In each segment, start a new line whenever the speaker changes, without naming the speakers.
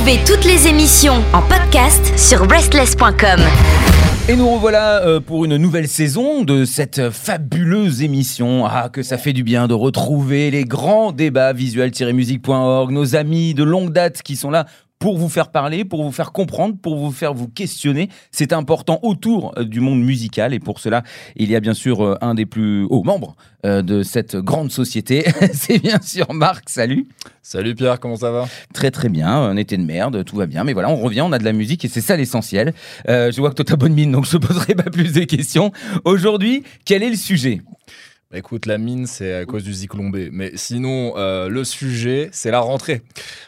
Retrouvez toutes les émissions en podcast sur breastless.com.
Et nous revoilà euh, pour une nouvelle saison de cette fabuleuse émission. Ah, que ça fait du bien de retrouver les grands débats visual-musique.org, nos amis de longue date qui sont là pour vous faire parler, pour vous faire comprendre, pour vous faire vous questionner. C'est important autour euh, du monde musical et pour cela, il y a bien sûr euh, un des plus hauts membres euh, de cette grande société. C'est bien sûr Marc, salut.
Salut Pierre, comment ça va?
Très très bien, un été de merde, tout va bien, mais voilà, on revient, on a de la musique et c'est ça l'essentiel. je vois que toi t'as bonne mine, donc je ne poserai pas plus de questions. Aujourd'hui, quel est le sujet?
Écoute, la mine, c'est à cause du Ziklombé. Mais sinon, euh, le sujet, c'est la rentrée.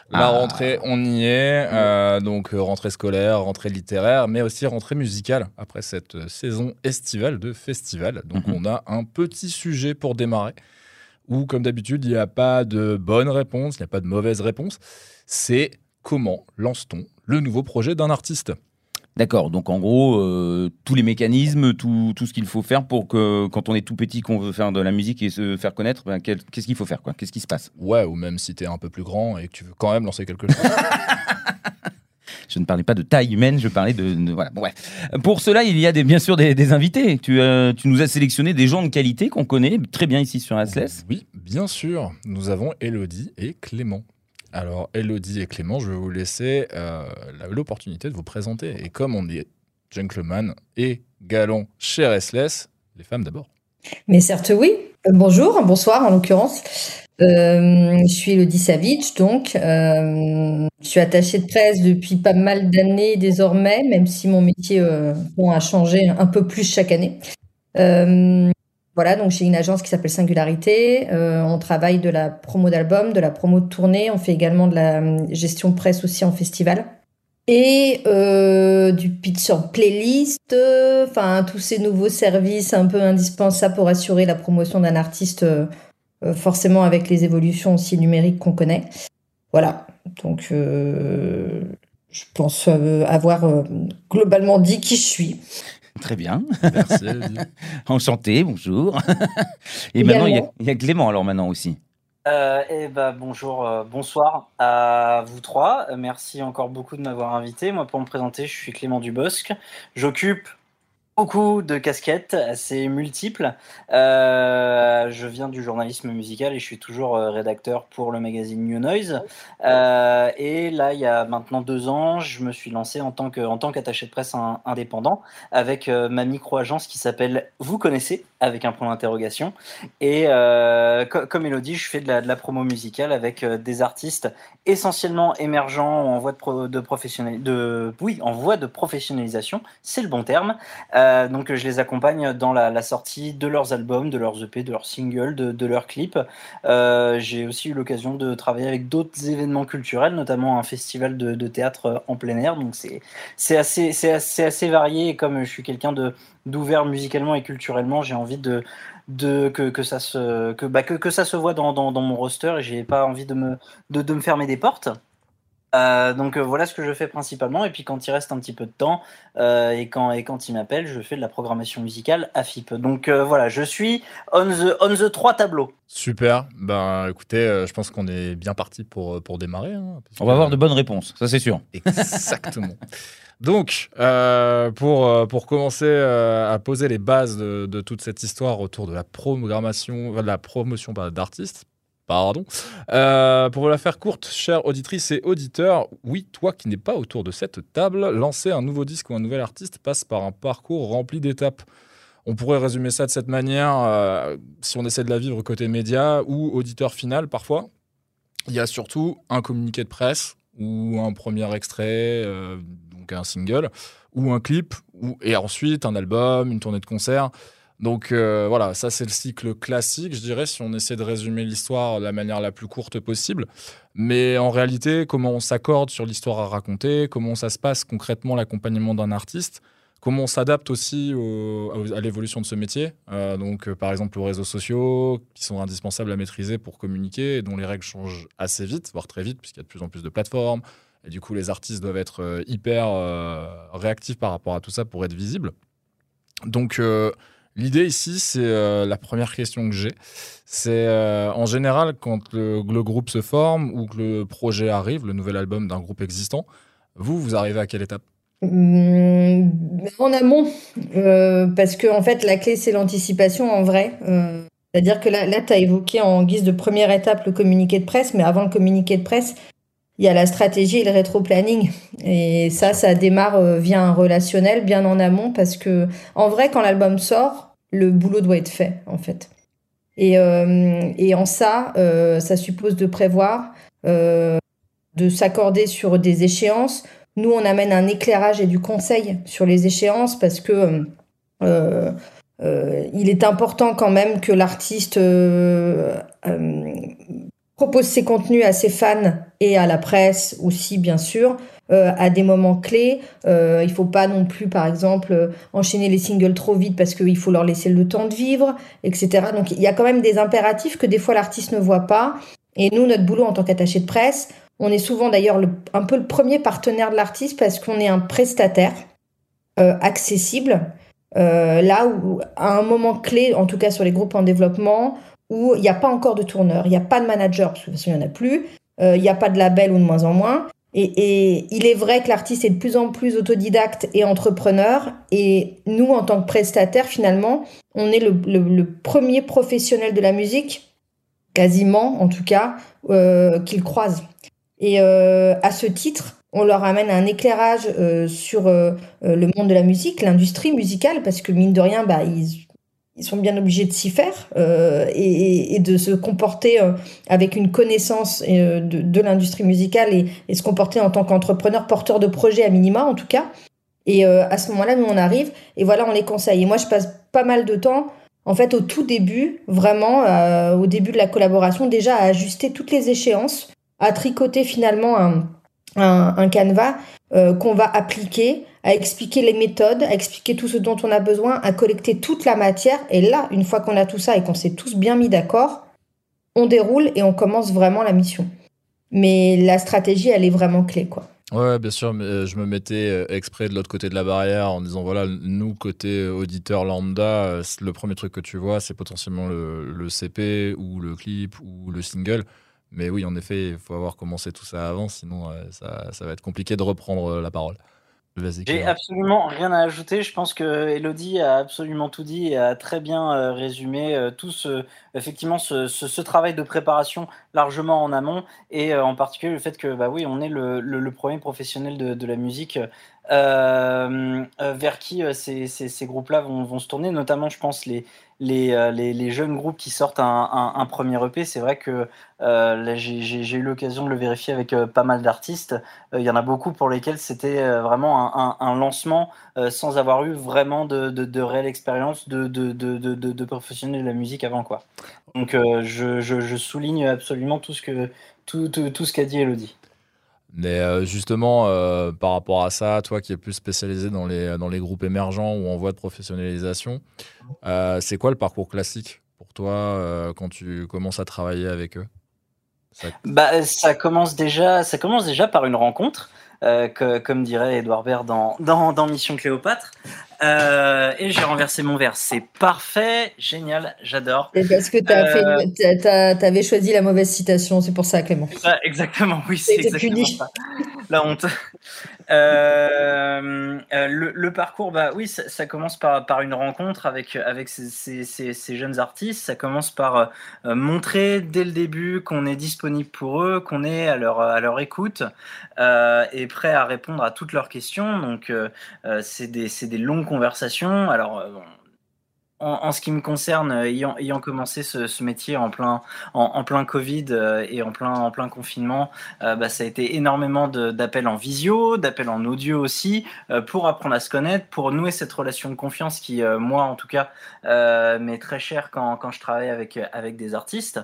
La ah. rentrée, on y est. Euh, donc, euh, rentrée scolaire, rentrée littéraire, mais aussi rentrée musicale après cette saison estivale de festival. Donc, mhm. on a un petit sujet pour démarrer où, comme d'habitude, il n'y a pas de bonne réponse, il n'y a pas de mauvaise réponse. C'est comment lance-t-on le nouveau projet d'un artiste?
D'accord, donc en gros, euh, tous les mécanismes, tout, tout ce qu'il faut faire pour que quand on est tout petit, qu'on veut faire de la musique et se faire connaître, ben, qu'est-ce qu'il faut faire quoi? Qu'est-ce qui se passe?
Ouais, ou même si tu es un peu plus grand et que tu veux quand même lancer quelque chose.
je ne parlais pas de taille humaine, je parlais de, voilà. Bon, Pour cela, il y a des, bien sûr des, invités. Tu, euh, tu, nous as sélectionné des gens de qualité qu'on connaît très bien ici sur Asles.
Oui, bien sûr. Nous avons Elodie et Clément. Alors, Elodie et Clément, je vais vous laisser euh, l'opportunité de vous présenter. Et comme on est gentleman et galant chez Restless, les femmes d'abord.
Mais certes, oui. Euh, bonjour, bonsoir en l'occurrence. Euh, je suis Elodie Savitch, donc je suis attachée de presse depuis pas mal d'années désormais, même si mon métier a changé un peu plus chaque année. Voilà, donc j'ai une agence qui s'appelle Singularité. Euh, on travaille de la promo d'album, de la promo de tournée. On fait également de la euh, gestion presse aussi en festival. Et euh, du pitch en playlist, enfin tous ces nouveaux services un peu indispensables pour assurer la promotion d'un artiste, forcément avec les évolutions aussi numériques qu'on connaît. Voilà, donc je pense avoir globalement dit qui je suis.
Très bien. Merci. Enchanté, bonjour. Et maintenant, il y, a, Clément alors maintenant aussi.
Euh, eh ben, bonjour, euh, bonsoir à vous trois. Merci encore beaucoup de m'avoir invité. Moi, pour me présenter, je suis Clément Dubosc. J'occupe beaucoup de casquettes assez multiples. Euh, je viens du journalisme musical et je suis toujours euh, rédacteur pour le magazine New Noise. Euh, et là, il y a maintenant deux ans, je me suis lancé en tant que qu'attaché de presse indépendant avec ma micro-agence qui s'appelle Vous connaissez avec un point d'interrogation. Et comme Elodie, je fais de la, promo musicale avec des artistes essentiellement émergents en voie de, de oui en voie de professionnalisation, c'est le bon terme. Donc je les accompagne dans la, sortie de leurs albums, de leurs EP, de leurs singles, de, leurs clips. Euh, j'ai aussi eu l'occasion de travailler avec d'autres événements culturels, notamment un festival de, théâtre en plein air. Donc c'est assez, varié et comme je suis quelqu'un d'ouvert musicalement et culturellement, j'ai envie que, ça se que, bah, voit dans, mon roster et j'ai pas envie de me fermer des portes. Euh, donc euh, voilà ce que je fais principalement. Et puis quand il reste un petit peu de temps euh, et quand et quand il m'appelle, je fais de la programmation musicale à FIP. Donc voilà, je suis on the on the trois tableaux.
Super. Ben écoutez, je pense qu'on est bien parti pour pour démarrer. Hein,
On va avoir de bonnes réponses, ça c'est sûr.
Exactement. Donc, pour, pour commencer à poser les bases de, de, toute cette histoire autour de la programmation, de la promotion d'artistes, Pardon. Euh, pour la faire courte, chère auditrice et auditeur, oui, toi qui n'es pas autour de cette table, lancer un nouveau disque ou un nouvel artiste passe par un parcours rempli d'étapes. On pourrait résumer ça de cette manière, euh, si on essaie de la vivre côté média ou auditeur final parfois. Il y a surtout un communiqué de presse ou un premier extrait, euh, donc un single, ou un clip, et ensuite un album, une tournée de concert. Donc euh, voilà, ça c'est le cycle classique, je dirais, si on essaie de résumer l'histoire de la manière la plus courte possible. Mais en réalité, comment on s'accorde sur l'histoire à raconter, comment ça se passe concrètement l'accompagnement d'un artiste, comment on s'adapte aussi à l'évolution de ce métier. Euh, donc euh, par exemple aux réseaux sociaux, qui sont indispensables à maîtriser pour communiquer, et dont les règles changent assez vite, voire très vite, puisqu'il y a de plus en plus de plateformes. Et du coup, les artistes doivent être hyper réactifs par rapport à tout ça pour être visibles. Donc L'idée ici, c'est la première question que j'ai. C'est en général quand le, groupe se forme ou que le projet arrive, le nouvel album d'un groupe existant, vous, vous arrivez à quelle étape?
Mmh, En amont, parce que en fait, la clé, c'est l'anticipation en vrai. C'est-à-dire que là, là tu as évoqué en guise de première étape le communiqué de presse, mais avant le communiqué de presse, il y a la stratégie et le rétro-planning. Et ça, ça démarre euh, via un relationnel bien en amont parce que, en vrai, quand l'album sort, le boulot doit être fait, en fait. Et, euh, en ça, euh, ça suppose de prévoir, de s'accorder sur des échéances. Nous, on amène un éclairage et du conseil sur les échéances parce que il est important quand même que l'artiste propose ses contenus à ses fans et à la presse aussi, bien sûr, à des moments clés. il faut pas non plus, par exemple, enchaîner les singles trop vite parce qu'il faut leur laisser le temps de vivre, etc. Donc il y a quand même des impératifs que des fois l'artiste ne voit pas. Et nous, notre boulot en tant qu'attaché de presse, on est souvent d'ailleurs un peu le premier partenaire de l'artiste parce qu'on est un prestataire accessible euh, là où, à un moment clé, en tout cas sur les groupes en développement, où il n'y a pas encore de tourneur, il n'y a pas de manager, parce que il n'y en a plus, euh, il n'y a pas de label ou de moins en moins. Et, il est vrai que l'artiste est de plus en plus autodidacte et entrepreneur. Et nous, en tant que prestataire, finalement, on est le, premier professionnel de la musique, quasiment en tout cas, euh, qu'il croise. Et euh, à ce titre, on leur amène un éclairage sur le monde de la musique, l'industrie musicale, parce que mine de rien, bah, ils, ils sont bien obligés de s'y faire et, et, de se comporter avec une connaissance de, de l'industrie musicale et, et, se comporter en tant qu'entrepreneur, porteur de projet à minima en tout cas. Et à ce moment-là, nous, on arrive et voilà, on les conseille. Et moi, je passe pas mal de temps, en fait, au tout début, vraiment, au début de la collaboration, déjà à ajuster toutes les échéances, à tricoter finalement un un, canevas euh, qu'on va appliquer, à expliquer les méthodes, à expliquer tout ce dont on a besoin, à collecter toute la matière. Et là, une fois qu'on a tout ça et qu'on s'est tous bien mis d'accord, on déroule et on commence vraiment la mission. Mais la stratégie, elle est vraiment clé, quoi.
Ouais, bien sûr, mais euh, je me mettais euh, exprès de l'autre côté de la barrière en disant voilà, nous, côté auditeur lambda, le premier truc que tu vois, c'est potentiellement le, CP ou le clip ou le single. Mais oui, en effet, il faut avoir commencé tout ça avant, sinon euh, ça, va être compliqué de reprendre euh, la parole.
J'ai absolument rien à ajouter. Je pense que Elodie a absolument tout dit et a très bien euh, résumé tout ce, effectivement, ce, ce, travail de préparation largement en amont et en particulier le fait que, bah oui, on est le, le, premier professionnel de, de la musique vers qui ces, ces, ces groupes-là vont, vont, se tourner, notamment, je pense, les, euh, les, les, jeunes groupes qui sortent un, premier EP, c'est vrai que euh, j'ai eu l'occasion de le vérifier avec euh, pas mal d'artistes. Il y en a beaucoup pour lesquels c'était vraiment un, lancement sans avoir eu vraiment de, de, réelle expérience de, de, professionnels de la musique avant. Quoi. Donc je, je, souligne absolument tout ce que tout, tout, tout ce qu'a dit Elodie.
Mais euh, justement, euh, par rapport à ça, toi qui es plus spécialisé dans les, dans les groupes émergents ou en voie de professionnalisation, euh, c'est quoi le parcours classique pour toi quand tu commences à travailler avec eux?
Ça... Bah, ça, commence déjà, ça commence déjà par une rencontre. comme dirait Edouard Baird dans, dans, dans Mission Cléopâtre. Euh, et j'ai renversé mon verre. C'est parfait, génial, j'adore.
Parce que tu euh, avais choisi la mauvaise citation, c'est pour ça, Clément.
exactement, oui, c'est exactement ça. La honte. Euh, le, parcours, bah oui, ça, commence par, par, une rencontre avec, avec ces, ces, ces, jeunes artistes. Ça commence par montrer dès le début qu'on est disponible pour eux, qu'on est à leur, à leur écoute et prêt à répondre à toutes leurs questions. Donc, c'est des, des longues conversation. Alors, euh, en, ce qui me concerne, euh, ayant, commencé ce, métier en plein, en, plein Covid euh, et en plein, en plein confinement, bah, ça a été énormément d'appels en visio, d'appels en audio aussi, pour apprendre à se connaître, pour nouer cette relation de confiance qui, moi en tout cas, m'est très cher quand, quand, je travaille avec, avec des artistes.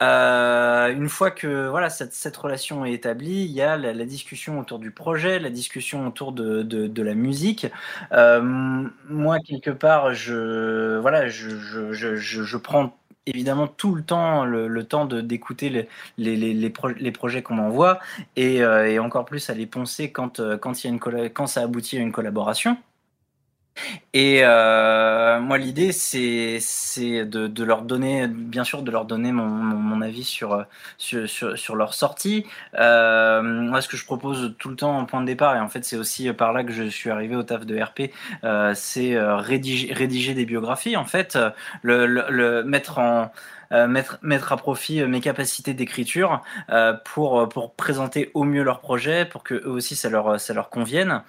Euh, une fois que voilà cette, cette, relation est établie, il y a la, discussion autour du projet, la discussion autour de, de, la musique. Euh, moi, quelque part, je voilà, je, je, je, je, prends évidemment tout le temps le, le temps d'écouter les, les, les, les, les projets qu'on m'envoie et, euh, et, encore plus à les poncer quand, quand, y a une quand ça aboutit à une collaboration. Et euh, moi, l'idée, c'est de, de, leur donner, bien sûr, de leur donner mon, mon, avis sur, sur, sur, leur sortie. Euh, moi, ce que je propose tout le temps en point de départ, et en fait, c'est aussi par là que je suis arrivé au taf de RP, euh, c'est euh, rédiger, rédiger des biographies. En fait, le, le, mettre en euh, mettre, mettre à profit mes capacités d'écriture euh, pour, pour présenter au mieux leur projet, pour que eux aussi ça leur, ça leur convienne.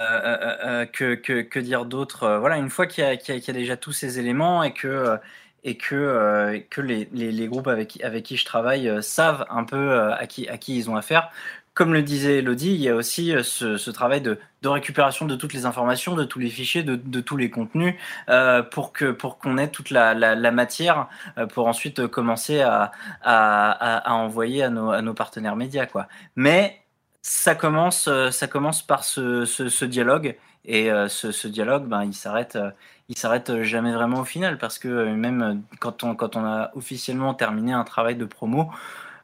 Euh, euh, euh, que, dire d'autre Voilà, une fois qu'il y, a déjà tous ces éléments et que les, groupes avec, qui je travaille savent un peu à qui, ils ont affaire. Comme le disait Elodie, il y a aussi ce, travail de, récupération de toutes les informations, de tous les fichiers, de, tous les contenus, pour qu'on ait toute la, matière pour ensuite commencer à, envoyer à nos, partenaires médias. Mais ça commence, euh, ça commence par ce, dialogue. Et euh, ce, dialogue, ben, il s'arrête, euh, s'arrête jamais vraiment au final parce que même quand on, quand on a officiellement terminé un travail de promo,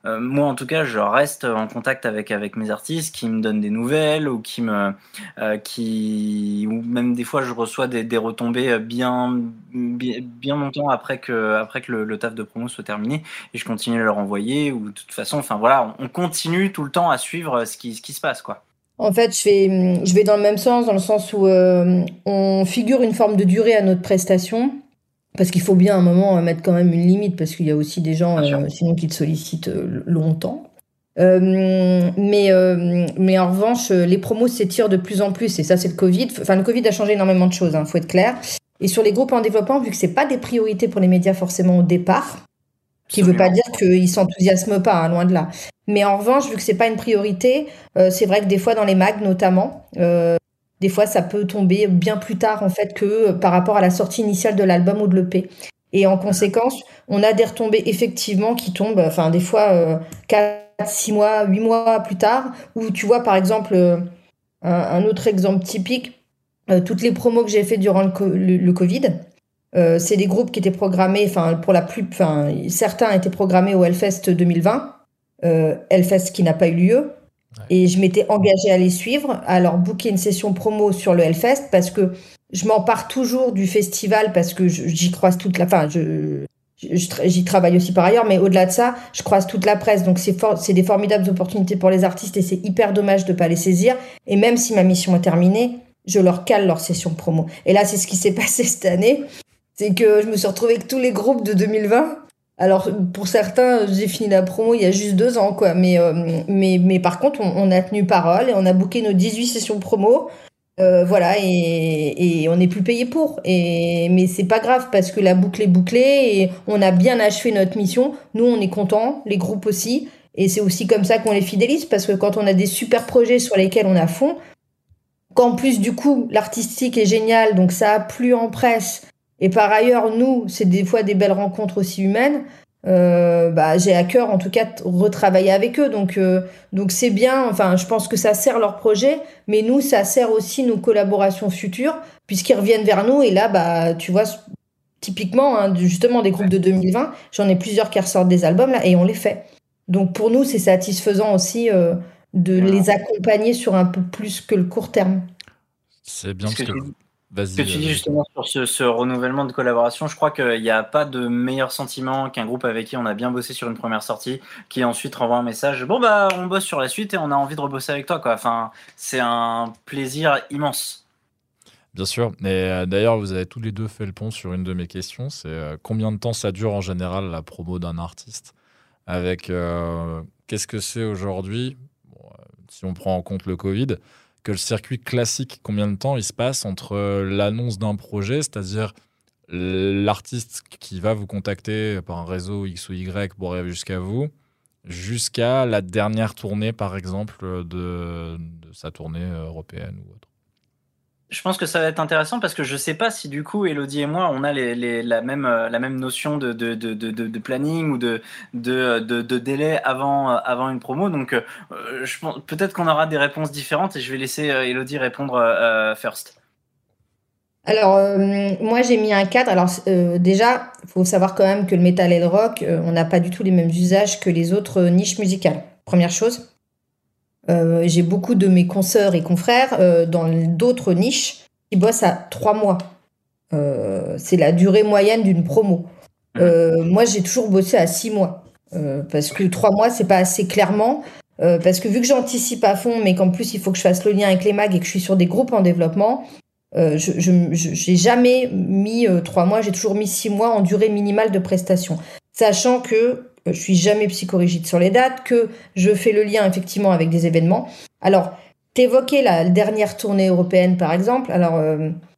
euh, moi, en tout cas, je reste en contact avec avec mes artistes qui me donnent des nouvelles ou qui me euh, qui ou même des fois je reçois des, des retombées bien, bien, bien longtemps après que après que le, taf de promo soit terminé et je continue à leur envoyer ou de toute façon, enfin voilà, on, continue tout le temps à suivre ce qui ce qui se passe quoi.
En fait, je vais, je vais dans le même sens, dans le sens où euh, on figure une forme de durée à notre prestation. Parce qu'il faut bien à un moment mettre quand même une limite, parce qu'il y a aussi des gens, euh, sinon, qui te sollicitent euh, longtemps. Euh, mais, euh, mais en revanche, les promos s'étirent de plus en plus, et ça, c'est le Covid. Enfin, le Covid a changé énormément de choses, hein, faut être clair. Et sur les groupes en développement, vu que c'est pas des priorités pour les médias forcément au départ, qui veut pas dire qu'ils s'enthousiasment pas, hein, loin de là. Mais en revanche, vu que c'est pas une priorité, euh, c'est vrai que des fois dans les mags notamment, euh, des fois, ça peut tomber bien plus tard en fait que euh, par rapport à la sortie initiale de l'album ou de l'EP. Et en conséquence, on a des retombées effectivement qui tombent, enfin des fois euh, 4, 6 mois, 8 mois plus tard, où tu vois par exemple euh, un, autre exemple typique, euh, toutes les promos que j'ai fait durant le, Covid, euh, c'est des groupes qui étaient programmés, enfin pour la plus, enfin certains étaient programmés au Hellfest 2020, Hellfest qui n'a pas eu lieu, et je m'étais engagée à les suivre, à leur booker une session promo sur le Hellfest parce que je m'empare toujours du festival parce que j'y croise toute la. Enfin, je, j'y travaille aussi par ailleurs, mais au-delà de ça, je croise toute la presse. Donc, c'est for, des formidables opportunités pour les artistes et c'est hyper dommage de ne pas les saisir. Et même si ma mission est terminée, je leur cale leur session promo. Et là, c'est ce qui s'est passé cette année. C'est que je me suis retrouvée avec tous les groupes de 2020 alors pour certains, j'ai fini la promo il y a juste deux ans, quoi. Mais, euh, mais, mais par contre, on, a tenu parole et on a booké nos 18 sessions promo. Euh, voilà, et, et on n'est plus payé pour. Et, mais c'est pas grave parce que la boucle est bouclée et on a bien achevé notre mission. Nous, on est contents, les groupes aussi. Et c'est aussi comme ça qu'on les fidélise parce que quand on a des super projets sur lesquels on a fond, qu'en plus du coup l'artistique est génial, donc ça a plu en presse, et par ailleurs, nous, c'est des fois des belles rencontres aussi humaines. Euh, bah, j'ai à cœur en tout cas de retravailler avec eux. Donc, euh, donc c'est bien. Enfin, je pense que ça sert leur projet, mais nous, ça sert aussi nos collaborations futures, puisqu'ils reviennent vers nous. Et là, bah, tu vois, typiquement, hein, justement, des groupes de 2020, j'en ai plusieurs qui ressortent des albums là, et on les fait. Donc pour nous, c'est satisfaisant aussi euh, de les accompagner sur un peu plus que le court terme.
C'est bien parce que
ce que tu dis justement sur ce, ce, renouvellement de collaboration, je crois qu'il n'y a pas de meilleur sentiment qu'un groupe avec qui on a bien bossé sur une première sortie, qui ensuite renvoie un message. Bon bah on bosse sur la suite et on a envie de rebosser avec toi quoi. Enfin c'est un plaisir immense.
Bien sûr. Et euh, d'ailleurs vous avez tous les deux fait le pont sur une de mes questions. C'est euh, combien de temps ça dure en général la promo d'un artiste? Avec euh, qu'est-ce que c'est aujourd'hui? Bon, Si on prend en compte le Covid que le circuit classique, combien de temps il se passe entre l'annonce d'un projet, c'est-à-dire l'artiste qui va vous contacter par un réseau X ou Y pour arriver jusqu'à vous, jusqu'à la dernière tournée, par exemple, de, de sa tournée européenne ou autre
je pense que ça va être intéressant parce que je sais pas si du coup Elodie et moi on a la, même, la même notion de, de, de, planning ou de, de, délai avant, avant une promo. Donc euh, peut-être qu'on aura des réponses différentes et je vais laisser Elodie répondre euh, first.
Alors euh, moi j'ai mis un cadre. Alors euh, déjà il faut savoir quand même que le metal et le rock euh, on n'a pas du tout les mêmes usages que les autres niches musicales. Première chose. Euh, j'ai beaucoup de mes consoeurs et confrères euh, dans d'autres niches qui bossent à trois mois. Euh, c'est la durée moyenne d'une promo. Euh, moi, j'ai toujours bossé à six mois. parce que trois mois, c'est pas assez clairement. parce que vu que j'anticipe à fond, mais qu'en plus il faut que je fasse le lien avec les mags et que je suis sur des groupes en développement, je n'ai jamais mis trois mois, j'ai toujours mis six mois en durée minimale de prestation. Sachant que je suis jamais psychorigide sur les dates, que je fais le lien effectivement avec des événements. Alors, t'évoquais la dernière tournée européenne par exemple. Alors,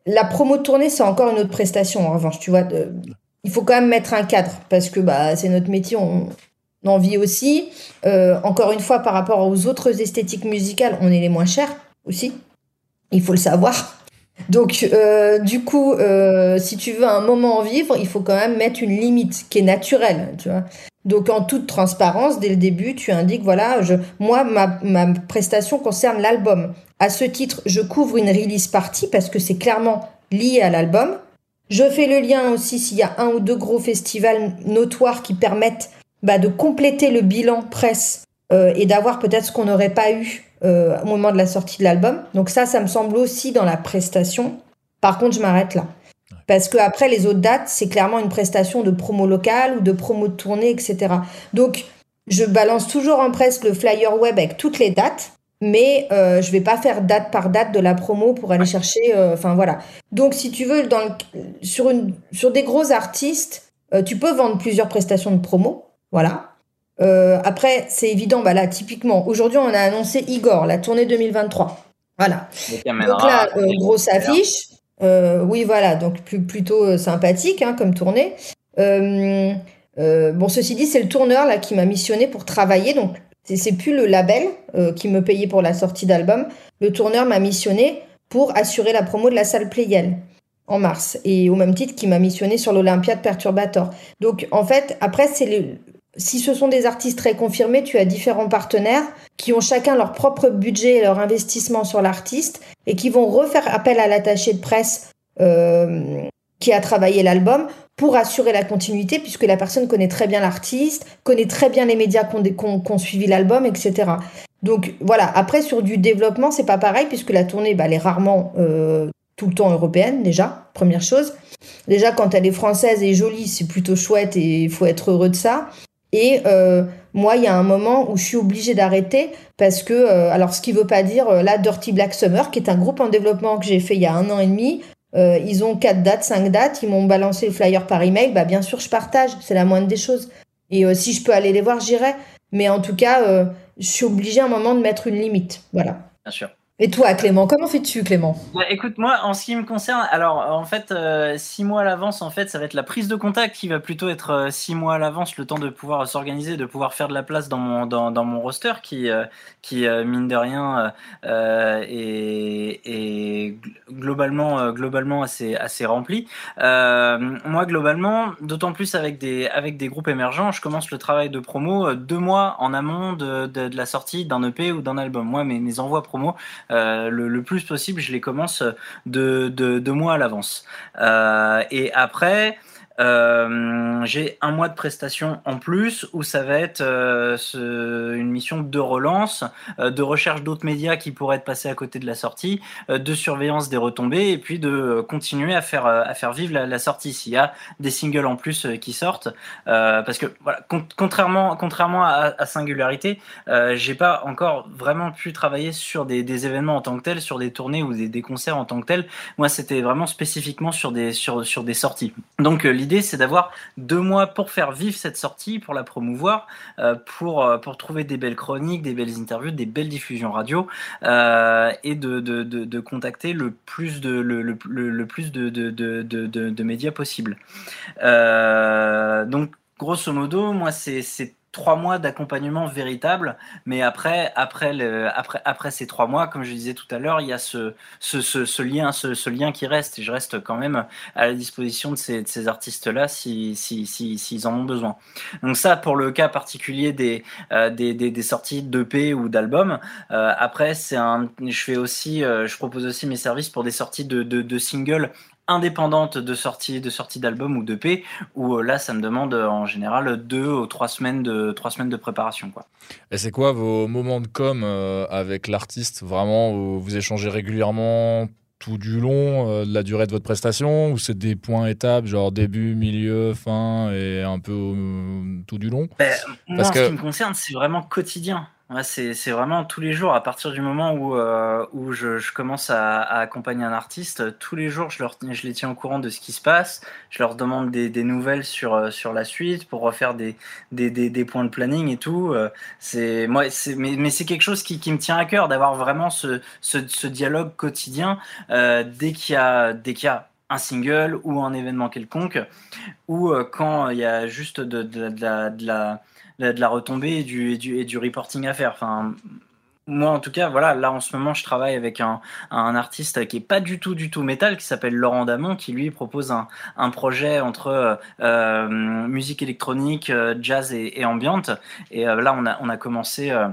la promo tournée, c'est encore une autre prestation, en revanche, tu vois. il faut quand même mettre un cadre, parce que bah, c'est notre métier, on, en vit aussi. Euh, encore une fois, par rapport aux autres esthétiques musicales, on est les moins chers aussi. Il faut le savoir. Donc, euh, du coup, euh, si tu veux un moment en vivre, il faut quand même mettre une limite qui est naturelle, tu vois. Donc, en toute transparence, dès le début, tu indiques, voilà, je, moi, ma, ma prestation concerne l'album. À ce titre, je couvre une release party parce que c'est clairement lié à l'album. Je fais le lien aussi s'il y a un ou deux gros festivals notoires qui permettent bah, de compléter le bilan presse euh, et d'avoir peut-être ce qu'on n'aurait pas eu euh, au moment de la sortie de l'album. Donc ça, ça me semble aussi dans la prestation. Par contre, je m'arrête là. Parce que après les autres dates, c'est clairement une prestation de promo locale ou de promo de tournée, etc. Donc, je balance toujours en presse le flyer web avec toutes les dates mais euh, je vais pas faire date par date de la promo pour aller chercher. Euh, enfin voilà. Donc si tu veux, dans sur une sur des gros artistes, euh, tu peux vendre plusieurs prestations de promo. Voilà. Euh, après, c'est évident. Bah là, typiquement, aujourd'hui, on a annoncé Igor, la tournée 2023. Voilà. Donc là, grosse affiche. Oui, voilà. Donc plutôt sympathique hein, comme tournée. bon, ceci dit, c'est le tourneur là qui m'a missionné pour travailler. Donc c'est plus le label euh, qui me payait pour la sortie d'album. Le tourneur m'a missionné pour assurer la promo de la salle Playel en mars. Et au même titre qu'il m'a missionné sur l'Olympia de Perturbator. Donc en fait, après, c'est si ce sont des artistes très confirmés, tu as différents partenaires qui ont chacun leur propre budget et leur investissement sur l'artiste et qui vont refaire appel à l'attaché de presse euh, qui a travaillé l'album pour assurer la continuité, puisque la personne connaît très bien l'artiste, connaît très bien les médias qui ont, suivi l'album, etc. Donc voilà, après sur du développement, c'est pas pareil, puisque la tournée, bah, elle est rarement euh, tout le temps européenne, déjà, première chose. Déjà, quand elle est française et jolie, c'est plutôt chouette et il faut être heureux de ça. Et euh, moi, il y a un moment où je suis obligée d'arrêter parce que, euh, alors ce qui veut pas dire, là, Dirty Black Summer, qui est un groupe en développement que j'ai fait il y a un an et demi, euh, ils ont quatre dates, cinq dates, ils m'ont balancé le flyer par email, bah bien sûr je partage, c'est la moindre des choses. Et euh, si je peux aller les voir, j'irai. Mais en tout cas, euh, je suis obligée à un moment de mettre une limite. Voilà.
Bien sûr.
Et toi, Clément, comment fais-tu, Clément?
Bah, Écoute, moi, en ce qui me concerne, alors en fait, euh, six mois à l'avance, en fait, ça va être la prise de contact qui va plutôt être euh, six mois à l'avance, le temps de pouvoir s'organiser, de pouvoir faire de la place dans mon dans, dans mon roster, qui euh, qui mine de rien est, est, globalement globalement assez assez rempli. moi, globalement, d'autant plus avec des avec des groupes émergents, je commence le travail de promo deux mois en amont de, de, de la sortie d'un EP ou d'un album. Moi, mes, mes envois promo euh, le, plus possible, je les commence de, de, mois à l'avance. Euh, et après, euh, j'ai un mois de prestation en plus où ça va être euh, une mission de relance, euh, de recherche d'autres médias qui pourraient être passés à côté de la sortie, de surveillance des retombées et puis de continuer à faire à faire vivre la, sortie. S'il y a des singles en plus qui sortent parce que voilà contrairement contrairement à, à Singularité j'ai pas encore vraiment pu travailler sur des, événements en tant que tels sur des tournées ou des, des concerts en tant que tels. Moi c'était vraiment spécifiquement sur des sur sur des sorties. Donc l'idée, c'est d'avoir deux mois pour faire vivre cette sortie, pour la promouvoir, euh, pour, euh, pour trouver des belles chroniques, des belles interviews, des belles diffusions radio, euh, et de, de, de, contacter le plus de, le, le, plus de, de, de, de, médias possible. donc, grosso modo, moi, c'est trois mois d'accompagnement véritable, mais après, après, après, après ces trois mois, comme je disais tout à l'heure, il y a ce, ce, lien, ce, lien qui reste, et je reste quand même à la disposition de ces, artistes-là s'ils si, si, en ont besoin. Donc ça, pour le cas particulier des, euh, des, sorties d'EP ou d'albums, euh, après, c'est un, je fais aussi, euh, je propose aussi mes services pour des sorties de, de singles indépendante de sortie de sortie d'album ou de P où euh, là ça me demande euh, en général deux ou trois semaines de trois semaines de préparation quoi.
Et c'est quoi vos moments de com euh, avec l'artiste vraiment où vous échangez régulièrement tout du long de la durée de votre prestation ou c'est des points étapes, genre début, milieu, fin et un peu tout du long?
Ben, Moi, Parce en ce qui me concerne, c'est vraiment quotidien. C'est vraiment tous les jours, à partir du moment où, euh, je, commence à, accompagner un artiste, tous les jours, je, les tiens au courant de ce qui se passe, je leur demande des, nouvelles sur, euh, sur la suite pour refaire des, des, points de planning et tout. Euh, moi, mais, c'est quelque chose qui, qui, me tient à cœur d'avoir vraiment ce, ce, dialogue quotidien dès qu'il y, a, dès qu'il un single ou un événement quelconque, ou quand il y a juste de, la, la de la retombée et du, et du, et du reporting à faire. Enfin, moi, en tout cas, voilà, là en ce moment, je travaille avec un, un artiste qui est pas du tout, du tout métal, qui s'appelle Laurent Damon, qui lui propose un, un projet entre euh, musique électronique, euh, jazz et, et ambiante. Et euh, là, on a, on a commencé. Euh,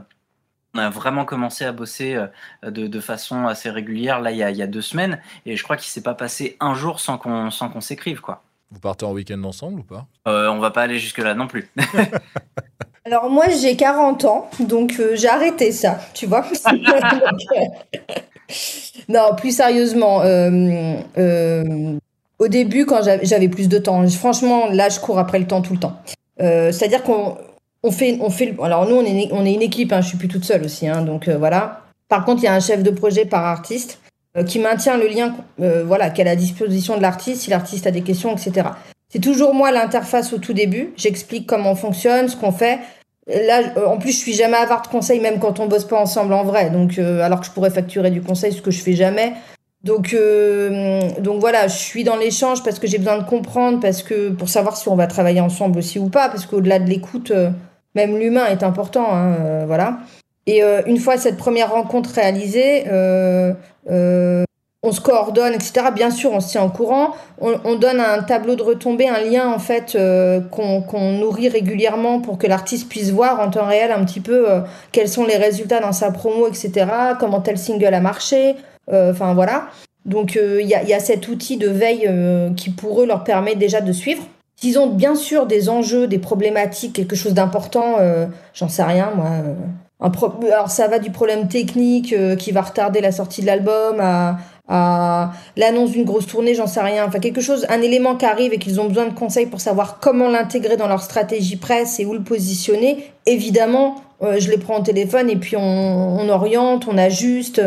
on a vraiment commencé à bosser euh, de, de, façon assez régulière là il y a, il y a deux semaines et je crois qu'il s'est pas passé un jour sans qu'on sans qu'on s'écrive quoi.
Vous partez en week-end ensemble ou pas?
Euh, On va pas aller jusque là non plus.
Alors moi j'ai 40 ans, donc euh, j'ai arrêté ça, tu vois. non, plus sérieusement, euh, euh, au début quand j'avais plus de temps, franchement là je cours après le temps tout le temps. Euh, c'est-à-dire qu'on on fait, on fait, alors nous on est, on est une équipe, hein, je suis plus toute seule aussi, hein, donc euh, voilà. Par contre il y a un chef de projet par artiste qui maintient le lien, voilà, qui est à la disposition de l'artiste si l'artiste a des questions, etc. C'est toujours moi l'interface au tout début. J'explique comment on fonctionne, ce qu'on fait. Là, euh, en plus, je suis jamais avare de conseils, même quand on bosse pas ensemble en vrai. Donc, euh, alors que je pourrais facturer du conseil, ce que je fais jamais. Donc, euh, donc voilà, je suis dans l'échange parce que j'ai besoin de comprendre, parce que pour savoir si on va travailler ensemble aussi ou pas, parce qu'au-delà de l'écoute, euh, même l'humain est important, hein, euh, voilà. Et une fois cette première rencontre réalisée, on se coordonne, etc. Bien sûr, on se tient au courant. On, on donne un tableau de retombées, un lien en fait euh, qu'on nourrit régulièrement pour que l'artiste puisse voir en temps réel un petit peu euh, quels sont les résultats dans sa promo, etc. Comment tel single a marché. Euh, enfin voilà. Donc il y a, y, a, cet outil de veille qui pour eux leur permet déjà de suivre. S'ils ont bien sûr des enjeux, des problématiques, quelque chose d'important, j'en sais rien moi. Un Alors ça va du problème technique qui va retarder la sortie de l'album à à l'annonce d'une grosse tournée, j'en sais rien. Enfin, quelque chose, un élément qui arrive et qu'ils ont besoin de conseils pour savoir comment l'intégrer dans leur stratégie presse et où le positionner. Évidemment, euh, je les prends au téléphone et puis on, on oriente, on ajuste.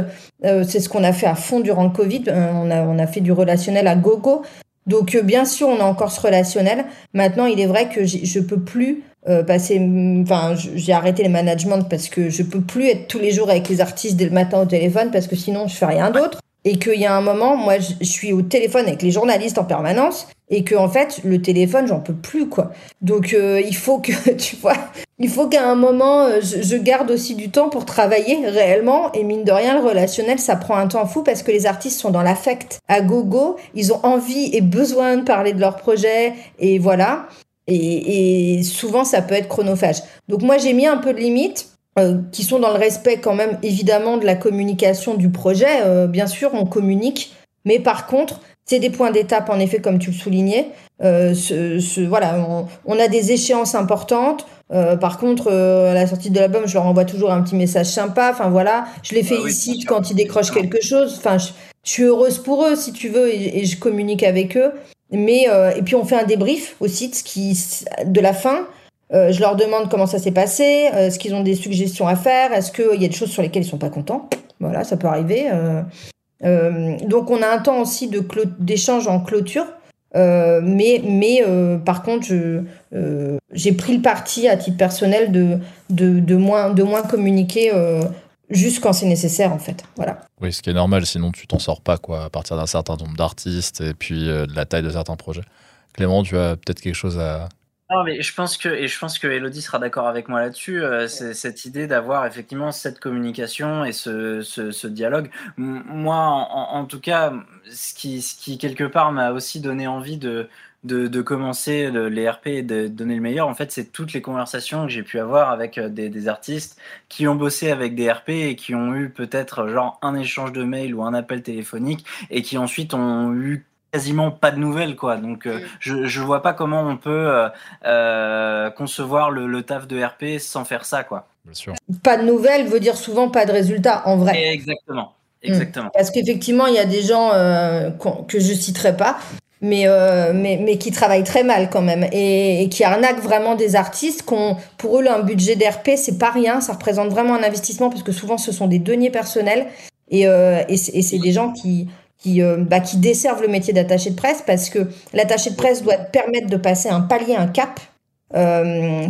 Euh, c'est ce qu'on a fait à fond durant le Covid. Euh, on, a, on a fait du relationnel à gogo. Donc, bien sûr, on a encore ce relationnel. Maintenant, il est vrai que je peux plus passer. Enfin, j'ai arrêté les managements parce que je peux plus être tous les jours avec les artistes dès le matin au téléphone parce que sinon, je fais rien d'autre et qu'il y a un moment, moi, je suis au téléphone avec les journalistes en permanence et que en fait, le téléphone, j'en peux plus, quoi. Donc, euh, il faut que, tu vois, il faut qu'à un moment, euh, je, je, garde aussi du temps pour travailler réellement. Et mine de rien, le relationnel, ça prend un temps fou parce que les artistes sont dans l'affect à gogo. Ils ont envie et besoin de parler de leur projet et voilà. Et, et souvent, ça peut être chronophage. Donc, moi, j'ai mis un peu de limite euh, qui sont dans le respect quand même évidemment de la communication du projet. Euh, bien sûr, on communique, mais par contre, c'est des points d'étape en effet, comme tu le soulignais. Euh, ce, ce, voilà, on, on, a des échéances importantes. Euh, par contre, à la sortie de l'album, je leur envoie toujours un petit message sympa. Enfin voilà, je les bah félicite oui, quand ils décrochent quelque chose. Enfin, je, je, suis heureuse pour eux, si tu veux, et, et je communique avec eux. Mais et puis on fait un débrief aussi de ce qui de la fin. Euh, je leur demande comment ça s'est passé, euh, est-ce qu'ils ont des suggestions à faire, est-ce qu'il y a des choses sur lesquelles ils sont pas contents? Voilà, ça peut arriver. Euh, euh donc on a un temps aussi de d'échange en clôture, euh, mais mais par contre j'ai pris le parti à titre personnel de de, de moins de moins communiquer juste quand c'est nécessaire en fait. Voilà.
Oui, ce qui est normal, sinon tu t'en sors pas quoi à partir d'un certain nombre d'artistes et puis de la taille de certains projets. Clément, tu as peut-être quelque chose à,
non, mais je pense que, et je pense que Elodie sera d'accord avec moi là-dessus, euh, c'est cette idée d'avoir effectivement cette communication et ce, ce, ce dialogue. M moi, en, en, tout cas, ce qui, ce qui quelque part m'a aussi donné envie de, de, de commencer le, les RP et de donner le meilleur, en fait, c'est toutes les conversations que j'ai pu avoir avec euh, des, des, artistes qui ont bossé avec des RP et qui ont eu peut-être genre un échange de mail ou un appel téléphonique et qui ensuite ont eu quasiment pas de nouvelles quoi. Donc euh, je je vois pas comment on peut euh, euh, concevoir le, le, taf de RP sans faire ça quoi.
Bien sûr.
pas de nouvelles veut dire souvent pas de résultats en vrai.
Exactement Exactement.
Parce qu'effectivement, il y a des gens euh, que je citerai pas, mais, euh, mais, mais qui travaillent très mal quand même et, et qui arnaquent vraiment des artistes. qu'on pour eux, là, un budget d'RP, c'est pas rien. Ça représente vraiment un investissement parce que souvent, ce sont des deniers personnels et, euh, et c'est des gens qui, qui, bah, qui desservent le métier d'attaché de presse parce que l'attaché de presse doit te permettre de passer un palier, un cap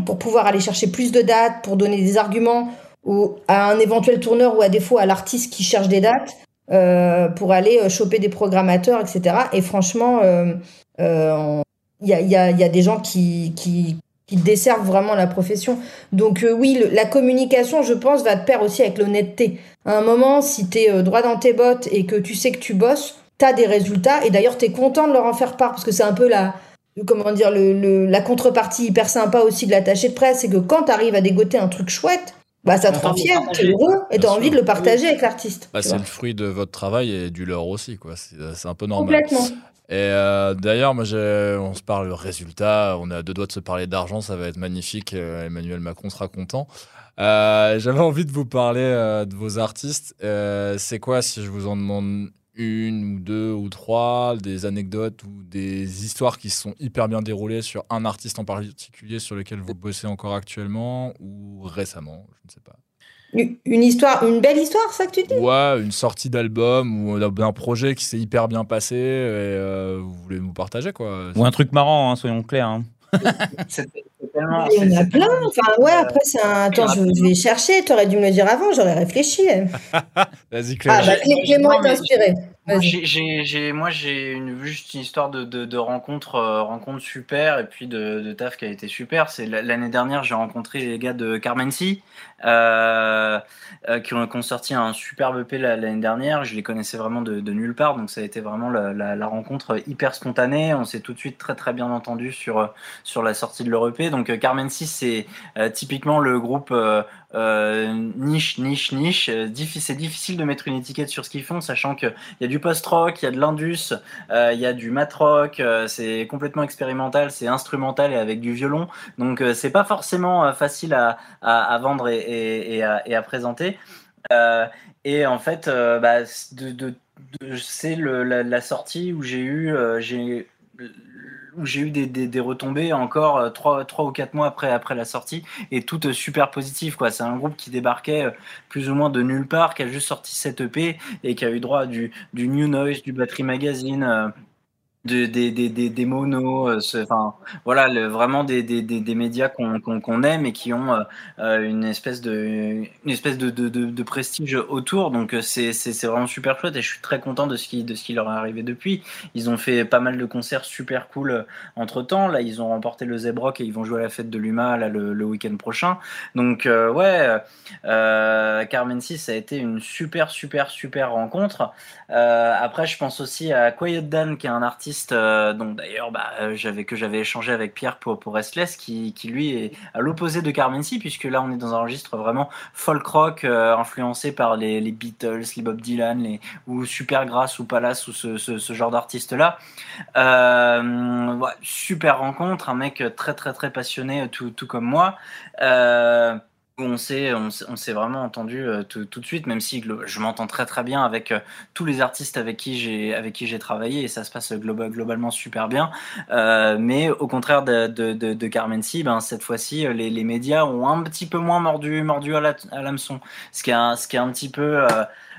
pour pouvoir aller chercher plus de dates, pour donner des arguments ou à un éventuel tourneur ou à défaut à l'artiste qui cherche des dates euh, pour aller euh, choper des programmateurs, etc. Et franchement, euh, euh, il y, a, y, a, y a des gens qui, qui, qui desservent vraiment la profession. Donc euh, oui, le- la communication, je pense, va de pair aussi avec l'honnêteté. À un moment, si tu es droit dans tes bottes et que tu sais que tu bosses, tu as des résultats et d'ailleurs tu es content de leur en faire part parce que c'est un peu la comment dire le, le- la contrepartie hyper sympa aussi de l'attaché de presse, c'est que quand tu arrives à dégoter un truc chouette, bah ça te rend fier, t'es heureux et t'as envie de le partager avec l'artiste.
Bah, c'est le fruit de votre travail et du leur aussi, quoi. C'est c'est un peu normal.
Complètement.
Et euh, d'ailleurs, moi, j'ai- on se parle résultat, on est à deux doigts de se parler d'argent, ça va être magnifique. euh, Emmanuel Macron sera content. Euh, J'avais envie de vous parler euh, de vos artistes. Euh, C'est quoi, si je vous en demande une ou deux ou trois, des anecdotes ou des histoires qui se sont hyper bien déroulées sur un artiste en particulier sur lequel vous bossez encore actuellement ou récemment, je ne sais pas.
Une histoire, une belle histoire, ça que tu dis?
Ouais, une sortie d'album ou d'un projet qui s'est hyper bien passé et euh, vous voulez nous partager quoi.
Ou un truc marrant, hein, soyons clairs. hein.
tellement.
Il y en a plein. Enfin, ouais, après, c'est un. Attends, je, je vais chercher. T'aurais dû me le dire avant, j'aurais réfléchi.
Vas-y
Ah,
Clément.
bah, Clé- Clément est inspiré.
Moi, j'ai- j'ai- j'ai- moi, j'ai une, juste une histoire de, de, de rencontre, euh, rencontre super et puis de, de taf qui a été super. C'est la- l'année dernière, j'ai rencontré les gars de Carmency euh, euh, qui, ont, qui ont sorti un superbe EP la- l'année dernière. Je les connaissais vraiment de, de nulle part, donc ça a été vraiment la, la, la rencontre hyper spontanée. On s'est tout de suite très très bien entendu sur, sur la sortie de leur EP. Donc euh, Carmency, c'est euh, typiquement le groupe euh, niche, niche, niche. Euh, c'est difficile de mettre une étiquette sur ce qu'ils font, sachant que il y a du post-rock, il y a de l'indus, euh, il y a du mat-rock, c'est complètement expérimental, c'est instrumental et avec du violon. Donc c'est pas forcément facile à, vendre et, à, présenter. Et en fait, bah, c'est la, sortie où j'ai eu, où j'ai eu des, des, retombées encore euh, trois, trois ou quatre mois après, après la sortie et toutes super positives quoi. C'est un groupe qui débarquait euh, plus ou moins de nulle part, qui a juste sorti cette EP et qui a eu droit à du, du New Noise, du Battery Magazine, euh, de, des, des, des, des monos, euh, enfin voilà, vraiment des, des, médias qu'on aime et qui ont euh, euh, une espèce de, une espèce de, de, de, prestige autour. Donc c'est vraiment super chouette et je suis très content de ce qui, de ce qui leur est arrivé depuis. Ils ont fait pas mal de concerts super cool entre temps. Là, ils ont remporté le Zebrock et ils vont jouer à la fête de l'UMA le, week-end prochain. Donc ouais, Carmen 6 ça a été une super super super rencontre. Après, je pense aussi à Quiet Dan, qui est un artiste euh, dont d'ailleurs bah, euh, j'avais que j'avais échangé avec Pierre pour, pour Restless, qui, lui est à l'opposé de Carmency, puisque là on est dans un registre vraiment folk rock euh, influencé par les, les Beatles, les Bob Dylan, ou Supergrass ou Palace ou ce, genre d'artistes là. Super rencontre, un mec très très très passionné, tout, comme moi. On s'est vraiment entendu euh, tout, de suite même si je m'entends très très bien avec euh, tous les artistes avec qui j'ai travaillé et ça se passe globa- globalement super bien. Euh, mais au contraire de de, de, ben cette fois-ci les, médias ont un petit peu moins mordu mordu à l'hameçon. Ce qui est un, petit peu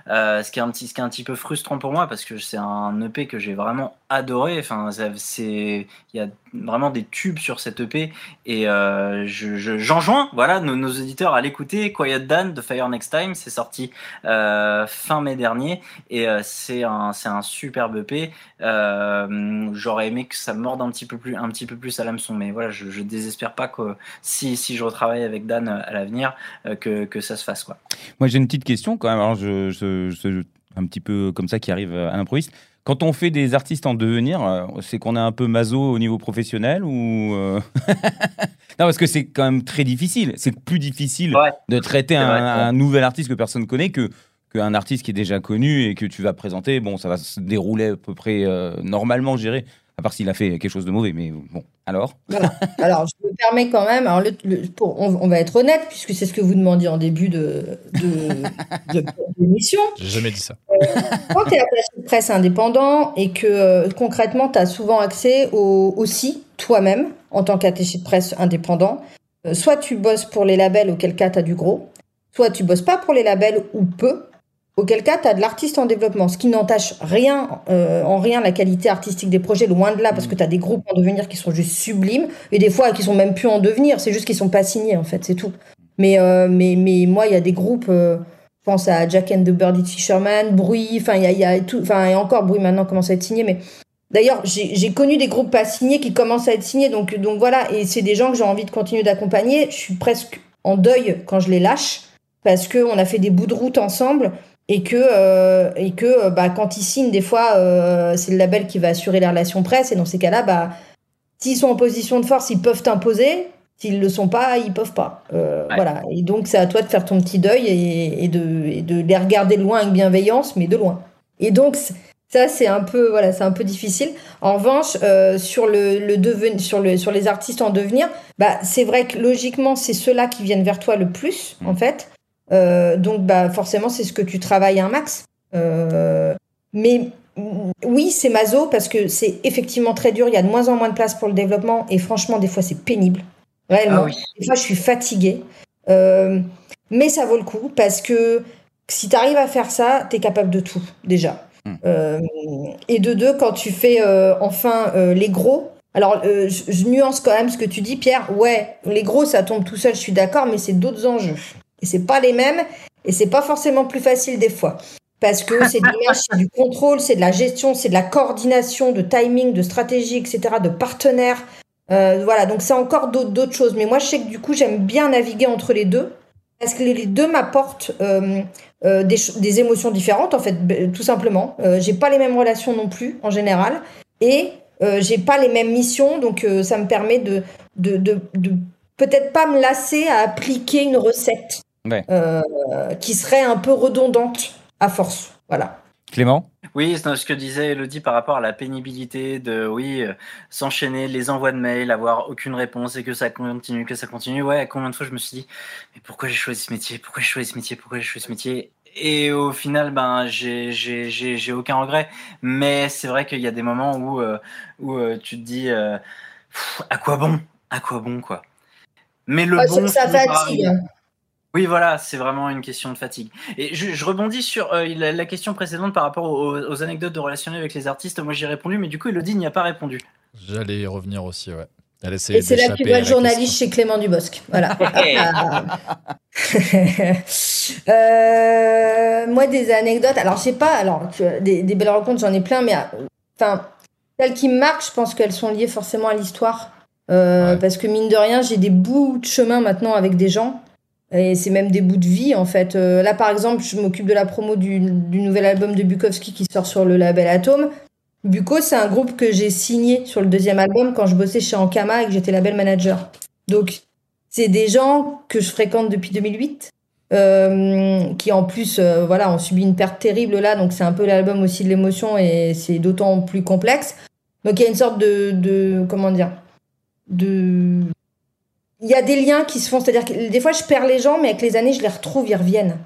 ce qui est un petit peu frustrant pour moi parce que c'est un EP que j'ai vraiment adoré. Enfin c'est il y a vraiment des tubes sur cette EP et euh, je, je- j'enjoins voilà nos, nos auditeurs à l'écouter. Quiet Dan de Fire Next Time c'est sorti euh, fin mai dernier. Et euh, c'est un c'est un superbe EP euh, j'aurais aimé que ça morde un petit peu plus un petit peu plus à l'hameçon. Mais voilà je, je désespère pas que si si je retravaille avec Dan à l'avenir que que ça se fasse quoi.
Moi, j'ai une petite question quand même. Alors, je- un petit peu comme ça qui arrive à l'improviste. Quand on fait des artistes en devenir, euh, c'est qu'on est un peu maso au niveau professionnel ou euh, non parce que c'est quand même très difficile. C'est plus difficile
Ouais.
de traiter un,
vrai, ouais.
un nouvel artiste que personne connaît que qu'un artiste qui est déjà connu et que tu vas présenter. Bon, ça va se dérouler à peu près euh, normalement, je dirais, À part s'il a fait quelque chose de mauvais, mais bon, alors?
Voilà. Alors, je me permets quand même, alors le- le- pour- on, on va être honnête, puisque c'est ce que vous demandiez en début de, de, de- d'émission.
J'ai jamais dit ça.
Quand tu es attaché de presse indépendant et que euh, concrètement, tu as souvent accès au, aussi, toi-même, en tant qu'attaché de presse indépendant, euh, soit tu bosses pour les labels, auquel cas tu as du gros, soit tu bosses pas pour les labels ou peu, auquel cas tu as de l'artiste en développement, ce qui n'entache rien, euh, en rien la qualité artistique des projets, loin de là, parce que tu as des groupes en devenir qui sont juste sublimes, et des fois qui sont même plus en devenir, c'est juste qu'ils sont pas signés en fait, c'est tout. Mais, euh, mais, mais moi, il y a des groupes, euh, je pense à Jack and the Birdie Fisherman, Bruit, enfin, il y a, il y a tout, enfin, et encore Bruit maintenant commence à être signé, mais d'ailleurs, j'ai j'ai connu des groupes pas signés qui commencent à être signés, donc, donc voilà, et c'est des gens que j'ai envie de continuer d'accompagner. Je suis presque en deuil quand je les lâche, parce qu'on a fait des bouts de route ensemble, et que, euh, et que euh, bah, quand ils signent, des fois, euh, c'est le label qui va assurer les relations presse, et dans ces cas-là, bah, s'ils sont en position de force, ils peuvent t'imposer. S'ils le sont pas, ils peuvent pas. Euh,
Ouais.
Voilà. Et donc, c'est à toi de faire ton petit deuil et, et de, et de les regarder de loin avec bienveillance, mais de loin. Et donc, ça, c'est un peu, voilà, c'est un peu difficile. En revanche, euh, sur le, le deven- sur le, sur les artistes en devenir, bah, c'est vrai que logiquement, c'est ceux-là qui viennent vers toi le plus, en fait. Euh, donc, bah, forcément, c'est ce que tu travailles un max. Euh, mais oui, c'est maso parce que c'est effectivement très dur. Il y a de moins en moins de place pour le développement et franchement, des fois, c'est pénible. Réellement.
Ah oui.
Des fois, je suis fatiguée. Euh, mais ça vaut le coup parce que si tu arrives à faire ça, tu es capable de tout, déjà.
Mm.
Euh, et de deux, quand tu fais euh, enfin les gros. Alors, je, je nuance quand même ce que tu dis, Pierre. Ouais, les gros, ça tombe tout seul, je suis d'accord, mais c'est d'autres enjeux. Et c'est pas les mêmes, et c'est pas forcément plus facile des fois. Parce que c'est du contrôle, c'est de la gestion, c'est de la coordination, de timing, de stratégie, etc., de partenaires. Euh, voilà, donc c'est encore d'autres choses. Mais moi, je sais que du coup, j'aime bien naviguer entre les deux. Parce que les deux m'apportent euh, euh, des, émotions différentes, en fait, tout simplement. Euh, j'ai pas les mêmes relations non plus, en général. Et euh, j'ai pas les mêmes missions, donc euh, ça me permet de, de, de, de peut-être pas me lasser à appliquer une recette
Ouais.
euh, qui serait un peu redondante à force. Voilà.
Clément?
Oui, c'est ce que disait Elodie par rapport à la pénibilité de, oui, euh, s'enchaîner les envois de mails, avoir aucune réponse et que ça continue, que ça continue. Ouais, combien de fois je me suis dit, mais pourquoi j'ai choisi ce métier? Pourquoi j'ai choisi ce métier? Pourquoi j'ai choisi ce métier? Et au final, ben, j'ai, j'ai, j'ai, j'ai aucun regret. Mais c'est vrai qu'il y a des moments où, euh, où euh, tu te dis, euh, Pff, à quoi bon? À quoi bon, quoi? Mais le
Ouais,
bon.
ça,
par
fatigue.
Oui, voilà, c'est vraiment une question de fatigue. Et je, je rebondis sur euh, la, la question précédente par rapport aux, aux anecdotes de relationnel avec les artistes. Moi, j'ai répondu, mais du coup, Elodie n'y a pas répondu.
J'allais y revenir aussi, ouais. Elle
Et c'est la plus belle journaliste
question.
chez Clément Dubosc. Voilà. Euh, moi, des anecdotes. Alors, je sais pas. Alors, des, des belles rencontres, j'en ai plein, mais enfin, celles qui me marquent, je pense qu'elles sont liées forcément à l'histoire. Euh,
Ouais.
Parce que mine de rien, j'ai des bouts de chemin maintenant avec des gens. Et c'est même des bouts de vie, en fait. Euh, là, par exemple, je m'occupe de la promo du, du nouvel album de Bukowski qui sort sur le label Atome. Buko, c'est un groupe que j'ai signé sur le deuxième album quand je bossais chez Ankama et que j'étais label manager. Donc, c'est des gens que je fréquente depuis 2008, euh, qui en plus, euh, voilà, ont subi une perte terrible là. Donc, c'est un peu l'album aussi de l'émotion et c'est d'autant plus complexe. Donc, il y a une sorte de, de comment dire, de, il y a des liens qui se font. C'est-à-dire que des fois, je perds les gens, mais avec les années, je les retrouve, ils reviennent.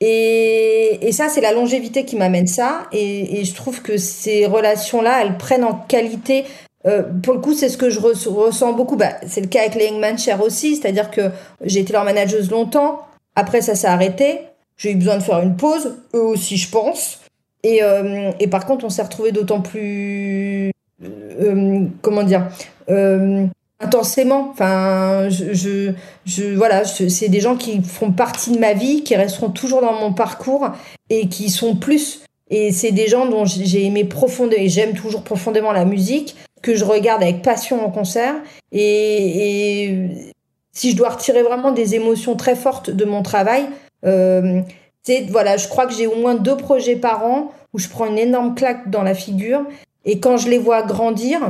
Et, et ça, c'est la longévité qui m'amène ça. Et, et je trouve que ces relations-là, elles prennent en qualité. euh, pour le coup, c'est ce que je res- ressens beaucoup. Bah, c'est le cas avec les Hangman Share aussi. C'est-à-dire que j'ai été leur manageuse longtemps. Après, ça s'est arrêté. J'ai eu besoin de faire une pause. Eux aussi, je pense. Et, euh, et par contre, on s'est retrouvés d'autant plus. euh, comment dire euh, intensément. Enfin, je, je, je- voilà, c'est des gens qui font partie de ma vie, qui resteront toujours dans mon parcours et qui sont plus. Et c'est des gens dont j'ai j'ai aimé profondément et j'aime toujours profondément la musique, que je regarde avec passion en concert. Et, et si je dois retirer vraiment des émotions très fortes de mon travail, euh, c'est voilà, je crois que j'ai au moins deux projets par an où je prends une énorme claque dans la figure. Et quand je les vois grandir,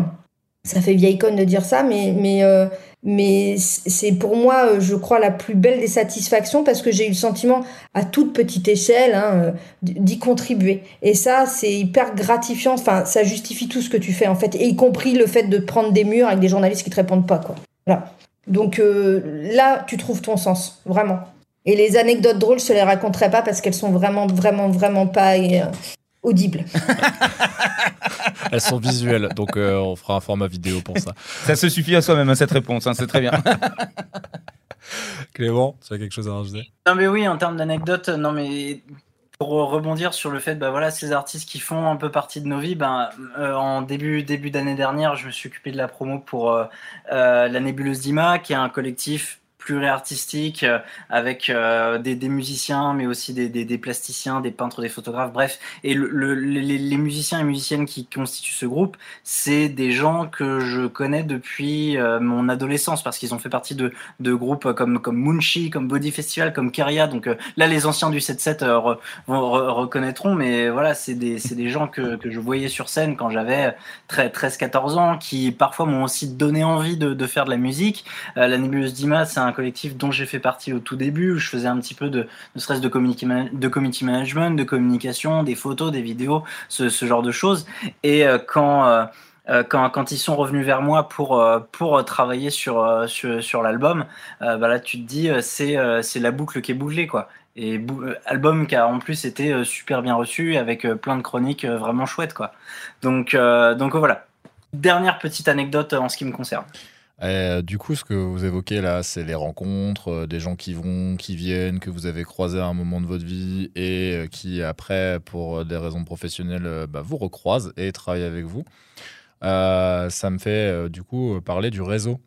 ça fait vieille conne de dire ça, mais, mais, euh, mais c'est pour moi, je crois, la plus belle des satisfactions parce que j'ai eu le sentiment, à toute petite échelle, hein, d'y contribuer. Et ça, c'est hyper gratifiant. Enfin, ça justifie tout ce que tu fais, en fait, et y compris le fait de prendre des murs avec des journalistes qui te répondent pas, quoi. Voilà. Donc là, tu trouves ton sens, vraiment. Et les anecdotes drôles, je te les raconterai pas parce qu'elles sont vraiment, vraiment, vraiment pas audibles.
Elles sont visuelles, donc euh, on fera un format vidéo pour ça.
Ça se suffit à soi-même, à hein, cette réponse, hein, c'est très bien.
Clément, tu as quelque chose à rajouter?
Non mais oui, en termes d'anecdotes, non mais pour rebondir sur le fait, bah voilà, ces artistes qui font un peu partie de nos vies, ben, euh, en début, début d'année dernière, je me suis occupé de la promo pour euh, la Nébuleuse d'Ima, qui est un collectif pluriartistique euh, avec euh, des, musiciens, mais aussi des, plasticiens, des peintres, des photographes, bref. Et le, les, musiciens et musiciennes qui constituent ce groupe, c'est des gens que je connais depuis euh, mon adolescence parce qu'ils ont fait partie de, groupes comme, comme Munchi, comme Body Festival, comme Keria. Donc là, les anciens du 7-7 re, reconnaîtront, mais voilà, c'est des, gens que, que je voyais sur scène quand j'avais 13-14 ans, qui parfois m'ont aussi donné envie de, de faire de la musique. la Nébuleuse Dima, c'est un collectif dont j'ai fait partie au tout début, où je faisais un petit peu de, ne serait-ce de, community, management, de communication, des photos, des vidéos, ce, genre de choses. Et euh, quand, euh, euh, quand, quand, ils sont revenus vers moi pour, pour travailler sur, sur, l'album, bah là tu te dis, c'est c'est la boucle qui est bouclée. quoi. Et album qui a en plus été super bien reçu avec plein de chroniques vraiment chouettes. quoi. Donc, donc voilà. Dernière petite anecdote en ce qui me concerne.
Euh, du coup, ce que vous évoquez là, c'est les rencontres, euh, des gens qui vont, qui viennent, que vous avez croisés à un moment de votre vie et euh, qui après, pour des raisons professionnelles, bah, vous recroisent et travaillent avec vous. ça me fait du coup parler du réseau.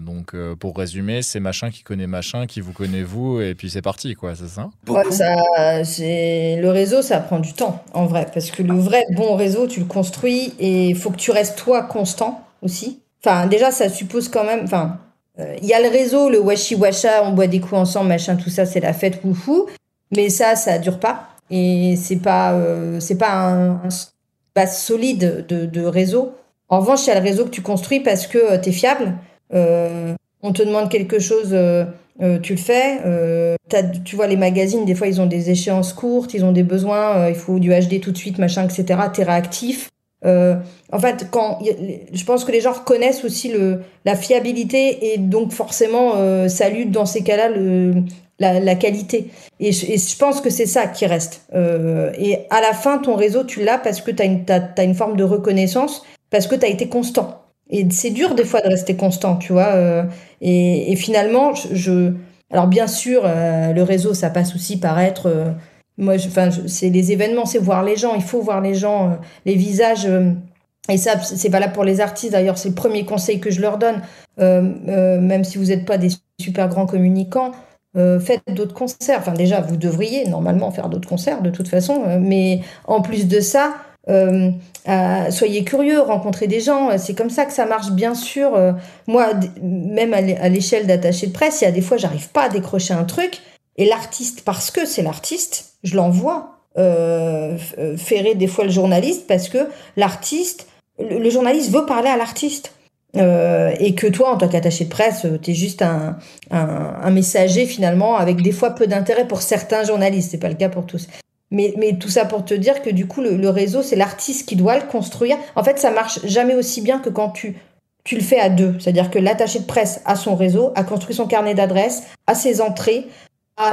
donc, pour résumer, c'est machin qui connaît machin, qui vous connaît vous, et puis c'est parti, quoi, c'est ça,
ça c'est Le réseau, ça prend du temps, en vrai, parce que le vrai bon réseau, tu le construis et il faut que tu restes toi constant aussi. Enfin, déjà, ça suppose quand même. Enfin, euh, il y a le réseau, le washi washa, on boit des coups ensemble, machin, tout ça, c'est la fête, woufou. Mais ça, ça dure pas. Et c'est pas, euh, c'est pas un, base solide de, de, réseau. En revanche, il y a le réseau que tu construis parce que euh, tu es fiable. on te demande quelque chose, tu le fais. tu vois, les magazines, des fois, ils ont des échéances courtes, ils ont des besoins, il faut du HD tout de suite, machin, etc. Tu es réactif. Euh, en fait, quand je pense que les gens reconnaissent aussi le, la fiabilité et donc forcément euh, saluent dans ces cas-là la, la, qualité. Et je, et je pense que c'est ça qui reste. Euh, et à la fin, ton réseau, tu l'as parce que tu as une, as, une forme de reconnaissance, parce que tu as été constant. Et c'est dur des fois de rester constant, tu vois. Euh, et, et, finalement, je, je, alors bien sûr, euh, le réseau, ça passe aussi par être euh, moi, enfin, c'est les événements, c'est voir les gens. Il faut voir les gens, euh, les visages. Euh, et ça, c'est valable pour les artistes. D'ailleurs, c'est le premier conseil que je leur donne. Euh, même si vous n'êtes pas des super grands communicants, faites d'autres concerts. Enfin, déjà, vous devriez normalement faire d'autres concerts de toute façon. mais en plus de ça, soyez curieux, rencontrez des gens. C'est comme ça que ça marche, bien sûr. moi, même à l'échelle d'attaché de presse, il y a des fois, j'arrive pas à décrocher un truc. Et l'artiste, parce que c'est l'artiste, je l'envoie euh, euh, des fois le journaliste parce que l'artiste, le, journaliste veut parler à l'artiste. Euh, et que toi, en tant qu'attaché de presse, tu es juste un, messager finalement avec des fois peu d'intérêt pour certains journalistes. C'est pas le cas pour tous. Mais, mais tout ça pour te dire que du coup, le, le réseau, c'est l'artiste qui doit le construire. En fait, ça marche jamais aussi bien que quand tu, tu le fais à deux. C'est-à-dire que l'attaché de presse a son réseau, a construit son carnet d'adresses, a ses entrées,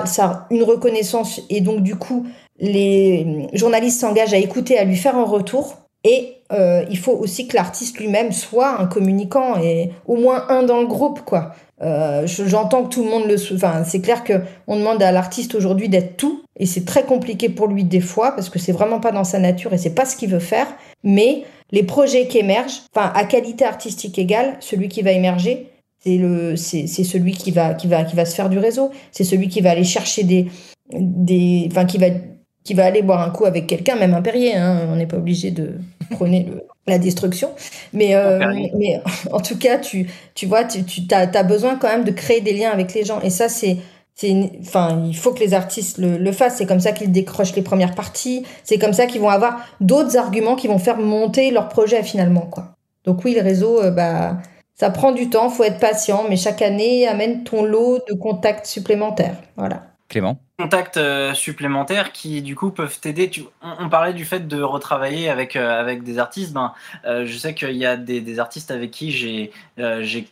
ça une reconnaissance et donc du coup les journalistes s'engagent à écouter, à lui faire un retour. Et euh, il faut aussi que l'artiste lui-même soit un communicant et au moins un dans le groupe, quoi. Euh, j'entends que tout le monde le. Enfin, c'est clair que on demande à l'artiste aujourd'hui d'être tout, et c'est très compliqué pour lui des fois parce que c'est vraiment pas dans sa nature et c'est pas ce qu'il veut faire. Mais les projets qui émergent, enfin, à qualité artistique égale, celui qui va émerger, c'est le c'est celui qui va qui va qui va se faire du réseau. C'est celui qui va aller chercher des des enfin qui va qui va aller boire un coup avec quelqu'un même un Perrier hein, on n'est pas obligé de prôner la destruction. Mais euh, mais en tout cas tu tu vois tu tu as, besoin quand même de créer des liens avec les gens. Et ça c'est c'est enfin il faut que les artistes le, le fassent. C'est comme ça qu'ils décrochent les premières parties. C'est comme ça qu'ils vont avoir d'autres arguments qui vont faire monter leur projet finalement quoi. Donc oui le réseau euh, bah Ça prend du temps, faut être patient, mais chaque année amène ton lot de contacts supplémentaires. Voilà.
Clément
contacts euh, supplémentaires qui du coup peuvent t'aider. On, parlait du fait de retravailler avec euh, avec des artistes. Ben, euh, je sais qu'il y a des, artistes avec qui j'ai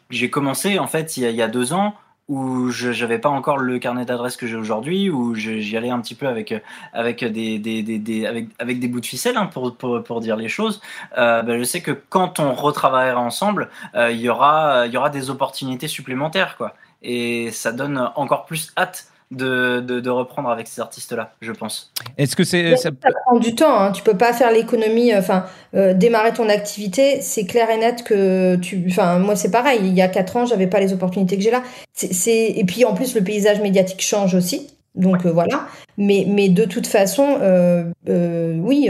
j'ai commencé en fait il y, a, deux ans où je n'avais pas encore le carnet d'adresses que j'ai aujourd'hui, où j'y allais un petit peu avec avec des, des, des, avec, avec des bouts de ficelle hein, pour, pour, pour, dire les choses. Ben, je sais que quand on retravaillera ensemble, il y aura y aura des opportunités supplémentaires quoi, et ça donne encore plus hâte de, de, reprendre avec ces artistes-là, je pense.
Est-ce que c'est
ça... prend du temps hein. Tu peux pas faire l'économie. Euh, enfin, euh, démarrer ton activité, c'est clair et net que tu. Enfin, moi c'est pareil. Il y a quatre ans, j'avais pas les opportunités que j'ai là. C'est et puis en plus le paysage médiatique change aussi. Donc euh, voilà. Mais mais de toute façon, oui,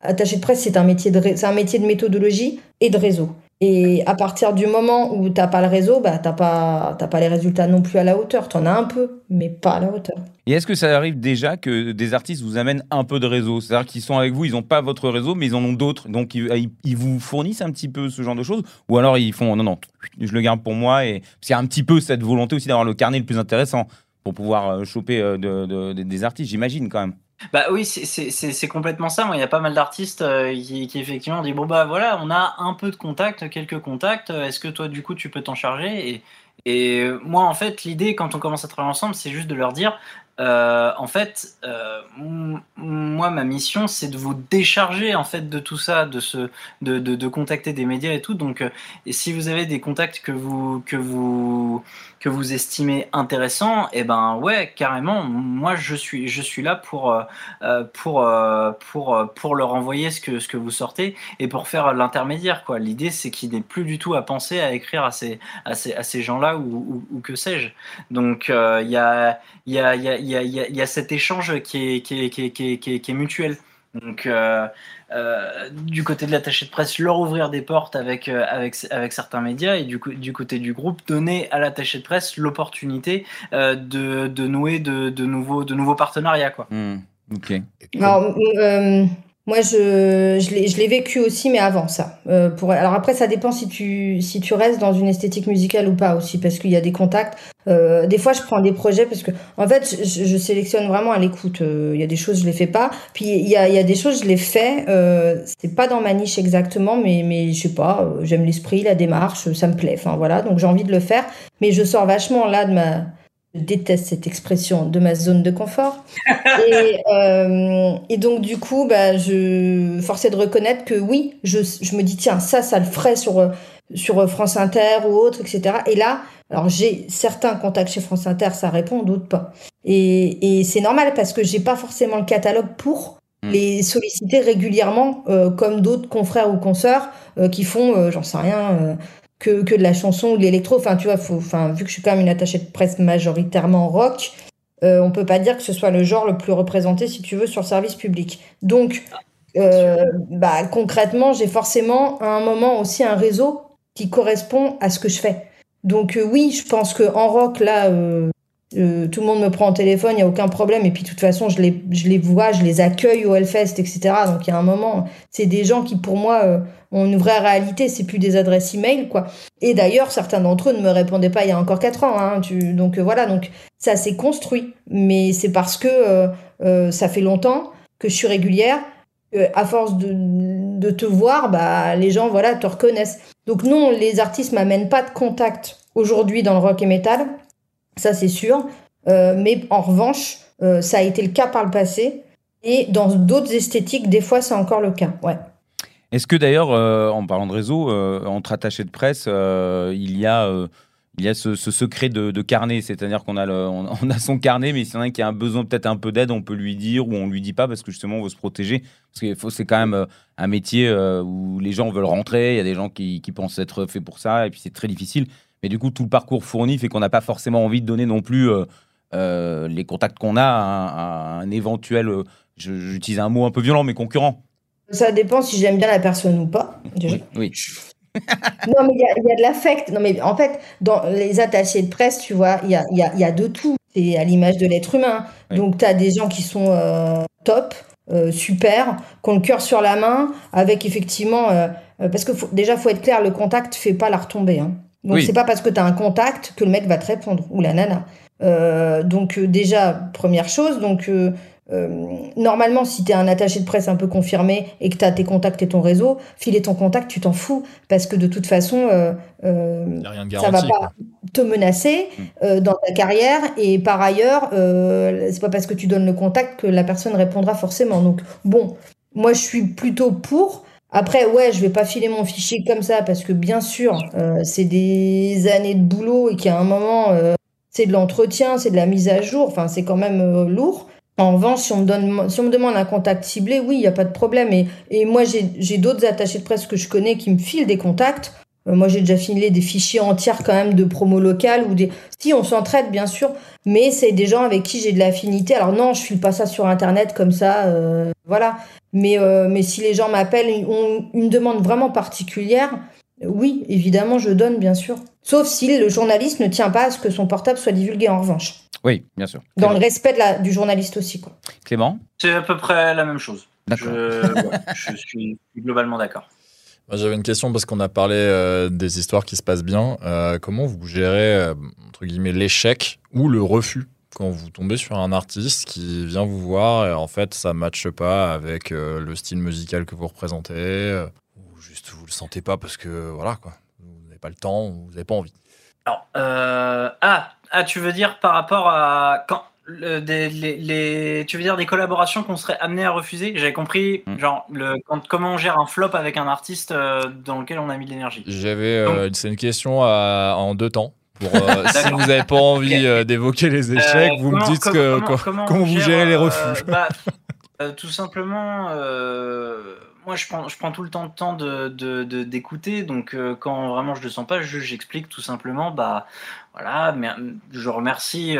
attaché de presse, c'est un métier de c'est un métier de méthodologie et de réseau. Et à partir du moment où tu n'as pas le réseau, bah, tu n'as pas, pas les résultats non plus à la hauteur. Tu en as un peu, mais pas à la hauteur.
Et est-ce que ça arrive déjà que des artistes vous amènent un peu de réseau? C'est-à-dire qu'ils sont avec vous, ils n'ont pas votre réseau, mais ils en ont d'autres. Donc ils, ils, vous fournissent un petit peu ce genre de choses? Ou alors ils font non, non, je le garde pour moi. Et... Parce qu'il y a un petit peu cette volonté aussi d'avoir le carnet le plus intéressant pour pouvoir euh, choper euh, de, des artistes, j'imagine quand même.
Bah oui, c'est complètement ça. il y a pas mal d'artistes euh, qui, qui, effectivement disent bon bah voilà, on a un peu de contacts, quelques contacts. Est-ce que toi du coup tu peux t'en charger? Et, et moi en fait l'idée quand on commence à travailler ensemble, c'est juste de leur dire euh, en fait, euh, moi, ma mission, c'est de vous décharger en fait de tout ça, de se, de, de, de contacter des médias et tout. Donc, euh, et si vous avez des contacts que vous, que vous, que vous estimez intéressants, et eh ben ouais, carrément. Moi, je suis, je suis là pour, euh, pour, euh, pour, pour leur envoyer ce que, ce que vous sortez et pour faire l'intermédiaire. Quoi. L'idée, c'est qu'il n'ait plus du tout à penser à écrire à ces, à ces, à ces gens-là ou, que sais-je. Donc, il y a, il y a, y a il y, a, cet échange qui est, qui est, qui est, qui est mutuel. Donc, euh, du côté de l'attaché de presse, leur ouvrir des portes avec, euh, avec, avec certains médias et du, du côté du groupe, donner à l'attaché de presse l'opportunité euh, de, de, nouer de, de, nouveaux, de nouveaux partenariats. Quoi.
Mmh, ok.
Alors, moi, je, je l'ai vécu aussi, mais avant ça. Euh, pour, alors après, ça dépend si tu, si tu restes dans une esthétique musicale ou pas aussi, parce qu'il y a des contacts. Euh, des fois, je prends des projets parce que, en fait, je, je sélectionne vraiment à l'écoute. Euh, il y a des choses, je les fais pas. Puis il y a, y a des choses, je les fais. Euh, c'est pas dans ma niche exactement, mais, mais je sais pas. Euh, j'aime l'esprit, la démarche, ça me plaît. Enfin voilà, donc j'ai envie de le faire. Mais je sors vachement là de ma je déteste cette expression de ma zone de confort. et, euh, et, donc, du coup, bah, je forçais de reconnaître que oui, je, je, me dis, tiens, ça, ça le ferait sur, sur France Inter ou autre, etc. Et là, alors j'ai certains contacts chez France Inter, ça répond, d'autres pas. Et, et c'est normal parce que j'ai pas forcément le catalogue pour hmm. les solliciter régulièrement, euh, comme d'autres confrères ou consoeurs euh, qui font, j'en sais rien, que, que de la chanson ou de l'électro. Enfin, tu vois, faut, enfin, vu que je suis quand même une attachée de presse majoritairement rock, euh, on peut pas dire que ce soit le genre le plus représenté, si tu veux, sur le service public. Donc, euh, bah, concrètement, j'ai forcément à un moment aussi un réseau qui correspond à ce que je fais. Donc euh, oui, je pense que en rock là, euh, euh, tout le monde me prend au téléphone, il y a aucun problème. Et puis de toute façon, je les, je les vois, je les accueille au Hellfest, etc. Donc il y a un moment, c'est des gens qui pour moi ont une vraie réalité, c'est plus des adresses email, quoi. Et d'ailleurs, certains d'entre eux ne me répondaient pas il y a encore quatre ans. Hein, tu... Donc euh, voilà, donc ça s'est construit, mais c'est parce que euh, euh, ça fait longtemps que je suis régulière. à force de, de, te voir, bah, les gens voilà, te reconnaissent. Donc non, les artistes m'amènent pas de contact aujourd'hui dans le rock et metal, ça c'est sûr. mais en revanche, ça a été le cas par le passé. Et dans d'autres esthétiques, des fois, c'est encore le cas. Ouais.
Est-ce que d'ailleurs, euh, en parlant de réseau, euh, entre attachés de presse, euh, il y a, il y a ce, secret de, carnet, c'est-à-dire qu'on a, on, a son carnet, mais s'il y en a qui a besoin peut-être un peu d'aide, on peut lui dire ou on lui dit pas parce que justement on veut se protéger. Parce que c'est quand même un métier où les gens veulent rentrer, il y a des gens qui, pensent être faits pour ça, et puis c'est très difficile. Mais du coup, tout le parcours fourni fait qu'on n'a pas forcément envie de donner non plus les contacts qu'on a à, un éventuel, j'utilise un mot un peu violent, mais concurrent.
Ça dépend si j'aime bien la personne ou pas.
Oui. oui.
non, mais il y, a de l'affect. Non, mais en fait, dans les attachés de presse, tu vois, il y a, y, a, y a, de tout. C'est à l'image de l'être humain. Donc, tu as des gens qui sont euh, top, euh, super, qui ont le cœur sur la main, avec effectivement. Euh, parce que déjà, faut être clair, le contact fait pas la retombée. Hein. Donc
Oui.
c'est pas parce que tu as un contact que le mec va te répondre ou la nana. Euh, donc euh, déjà première chose, donc euh, euh, normalement si tu es un attaché de presse un peu confirmé et que tu as tes contacts et ton réseau, filer ton contact, tu t'en fous parce que de toute façon euh, euh,
rien de
ça va pas
quoi.
te menacer euh, dans ta carrière et par ailleurs euh, c'est pas parce que tu donnes le contact que la personne répondra forcément donc bon moi je suis plutôt pour après ouais je vais pas filer mon fichier comme ça parce que bien sûr euh, c'est des années de boulot et a un moment euh, c'est de l'entretien c'est de la mise à jour enfin c'est quand même euh, lourd en revanche, si on me, on me demande un contact ciblé, oui, il n'y a pas de problème. Et, moi, j'ai d'autres attachés de presse que je connais qui me filent des contacts. Moi, j'ai déjà filé des fichiers entiers quand même de promo locale ou des. Si, on s'entraide, bien sûr, mais c'est des gens avec qui j'ai de l'affinité. Alors non, je file pas ça sur Internet comme ça, voilà. Mais, euh, mais si les gens m'appellent, ils ont une demande vraiment particulière, oui, évidemment, je donne, bien sûr. Sauf si le journaliste ne tient pas à ce que son portable soit divulgué, en revanche.
Oui, bien sûr.
Dans le respect de la, du journaliste aussi, quoi.
Clément
C'est à peu près la même chose.
D'accord.
Je, ouais, je suis globalement d'accord.
J'avais une question parce qu'on a parlé euh, des histoires qui se passent bien. Euh, comment vous gérez, euh, entre guillemets, l'échec ou le refus quand vous tombez sur un artiste qui vient vous voir et en fait ça ne matche pas avec euh, le style musical que vous représentez euh, ou juste vous le sentez pas parce que voilà quoi, vous n'avez pas le temps ou vous n'avez pas envie.
Alors, euh, ah, ah, tu veux dire par rapport à quand le- des, les, les- tu veux dire des collaborations qu'on serait amené à refuser? J'avais compris,
Mm.
genre le, quand, comment on gère un flop avec un artiste euh, dans lequel on a mis de l'énergie.
J'avais, euh, c'est une question à- en deux temps. Pour, euh, si vous n'avez pas envie euh, d'évoquer les échecs,
Euh,
vous me dites
comment-
que,
comment-
vous gérez les refus.
bah, Tout simplement, moi je prends, je prends tout le temps de temps de, d'écouter, donc quand vraiment je le sens pas, je- j'explique tout simplement, bah voilà, mais, je remercie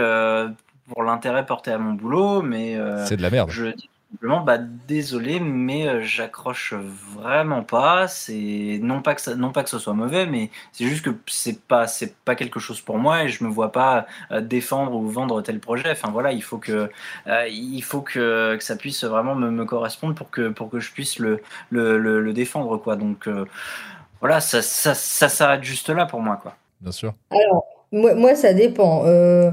pour l'intérêt porté à mon boulot, mais
C'est de la merde.
je dis simplement, bah désolé, mais euh, j'accroche vraiment pas. C'est non pas que ça, non pas que ce soit mauvais, mais c'est juste que c'est pas, c'est pas quelque chose pour moi et je me vois pas euh, défendre ou vendre tel projet. Enfin voilà, il faut que, euh, il faut que, que ça puisse vraiment me, me correspondre pour que, pour que je puisse le, le, le, le défendre quoi. Donc euh, voilà, ça, ça, ça s'arrête juste là pour moi quoi.
Bien sûr.
Alors, moi, moi, ça dépend. Euh,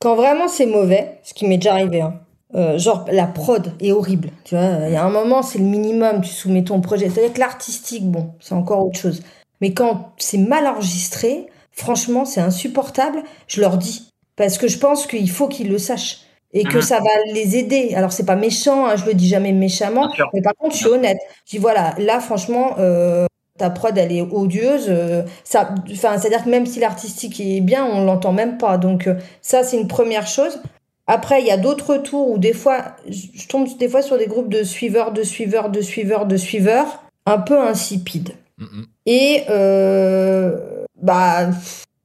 quand vraiment c'est mauvais, ce qui m'est déjà arrivé, hein, euh, genre la prod est horrible, tu vois, il y a un moment, c'est le minimum, tu soumets ton projet. C'est-à-dire que l'artistique, bon, c'est encore autre chose. Mais quand c'est mal enregistré, franchement, c'est insupportable, je leur dis. Parce que je pense qu'il faut qu'ils le sachent. Et que
Mhm.
ça va les aider. Alors, c'est pas méchant, hein, je le dis jamais méchamment, mais par contre, je suis honnête. Je dis, voilà, là, franchement, euh, ta prod, elle est odieuse. euh, ça, enfin, c'est-à-dire que même si l'artistique est bien, on l'entend même pas. Donc, euh, ça, c'est une première chose. Après, il y a d'autres retours où des fois, je tombe des fois sur des groupes de suiveurs, de suiveurs, de suiveurs, de suiveurs, un peu insipides.
Mm-mm.
Et euh, bah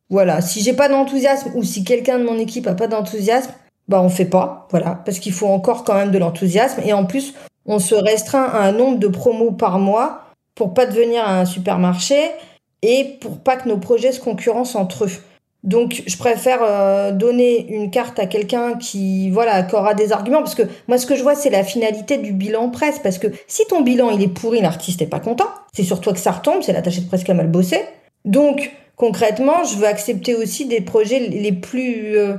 voilà, si j'ai pas d'enthousiasme ou si quelqu'un de mon équipe a pas d'enthousiasme, bah on fait pas, voilà, parce qu'il faut encore quand même de l'enthousiasme et en plus on se restreint à un nombre de promos par mois pour pas devenir un supermarché et pour pas que nos projets se concurrencent entre eux. Donc je préfère euh, donner une carte à quelqu'un qui voilà qui aura des arguments parce que moi ce que je vois c'est la finalité du bilan presse parce que si ton bilan il est pourri l'artiste est pas content. C'est sur toi que ça retombe c'est l'attaché de presse qui a mal bossé. Donc concrètement je veux accepter aussi des projets les plus euh,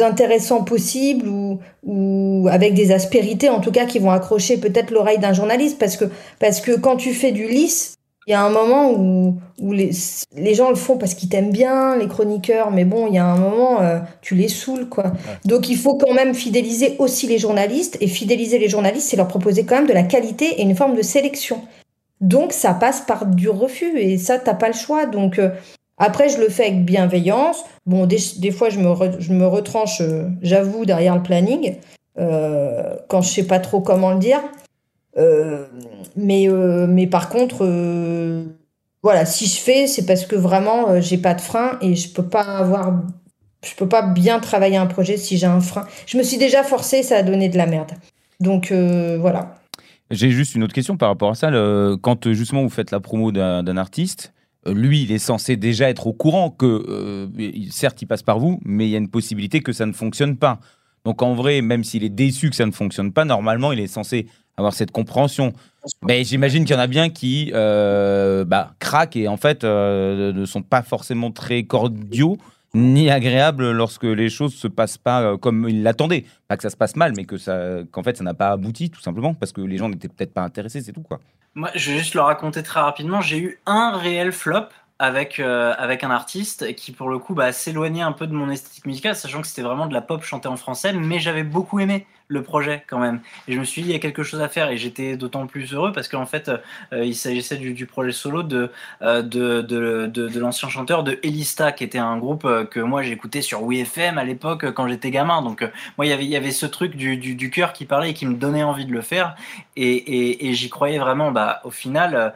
intéressants possibles ou, ou avec des aspérités en tout cas qui vont accrocher peut-être l'oreille d'un journaliste parce que parce que quand tu fais du lisse il y a un moment où, où les, les gens le font parce qu'ils t'aiment bien, les chroniqueurs, mais bon, il y a un moment, euh, tu les saoules, quoi. Donc il faut quand même fidéliser aussi les journalistes, et fidéliser les journalistes, c'est leur proposer quand même de la qualité et une forme de sélection. Donc ça passe par du refus, et ça, t'as pas le choix. Donc euh, après, je le fais avec bienveillance. Bon, des, des fois, je me, re- je me retranche, euh, j'avoue, derrière le planning, quand je sais pas trop comment le dire. Euh, mais, euh, mais par contre, euh, voilà, si je fais, c'est parce que vraiment, j'ai pas de frein et je peux pas avoir, je peux pas bien travailler un projet si j'ai un frein. Je me suis déjà forcée, ça a donné de la merde. Donc voilà.
J'ai juste une autre question par rapport à ça. Quand justement vous faites la promo d'un artiste, lui, il est censé déjà être au courant que, certes, il passe par vous, mais il y a une possibilité que ça ne fonctionne pas. Donc en vrai, même s'il est déçu que ça ne fonctionne pas, normalement, il est censé avoir cette compréhension. Mais j'imagine qu'il y en a bien qui euh, bah, craquent et en fait euh, ne sont pas forcément très cordiaux ni agréables lorsque les choses se passent pas euh, comme ils l'attendaient. Pas que ça se passe mal, mais que ça, qu'en fait ça n'a pas abouti tout simplement parce que les gens n'étaient peut-être pas intéressés, c'est tout quoi.
Moi, je vais juste le raconter très rapidement. J'ai eu un réel flop avec, euh, avec un artiste qui, pour le coup, bah, s'éloignait un peu de mon esthétique musicale, sachant que c'était vraiment de la pop chantée en français, mais j'avais beaucoup aimé le projet quand même. Et je me suis dit, il y a quelque chose à faire, et j'étais d'autant plus heureux parce qu'en fait, euh, il s'agissait du, projet solo de, euh, de, de, de, de l'ancien chanteur de Elista, qui était un groupe que moi j'écoutais sur WeFM à l'époque quand j'étais gamin. Donc, moi, il y avait, il y avait ce truc du, du, cœur qui parlait et qui me donnait envie de le faire, et, et, et j'y croyais vraiment. Bah, au final,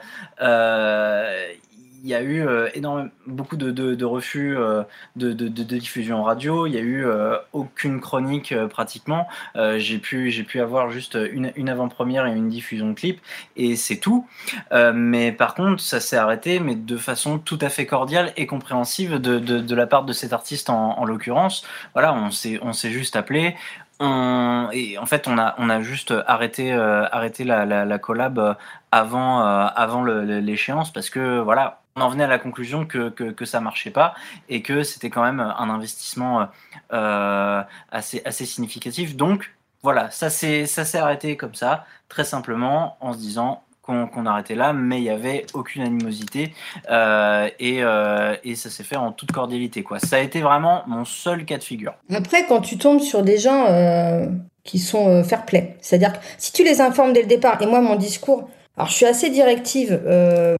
il y a eu euh, énormément, beaucoup de, de, refus euh, de, de, diffusion radio. Il y a eu euh, aucune chronique pratiquement. J'ai pu, j'ai pu avoir juste une, une avant-première et une diffusion de clip et c'est tout. Mais par contre, ça s'est arrêté, mais de façon tout à fait cordiale et compréhensive de, la part de cet artiste en, en l'occurrence. Voilà, on s'est, on s'est juste appelé. On, et en fait, on a, on a juste arrêté, arrêté la, la, la collab avant, avant l'échéance parce que voilà, on en venait à la conclusion que, que, ça marchait pas et que c'était quand même un investissement euh, assez, assez significatif. Donc voilà, ça s'est arrêté comme ça, très simplement, en se disant qu'on qu arrêtait là, mais il n'y avait aucune animosité euh, et, euh, ça s'est fait en toute cordialité. Quoi. Ça a été vraiment mon seul cas de figure.
Après, quand tu tombes sur des gens euh, qui sont euh, fair play, c'est-à-dire que si tu les informes dès le départ, et moi mon discours, alors je suis assez directive euh,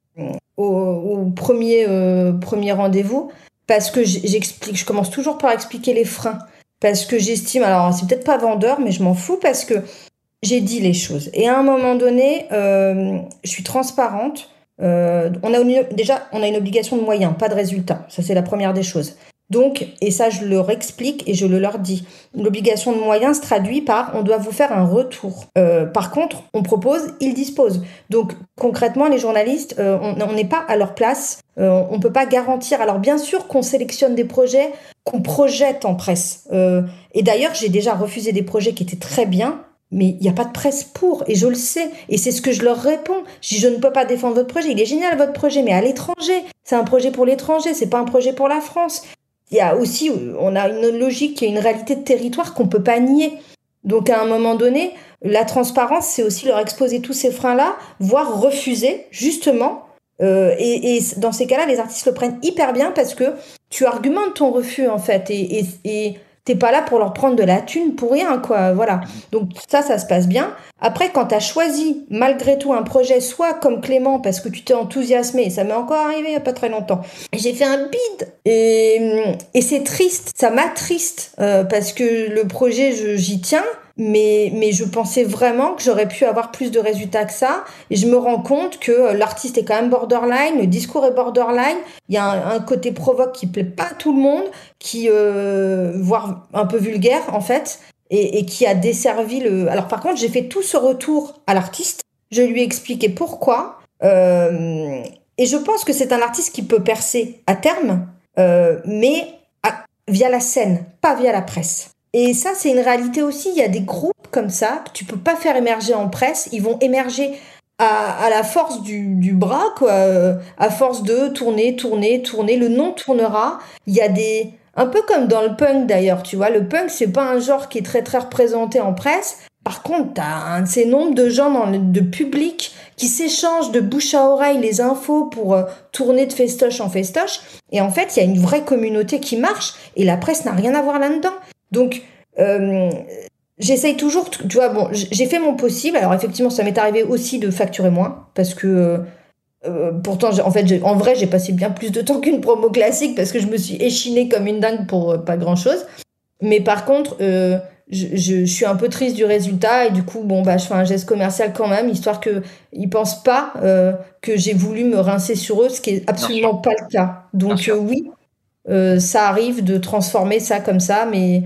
au, premier, euh, premier rendez-vous parce que j'explique, je commence toujours par expliquer les freins. Parce que j'estime, alors c'est peut-être pas vendeur, mais je m'en fous parce que j'ai dit les choses. Et à un moment donné, euh, je suis transparente. Euh, on a déjà, on a une obligation de moyens, pas de résultats. Ça, c'est la première des choses. Donc, et ça, je leur explique et je le leur dis. L'obligation de moyens se traduit par on doit vous faire un retour. Euh, par contre, on propose, ils disposent. Donc, concrètement, les journalistes, euh, on n'est pas à leur place. Euh, on peut pas garantir. Alors, bien sûr qu'on sélectionne des projets qu'on projette en presse. Euh, et d'ailleurs, j'ai déjà refusé des projets qui étaient très bien. Mais il n'y a pas de presse pour, et je le sais, et c'est ce que je leur réponds. Je je ne peux pas défendre votre projet, il est génial votre projet, mais à l'étranger. C'est un projet pour l'étranger, c'est pas un projet pour la France il y a aussi, on a une logique et une réalité de territoire qu'on peut pas nier. Donc à un moment donné, la transparence, c'est aussi leur exposer tous ces freins-là, voire refuser, justement. Euh, et, et, dans ces cas-là, les artistes le prennent hyper bien parce que tu argumentes ton refus, en fait. Et, et, et t'es pas là pour leur prendre de la thune pour rien, quoi. Voilà. Donc ça, ça se passe bien. Après, quand tu as choisi malgré tout un projet, soit comme Clément, parce que tu t'es enthousiasmé, et ça m'est encore arrivé il n'y a pas très longtemps, j'ai fait un bid, et, et c'est triste, ça m'attriste, euh, parce que le projet, j'y tiens, mais, mais je pensais vraiment que j'aurais pu avoir plus de résultats que ça. Et je me rends compte que l'artiste est quand même borderline, le discours est borderline. Il y a un, côté provoque qui plaît pas à tout le monde, qui euh, voire un peu vulgaire en fait, et, qui a desservi le. Alors par contre, j'ai fait tout ce retour à l'artiste. Je lui ai expliqué pourquoi. Euh, et je pense que c'est un artiste qui peut percer à terme, euh, mais via la scène, pas via la presse. Et ça, c'est une réalité aussi. Il y a des groupes comme ça que tu peux pas faire émerger en presse. Ils vont émerger à, à la force du, du, bras, quoi. À force de tourner, tourner, tourner. Le nom tournera. Il y a des, un peu comme dans le punk d'ailleurs, tu vois. Le punk, c'est pas un genre qui est très très représenté en presse. Par contre, t'as un de ces nombres de gens dans le, de public qui s'échangent de bouche à oreille les infos pour euh, tourner de festoche en festoche. Et en fait, il y a une vraie communauté qui marche et la presse n'a rien à voir là-dedans. Donc, euh, j'essaye toujours, tu vois, bon, j'ai fait mon possible. Alors, effectivement, ça m'est arrivé aussi de facturer moins parce que. Euh, pourtant, en fait, en vrai, j'ai passé bien plus de temps qu'une promo classique parce que je me suis échinée comme une dingue pour euh, pas grand chose. Mais par contre, euh, je, je, je, suis un peu triste du résultat et du coup, bon, bah, je fais un geste commercial quand même, histoire que ils pensent pas que j'ai voulu me rincer sur eux, ce qui est absolument pas le cas. Donc oui, ça arrive de transformer ça comme ça, mais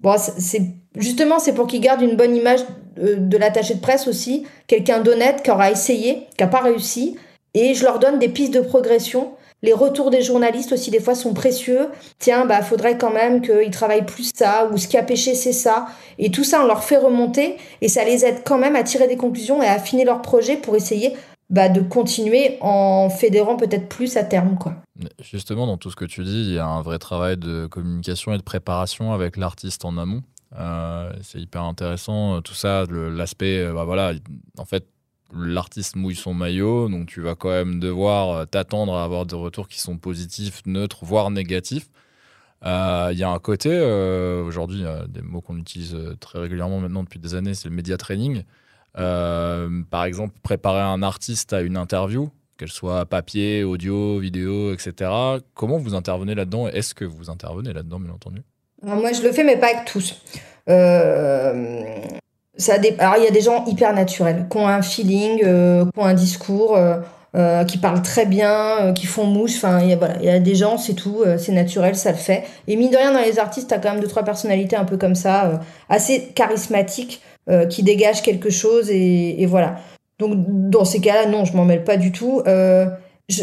Bon, c'est justement c'est pour qu'ils gardent une bonne image de, de l'attaché de presse aussi, quelqu'un d'honnête qui aura essayé, qui n'a pas réussi, et je leur donne des pistes de progression. Les retours des journalistes aussi, des fois, sont précieux. Tiens, bah, faudrait quand même qu'ils travaillent plus ça, ou ce qui a pêché, c'est ça. Et tout ça, on leur fait remonter, et ça les aide quand même à tirer des conclusions et à affiner leur projet pour essayer bah, de continuer en fédérant peut-être plus à terme. Quoi.
Justement, dans tout ce que tu dis, il y a un vrai travail de communication et de préparation avec l'artiste en amont. Euh, c'est hyper intéressant, tout ça, l'aspect, euh, bah voilà, en fait, l'artiste mouille son maillot, donc tu vas quand même devoir euh, t'attendre à avoir des retours qui sont positifs, neutres, voire négatifs. Il y a un côté, aujourd'hui, des mots qu'on utilise très régulièrement maintenant depuis des années, c'est le média training. Par exemple, préparer un artiste à une interview, qu'elle soit papier, audio, vidéo, etc. Comment vous intervenez là-dedans Est-ce que vous intervenez là-dedans, bien entendu?
Moi, je le fais, mais pas avec tous. Euh, Alors, il y a des gens hyper naturels, qui ont un feeling, euh, qui ont un discours, euh, qui parlent très bien, qui font mouche. Enfin, il y a des gens, c'est tout, c'est naturel, ça le fait. Et mine de rien, dans les artistes, t'as quand même deux, trois personnalités un peu comme ça, assez charismatiques, qui dégagent quelque chose, et, voilà. Donc, dans ces cas-là, non, je m'en mêle pas du tout. Euh, je,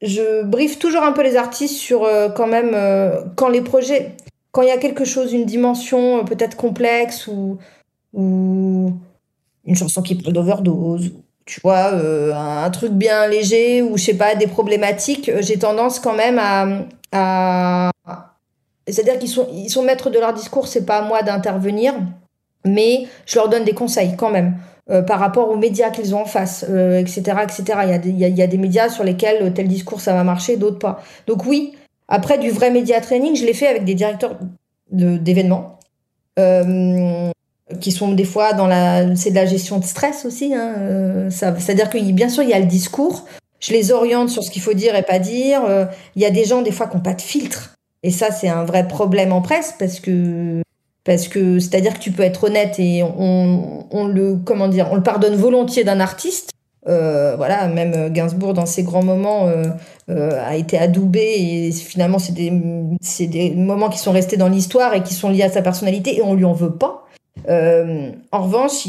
je, briefe toujours un peu les artistes sur euh, quand même, euh, quand les projets, quand il y a quelque chose, une dimension peut-être complexe ou, ou une chanson qui parle d'overdose, tu vois, un, truc bien léger ou je sais pas, des problématiques, j'ai tendance quand même à. à... C'est-à-dire qu'ils sont, ils sont maîtres de leur discours, c'est pas à moi d'intervenir, mais je leur donne des conseils quand même. Euh, par rapport aux médias qu'ils ont en face, etc., euh, etc. Il y, a des, il, y a, des médias sur lesquels tel discours ça va marcher, d'autres pas. Donc oui, après du vrai média training, je l'ai fait avec des directeurs d'événements. Euh, qui sont des fois dans la c'est de la gestion de stress aussi hein, euh, ça c'est à dire que bien sûr il y a le discours je les oriente sur ce qu'il faut dire et pas dire il y a des gens des fois qui n'ont pas de filtre et ça c'est un vrai problème en presse parce que parce que c'est-à-dire que tu peux être honnête et on, le comment dire, on le pardonne volontiers d'un artiste. Euh, voilà, même Gainsbourg dans ses grands moments euh, euh, a été adoubé et finalement c'est des des moments qui sont restés dans l'histoire et qui sont liés à sa personnalité et on lui en veut pas. Euh, en revanche,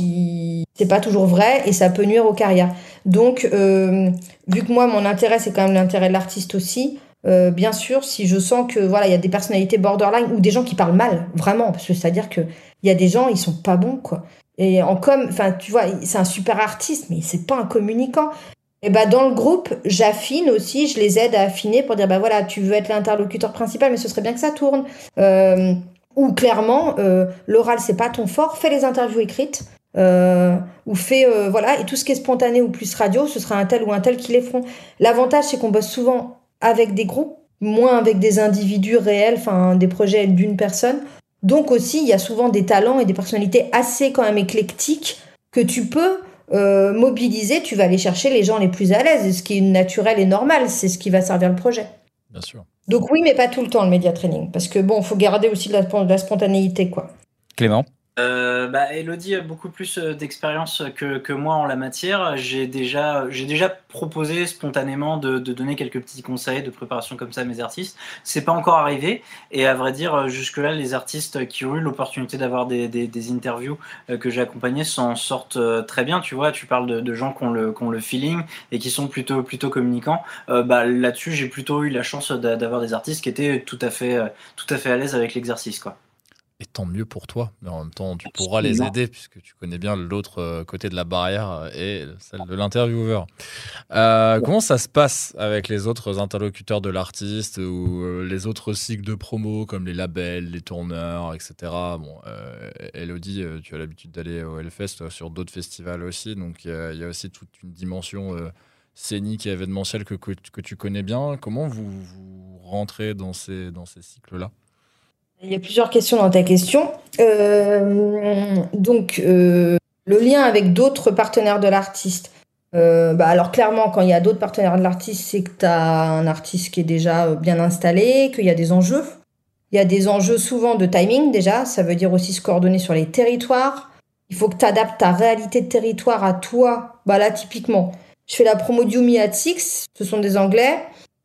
c'est pas toujours vrai et ça peut nuire aux carrières. Donc, euh, vu que moi mon intérêt c'est quand même l'intérêt de l'artiste aussi, euh, bien sûr, si je sens que voilà, il y a des personnalités borderline ou des gens qui parlent mal, vraiment, parce que c'est-à-dire que il y a des gens, ils sont pas bons, quoi. Et en com, enfin, tu vois, c'est un super artiste, mais c'est pas un communicant. Et ben dans le groupe, j'affine aussi, je les aide à affiner pour dire bah voilà, tu veux être l'interlocuteur principal, mais ce serait bien que ça tourne. Euh, ou clairement, euh, l'oral c'est pas ton fort, fais les interviews écrites. Euh, ou fais euh, voilà et tout ce qui est spontané ou plus radio ce sera un tel ou un tel qui les feront l'avantage c'est qu'on bosse souvent avec des groupes, moins avec des individus réels, enfin des projets d'une personne. Donc aussi, il y a souvent des talents et des personnalités assez quand même éclectiques que tu peux euh, mobiliser. Tu vas aller chercher les gens les plus à l'aise, ce qui est naturel et normal, c'est ce qui va servir le projet.
Bien sûr.
Donc oui, mais pas tout le temps le média training, parce que bon, faut garder aussi de la, de la spontanéité, quoi.
Clément?
Euh, bah, Elodie a beaucoup plus euh, d'expérience que, moi en la matière. J'ai déjà, proposé spontanément de, donner quelques petits conseils de préparation comme ça à mes artistes. C'est pas encore arrivé. Et à vrai dire, jusque-là, les artistes qui ont eu l'opportunité d'avoir des, interviews euh, que j'ai accompagnés s'en sortent euh, très bien. Tu vois, tu parles de, gens qui ont, le, feeling et qui sont plutôt, communicants. Bah, Là-dessus, j'ai plutôt eu la chance d'avoir des artistes qui étaient tout à fait, tout à fait à l'aise avec l'exercice. quoi
et tant mieux pour toi. Mais en même temps, tu pourras les aider puisque tu connais bien l'autre euh, côté de la barrière euh, et celle de l'intervieweur. Euh, comment ça se passe avec les autres interlocuteurs de l'artiste ou les autres cycles de promo comme les labels, les tourneurs, etc. Bon, Elodie, tu as l'habitude d'aller au Hellfest sur d'autres festivals aussi, donc il y, a aussi toute une dimension scénique et événementielle que, que, tu connais bien. Comment vous, vous rentrez dans ces, dans ces cycles-là?
Il y a plusieurs questions dans ta question. Euh, donc, euh, le lien avec d'autres partenaires de l'artiste. Euh, bah alors clairement, quand il y a d'autres partenaires de l'artiste, c'est que tu as un artiste qui est déjà bien installé, qu'il y a des enjeux. Il y a des enjeux souvent de timing déjà, ça veut dire aussi se coordonner sur les territoires. Il faut que tu adaptes ta réalité de territoire à toi. Bah là, typiquement, je fais la promo de Yumi at Six, ce sont des Anglais.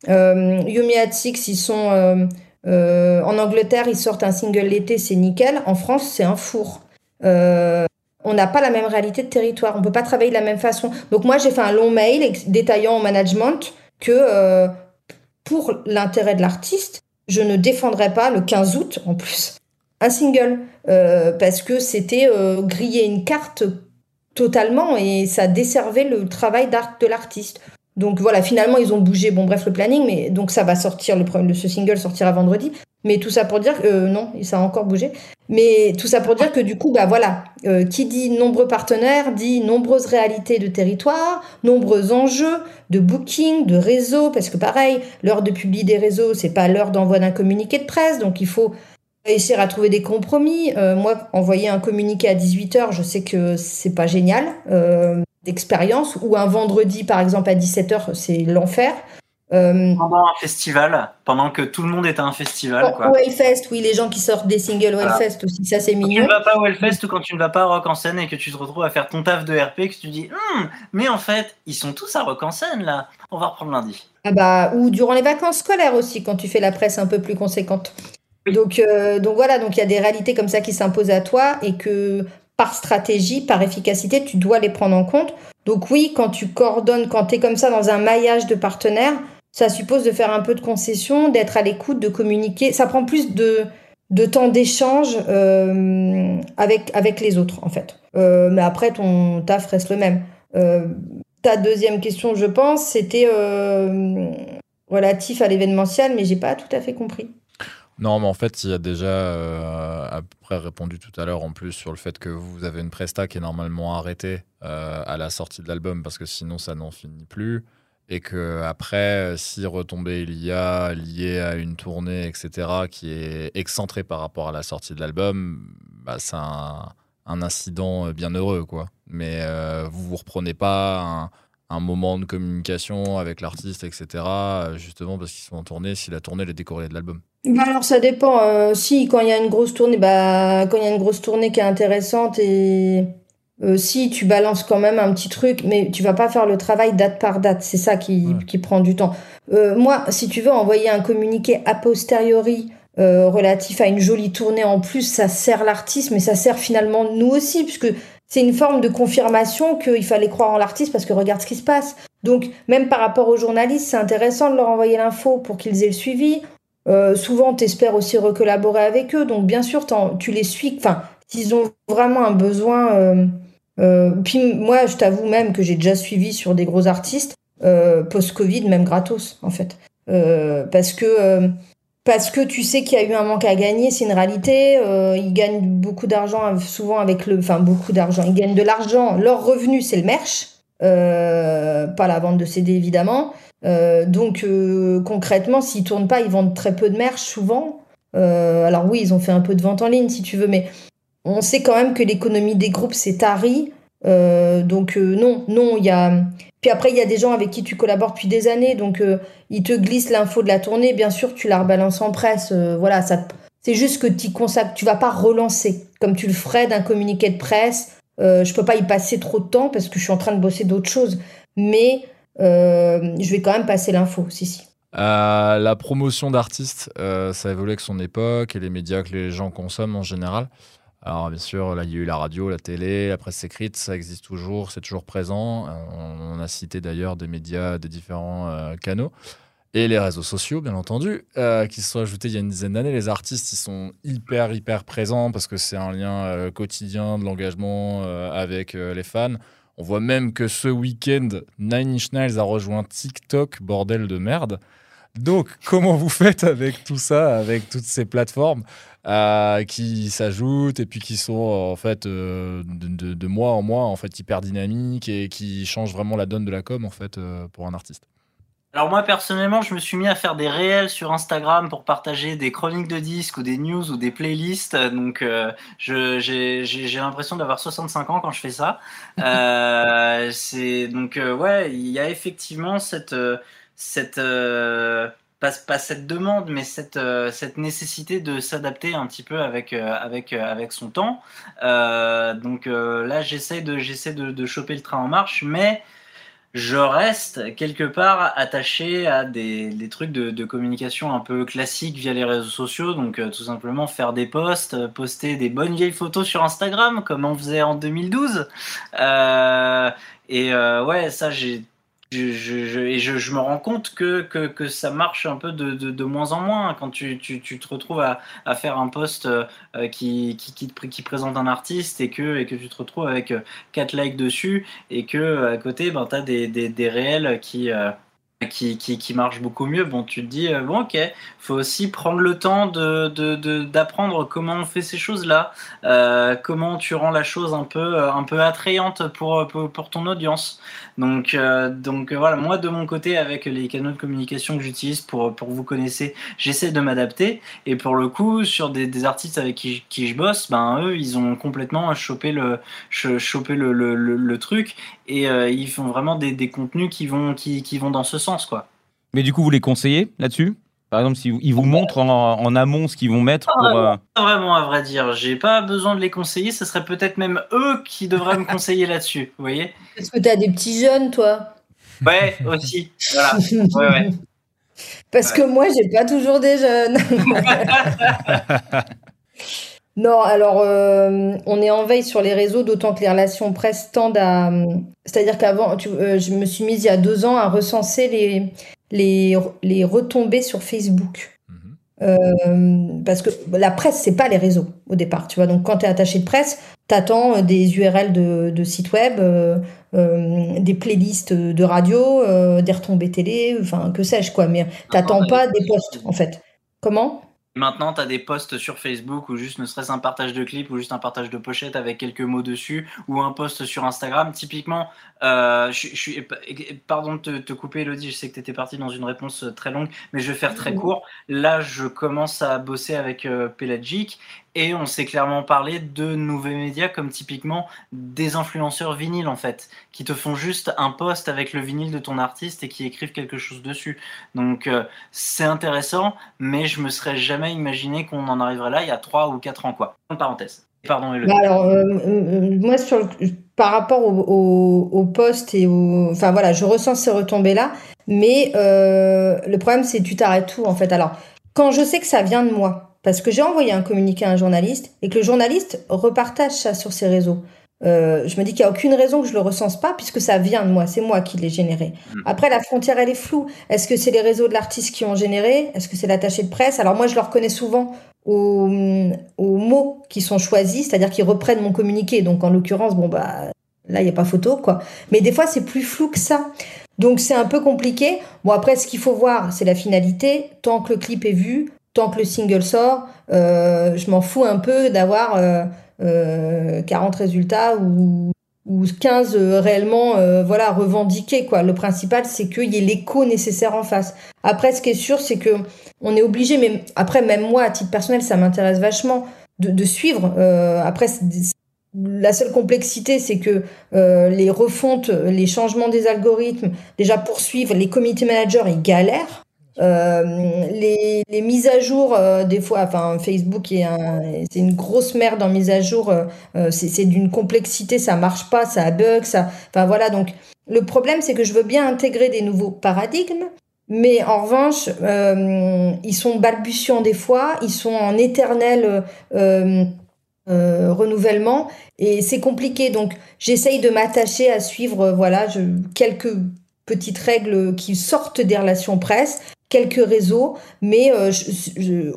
Yumi at Six, ils sont euh, en Angleterre, ils sortent un single l'été, c'est nickel. En France, c'est un four. Euh, on n'a pas la même réalité de territoire. On peut pas travailler de la même façon. Donc moi, j'ai fait un long mail détaillant en management que pour l'intérêt de l'artiste, je ne défendrais pas le 15 août en plus un single parce que c'était griller une carte totalement et ça desservait le travail de l'artiste. Donc voilà, finalement ils ont bougé, bon bref le planning, mais donc ça va sortir, le ce single sortira vendredi. Mais tout ça pour dire que euh, non, ça a encore bougé. Mais tout ça pour dire que du coup, bah voilà, euh, qui dit nombreux partenaires dit nombreuses réalités de territoire, nombreux enjeux de booking, de réseau, parce que pareil, l'heure de publier des réseaux, c'est pas l'heure d'envoi d'un communiqué de presse, donc il faut essayer à trouver des compromis. Euh, moi, envoyer un communiqué à 18h, je sais que c'est pas génial d'expérience. Ou un vendredi, par exemple, à 17h, c'est l'enfer.
Euh, pendant un festival, pendant que tout le monde est à un festival.
Quoi. Hellfest, oui, les gens qui sortent des singles au Hellfest aussi, ça c'est mignon.
Quand tu ne vas pas au Hellfest ou quand tu ne vas pas à Rock en scène et que tu te retrouves à faire ton taf de RP, que tu dis, hum, mais en fait, ils sont tous à Rock en scène là, on va reprendre lundi.
Ah bah, ou durant les vacances scolaires aussi, quand tu fais la presse un peu plus conséquente. Donc, euh, donc voilà, donc il y a des réalités comme ça qui s'imposent à toi et que par stratégie, par efficacité, tu dois les prendre en compte. Donc oui, quand tu coordonnes, quand tu es comme ça dans un maillage de partenaires, ça suppose de faire un peu de concession, d'être à l'écoute, de communiquer. Ça prend plus de, de temps d'échange euh, avec, avec les autres, en fait. Euh, mais après, ton taf reste le même. ta deuxième question, je pense, c'était relatif à l'événementiel, mais j'ai pas tout à fait compris.
Non, mais en fait, il y a déjà euh, à peu près répondu tout à l'heure en plus sur le fait que vous avez une presta qui est normalement arrêtée euh, à la sortie de l'album parce que sinon ça n'en finit plus. Et que après, si retombée il y a liée à une tournée, etc., qui est excentrée par rapport à la sortie de l'album, bah, c'est un, incident bien heureux, quoi. Mais euh, vous vous reprenez pas un, moment de communication avec l'artiste, etc., justement parce qu'ils sont en tournée, si la tournée est décorée de l'album.
Bah alors ça dépend. Euh, si quand il y a une grosse tournée, bah quand il y a une grosse tournée qui est intéressante et euh, si tu balances quand même un petit truc, mais tu vas pas faire le travail date par date. C'est ça qui, qui prend du temps. Euh, moi, si tu veux envoyer un communiqué a posteriori relatif à une jolie tournée en plus, ça sert l'artiste, mais ça sert finalement nous aussi, puisque c'est une forme de confirmation qu'il fallait croire en l'artiste parce que regarde ce qui se passe. Donc même par rapport aux journalistes, c'est intéressant de leur envoyer l'info pour qu'ils aient le suivi. Euh, souvent, tu espères aussi recollaborer avec eux. Donc, bien sûr, tu les suis. Enfin, s'ils ont vraiment un besoin. Euh, euh, puis, moi, je t'avoue même que j'ai déjà suivi sur des gros artistes post-Covid, même gratos, en fait. parce que. parce que tu sais qu'il y a eu un manque à gagner, c'est une réalité. ils gagnent beaucoup d'argent, souvent avec le. Enfin, beaucoup d'argent. Ils gagnent de l'argent. Leur revenu, c'est le merch. pas la vente de CD, évidemment. Euh, donc euh, concrètement, s'ils tournent pas, ils vendent très peu de merch souvent. Euh, alors oui, ils ont fait un peu de vente en ligne si tu veux, mais on sait quand même que l'économie des groupes c'est tari. donc non, non, il y a. Puis après, il y a des gens avec qui tu collabores depuis des années, donc ils te glissent l'info de la tournée. Bien sûr, tu la rebalances en presse. voilà, ça. C'est juste que tu consacres, tu vas pas relancer comme tu le ferais d'un communiqué de presse. je peux pas y passer trop de temps parce que je suis en train de bosser d'autres choses, mais je vais quand même passer l'info, si.
Euh, la promotion d'artistes, euh, ça évolue avec son époque et les médias que les gens consomment en général. Alors bien sûr, là, il y a eu la radio, la télé, la presse écrite, ça existe toujours, c'est toujours présent. On, a cité d'ailleurs des médias des différents canaux. Et les réseaux sociaux, bien entendu, qui se sont ajoutés il y a une dizaine d'années. Les artistes, ils sont hyper, hyper présents parce que c'est un lien quotidien de l'engagement avec les fans. On voit même que ce week-end, Nine Inch a rejoint TikTok, bordel de merde. Donc, comment vous faites avec tout ça, avec toutes ces plateformes euh, qui s'ajoutent et puis qui sont en fait euh, de, mois en mois en fait hyper dynamiques et qui changent vraiment la donne de la com en fait euh, pour un artiste?
Alors moi personnellement, je me suis mis à faire des réels sur Instagram pour partager des chroniques de disques ou des news ou des playlists. Donc euh, j'ai l'impression d'avoir 65 ans quand je fais ça. Euh, c'est donc euh, ouais, il y a effectivement cette cette pas, pas, cette demande, mais cette, cette nécessité de s'adapter un petit peu avec, avec, avec son temps. donc là, j'essaie de, j'essaie de, de, choper le train en marche, mais je reste quelque part attaché à des, trucs de, communication un peu classiques via les réseaux sociaux. Donc, euh, tout simplement faire des posts, euh, poster des bonnes vieilles photos sur Instagram, comme on faisait en 2012. Euh, et ouais, ça, j'ai et je, me rends compte que, que, ça marche un peu de, de, moins en moins. Quand tu, tu, tu, te retrouves à, à faire un post euh, qui, qui, qui, présente un artiste et que, et que tu te retrouves avec 4 likes dessus et que à côté ben, tu des, des, des réels qui, euh, qui, qui, marche beaucoup mieux, bon, tu te dis, euh, bon, ok, faut aussi prendre le temps d'apprendre de, de, comment on fait ces choses-là, euh, comment tu rends la chose un peu, un peu attrayante pour, pour, ton audience. Donc, euh, donc voilà, moi de mon côté, avec les canaux de communication que j'utilise pour, pour vous connaisser, j'essaie de m'adapter. Et pour le coup, sur des, artistes avec qui, je bosse, ben eux, ils ont complètement chopé le, chopé le, le truc et euh, ils font vraiment des, des contenus qui vont, qui, qui vont dans ce sens, quoi.
Mais du coup, vous les conseillez là-dessus? Par exemple, s'ils ils vous montrent en, en, amont ce qu'ils vont mettre pour.
Euh... Pas vraiment, à vrai dire. J'ai pas besoin de les conseiller. Ce serait peut-être même eux qui devraient me conseiller là-dessus. Vous voyez?
Est-ce que tu as des petits jeunes, toi
Ouais, aussi. Voilà. Ouais, ouais.
Parce ouais. que moi, j'ai pas toujours des jeunes. non, alors, euh, on est en veille sur les réseaux, d'autant que les relations presse tendent à. C'est-à-dire qu'avant, euh, je me suis mise il y a deux ans à recenser les les, les retombées sur Facebook. Euh, parce que la presse, c'est pas les réseaux au départ, tu vois. Donc, quand tu es attaché de presse, t'attends des URL de, de sites web, des playlists de radio, des retombées télé, enfin, que sais-je, quoi. Mais t'attends pas des posts, en fait. Comment?
Maintenant, tu as des posts sur Facebook ou juste ne serait-ce un partage de clip ou juste un partage de pochette avec quelques mots dessus ou un post sur Instagram. Typiquement, euh, je, je, suis, pardon de te, te, couper, Elodie, je sais que tu étais partie dans une réponse très longue, mais je vais faire très court. Là, je commence à bosser avec euh, Pelagic et on s'est clairement parlé de nouveaux médias comme typiquement des influenceurs vinyles en fait, qui te font juste un post avec le vinyle de ton artiste et qui écrivent quelque chose dessus. Donc euh, c'est intéressant, mais je me serais jamais imaginé qu'on en arriverait là il y a 3 ou 4 ans quoi. En parenthèse. Pardon,
bah alors, euh, moi, sur le, par rapport au, au, et au. Enfin, voilà, je ressens ces retombées-là, mais euh, le problème, c'est tu t'arrêtes tout, en fait? Alors, quand je sais que ça vient de moi, parce que j'ai envoyé un communiqué à un journaliste et que le journaliste repartage ça sur ses réseaux, euh, je me dis qu'il n'y a aucune raison que je le recense pas puisque ça vient de moi, c'est moi qui l'ai généré. Mmh. Après, la frontière, elle est floue. Est-ce que c'est les réseaux de l'artiste qui ont généré? Est-ce que c'est l'attaché de presse? Alors moi, je le reconnais souvent aux, aux mots qui sont choisis, c'est-à-dire qu'ils reprennent mon communiqué. Donc en l'occurrence, bon bah là, il n'y a pas photo, quoi. Mais des fois, c'est plus flou que ça. Donc c'est un peu compliqué. Bon après, ce qu'il faut voir, c'est la finalité. Tant que le clip est vu, tant que le single sort, euh, je m'en fous un peu d'avoir... Euh, euh, 40 résultats ou, ou 15 euh, réellement euh, voilà revendiqués quoi. Le principal c'est qu'il y ait l'écho nécessaire en face. Après ce qui est sûr c'est que on est obligé mais après même moi à titre personnel ça m'intéresse vachement de, suivre. Euh, après la seule complexité, c'est que euh, les refontes, les changements des algorithmes, déjà poursuivre, les community managers, ils galèrent. Euh, les, mises à jour, euh, des fois, enfin, Facebook est c'est une grosse merde en mise à jour. Euh, c'est, d'une complexité, ça marche pas, ça bug, ça. Enfin voilà. Donc le problème, c'est que je veux bien intégrer des nouveaux paradigmes, mais en revanche, ils sont balbutiants des fois, ils sont en éternel renouvellement et c'est compliqué. Donc j'essaye de m'attacher à suivre, voilà, je, quelques petites règles qui sortent des relations presse, quelques réseaux, mais euh, je, je,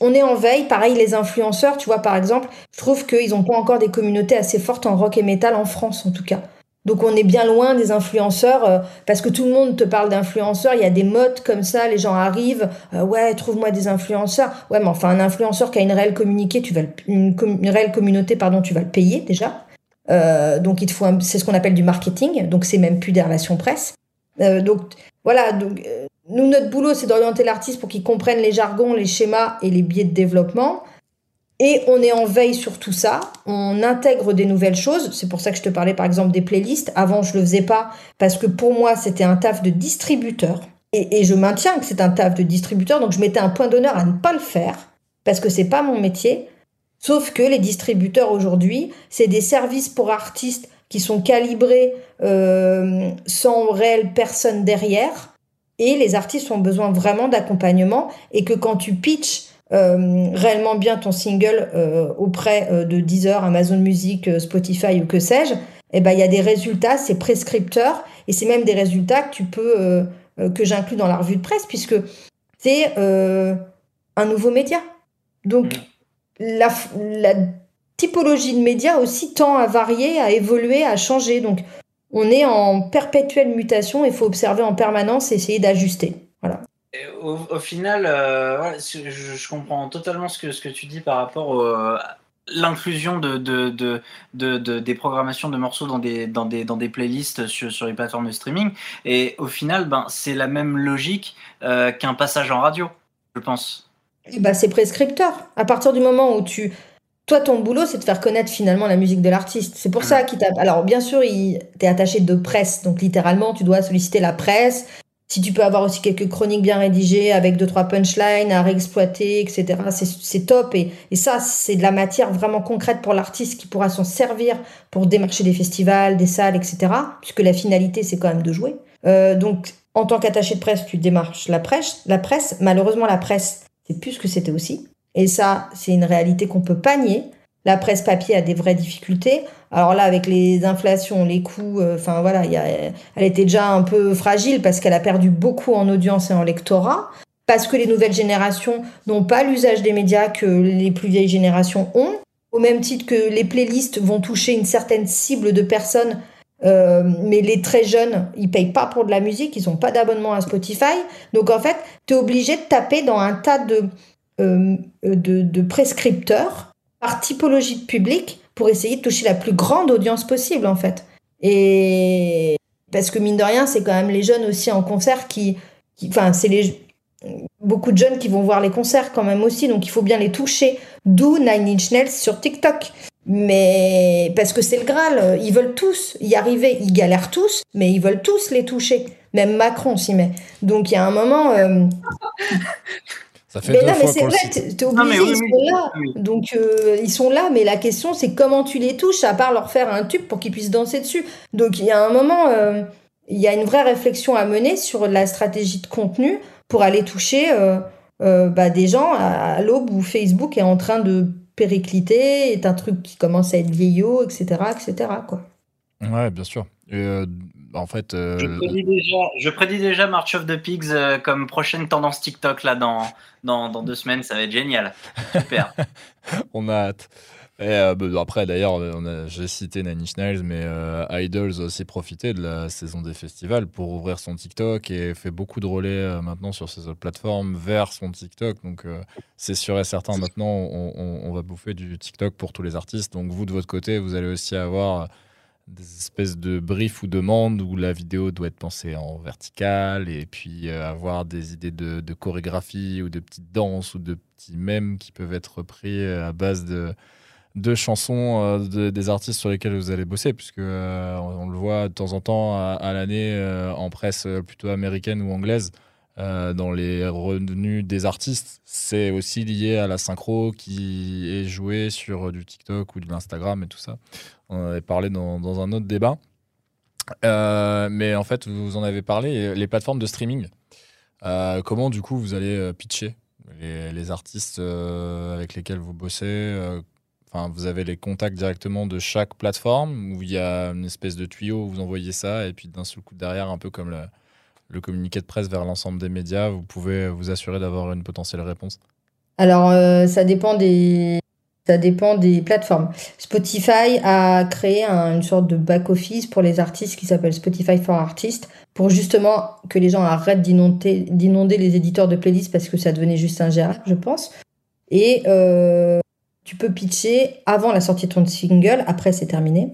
on est en veille. Pareil, les influenceurs, tu vois, par exemple, je trouve qu'ils n'ont pas encore des communautés assez fortes en rock et métal en France, en tout cas. Donc on est bien loin des influenceurs euh, parce que tout le monde te parle d'influenceurs. Il y a des modes comme ça, les gens arrivent, euh, ouais, trouve-moi des influenceurs. Ouais, mais enfin un influenceur qui a une réelle communiqué, tu vas le, une, une, réelle communauté, pardon, tu vas le payer déjà. Euh, donc il te faut, c'est ce qu'on appelle du marketing. Donc c'est même plus des relations presse. Euh, donc voilà, donc nous, notre boulot, c'est d'orienter l'artiste pour qu'il comprenne les jargons, les schémas et les biais de développement. Et on est en veille sur tout ça. On intègre des nouvelles choses. C'est pour ça que je te parlais, par exemple, des playlists. Avant, je le faisais pas parce que pour moi, c'était un taf de distributeur. Et, et je maintiens que c'est un taf de distributeur. Donc, je mettais un point d'honneur à ne pas le faire parce que c'est pas mon métier. Sauf que les distributeurs aujourd'hui, c'est des services pour artistes qui sont calibrés euh, sans réelle personne derrière et les artistes ont besoin vraiment d'accompagnement et que quand tu pitches euh, réellement bien ton single euh, auprès de Deezer, Amazon Music, Spotify ou que sais-je, eh ben, il y a des résultats, c'est prescripteur, et c'est même des résultats que tu peux, que j'inclus dans la revue de presse, puisque c'est un nouveau média. Donc, mm. la, la typologie de médias aussi tend à varier, à évoluer, à changer. Donc, on est en perpétuelle mutation et il faut observer en permanence et essayer d'ajuster. Voilà.
Au, final, euh, je, comprends totalement ce que, ce que tu dis par rapport à l'inclusion de, de, de, des programmations de morceaux dans des, dans des, dans des playlists sur, sur les plateformes de streaming. Et au final, ben, c'est la même logique euh, qu'un passage en radio, je pense.
bah, c'est prescripteur. À partir du moment où tu toi, ton boulot, c'est de faire connaître finalement la musique de l'artiste. C'est pour ça qu'il t'a. Alors, bien sûr, il... t'es attaché de presse, donc littéralement, tu dois solliciter la presse. Si tu peux avoir aussi quelques chroniques bien rédigées avec deux trois punchlines à réexploiter, etc. C'est top et, et ça c'est de la matière vraiment concrète pour l'artiste qui pourra s'en servir pour démarcher des festivals, des salles, etc. Puisque la finalité c'est quand même de jouer. Euh, donc en tant qu'attaché de presse, tu démarches la presse. La presse, malheureusement la presse, c'est plus ce que c'était aussi. Et ça, c'est une réalité qu'on peut pas nier. La presse papier a des vraies difficultés. Alors là, avec les inflations, les coûts, euh, enfin voilà, elle était déjà un peu fragile parce qu'elle a perdu beaucoup en audience et en lectorat, parce que les nouvelles générations n'ont pas l'usage des médias que les plus vieilles générations ont. Au même titre que les playlists vont toucher une certaine cible de personnes, euh, mais les très jeunes, ils payent pas pour de la musique, ils n'ont pas d'abonnement à Spotify. Donc en fait, tu es obligé de taper dans un tas de, euh, de, prescripteurs par typologie de public pour essayer de toucher la plus grande audience possible en fait. Et parce que mine de rien, c'est quand même les jeunes aussi en concert qui, enfin c'est les beaucoup de jeunes qui vont voir les concerts quand même aussi, donc il faut bien les toucher. D'où Nine Inch Nails sur TikTok. Mais parce que c'est le Graal, ils veulent tous y arriver, ils galèrent tous, mais ils veulent tous les toucher. Même Macron s'y met. Donc il y a un moment, euh,
mais non, mais
c'est vrai, t'es obligé, ils sont là. Donc, euh, ils sont là, mais la question, c'est comment tu les touches, à part leur faire un tube pour qu'ils puissent danser dessus. Donc, il y a un moment, euh, il y a une vraie réflexion à mener sur la stratégie de contenu pour aller toucher euh, bah, des gens à, l'aube où Facebook est en train de péricliter, est un truc qui commence à être vieillot, etc., etc., quoi.
Ouais, bien sûr. Et, en fait.
Euh, je, prédis déjà, March of the Pigs euh, comme prochaine tendance TikTok là dans, dans, dans, deux semaines. Ça va être génial. Super.
on a hâte. Et euh, bah, après, d'ailleurs, j'ai cité Nine Inch Nails, mais Idols a aussi profité de la saison des festivals pour ouvrir son TikTok et fait beaucoup de relais maintenant sur ses autres plateformes vers son TikTok. Donc, c'est sûr et certain, maintenant, on, on, va bouffer du TikTok pour tous les artistes. Donc, vous, de votre côté, vous allez aussi avoir des espèces de briefs ou demandes où la vidéo doit être pensée en vertical et puis euh, avoir des idées de, chorégraphie ou de petites danses ou de petits mèmes qui peuvent être repris euh, à base de, de chansons euh, des artistes sur lesquels vous allez bosser puisque on, le voit de temps en temps à, l'année en presse plutôt américaine ou anglaise dans les revenus des artistes, c'est aussi lié à la synchro qui est jouée sur du TikTok ou de l'Instagram et tout ça. On en avait parlé dans, un autre débat. Euh, mais en fait, vous en avez parlé, les plateformes de streaming. Euh, comment, du coup, vous allez euh, pitcher les, artistes avec lesquels vous bossez Enfin, vous avez les contacts directement de chaque plateforme où il y a une espèce de tuyau où vous envoyez ça et puis d'un seul coup derrière, un peu comme le communiqué de presse vers l'ensemble des médias, vous pouvez vous assurer d'avoir une potentielle réponse
Alors, ça dépend des, ça dépend des plateformes. Spotify a créé une sorte de back-office pour les artistes qui s'appelle Spotify for Artists pour justement que les gens arrêtent d'inonder les éditeurs de playlists parce que ça devenait juste ingérable, je pense. Et euh, tu peux pitcher avant la sortie de ton single, après c'est terminé,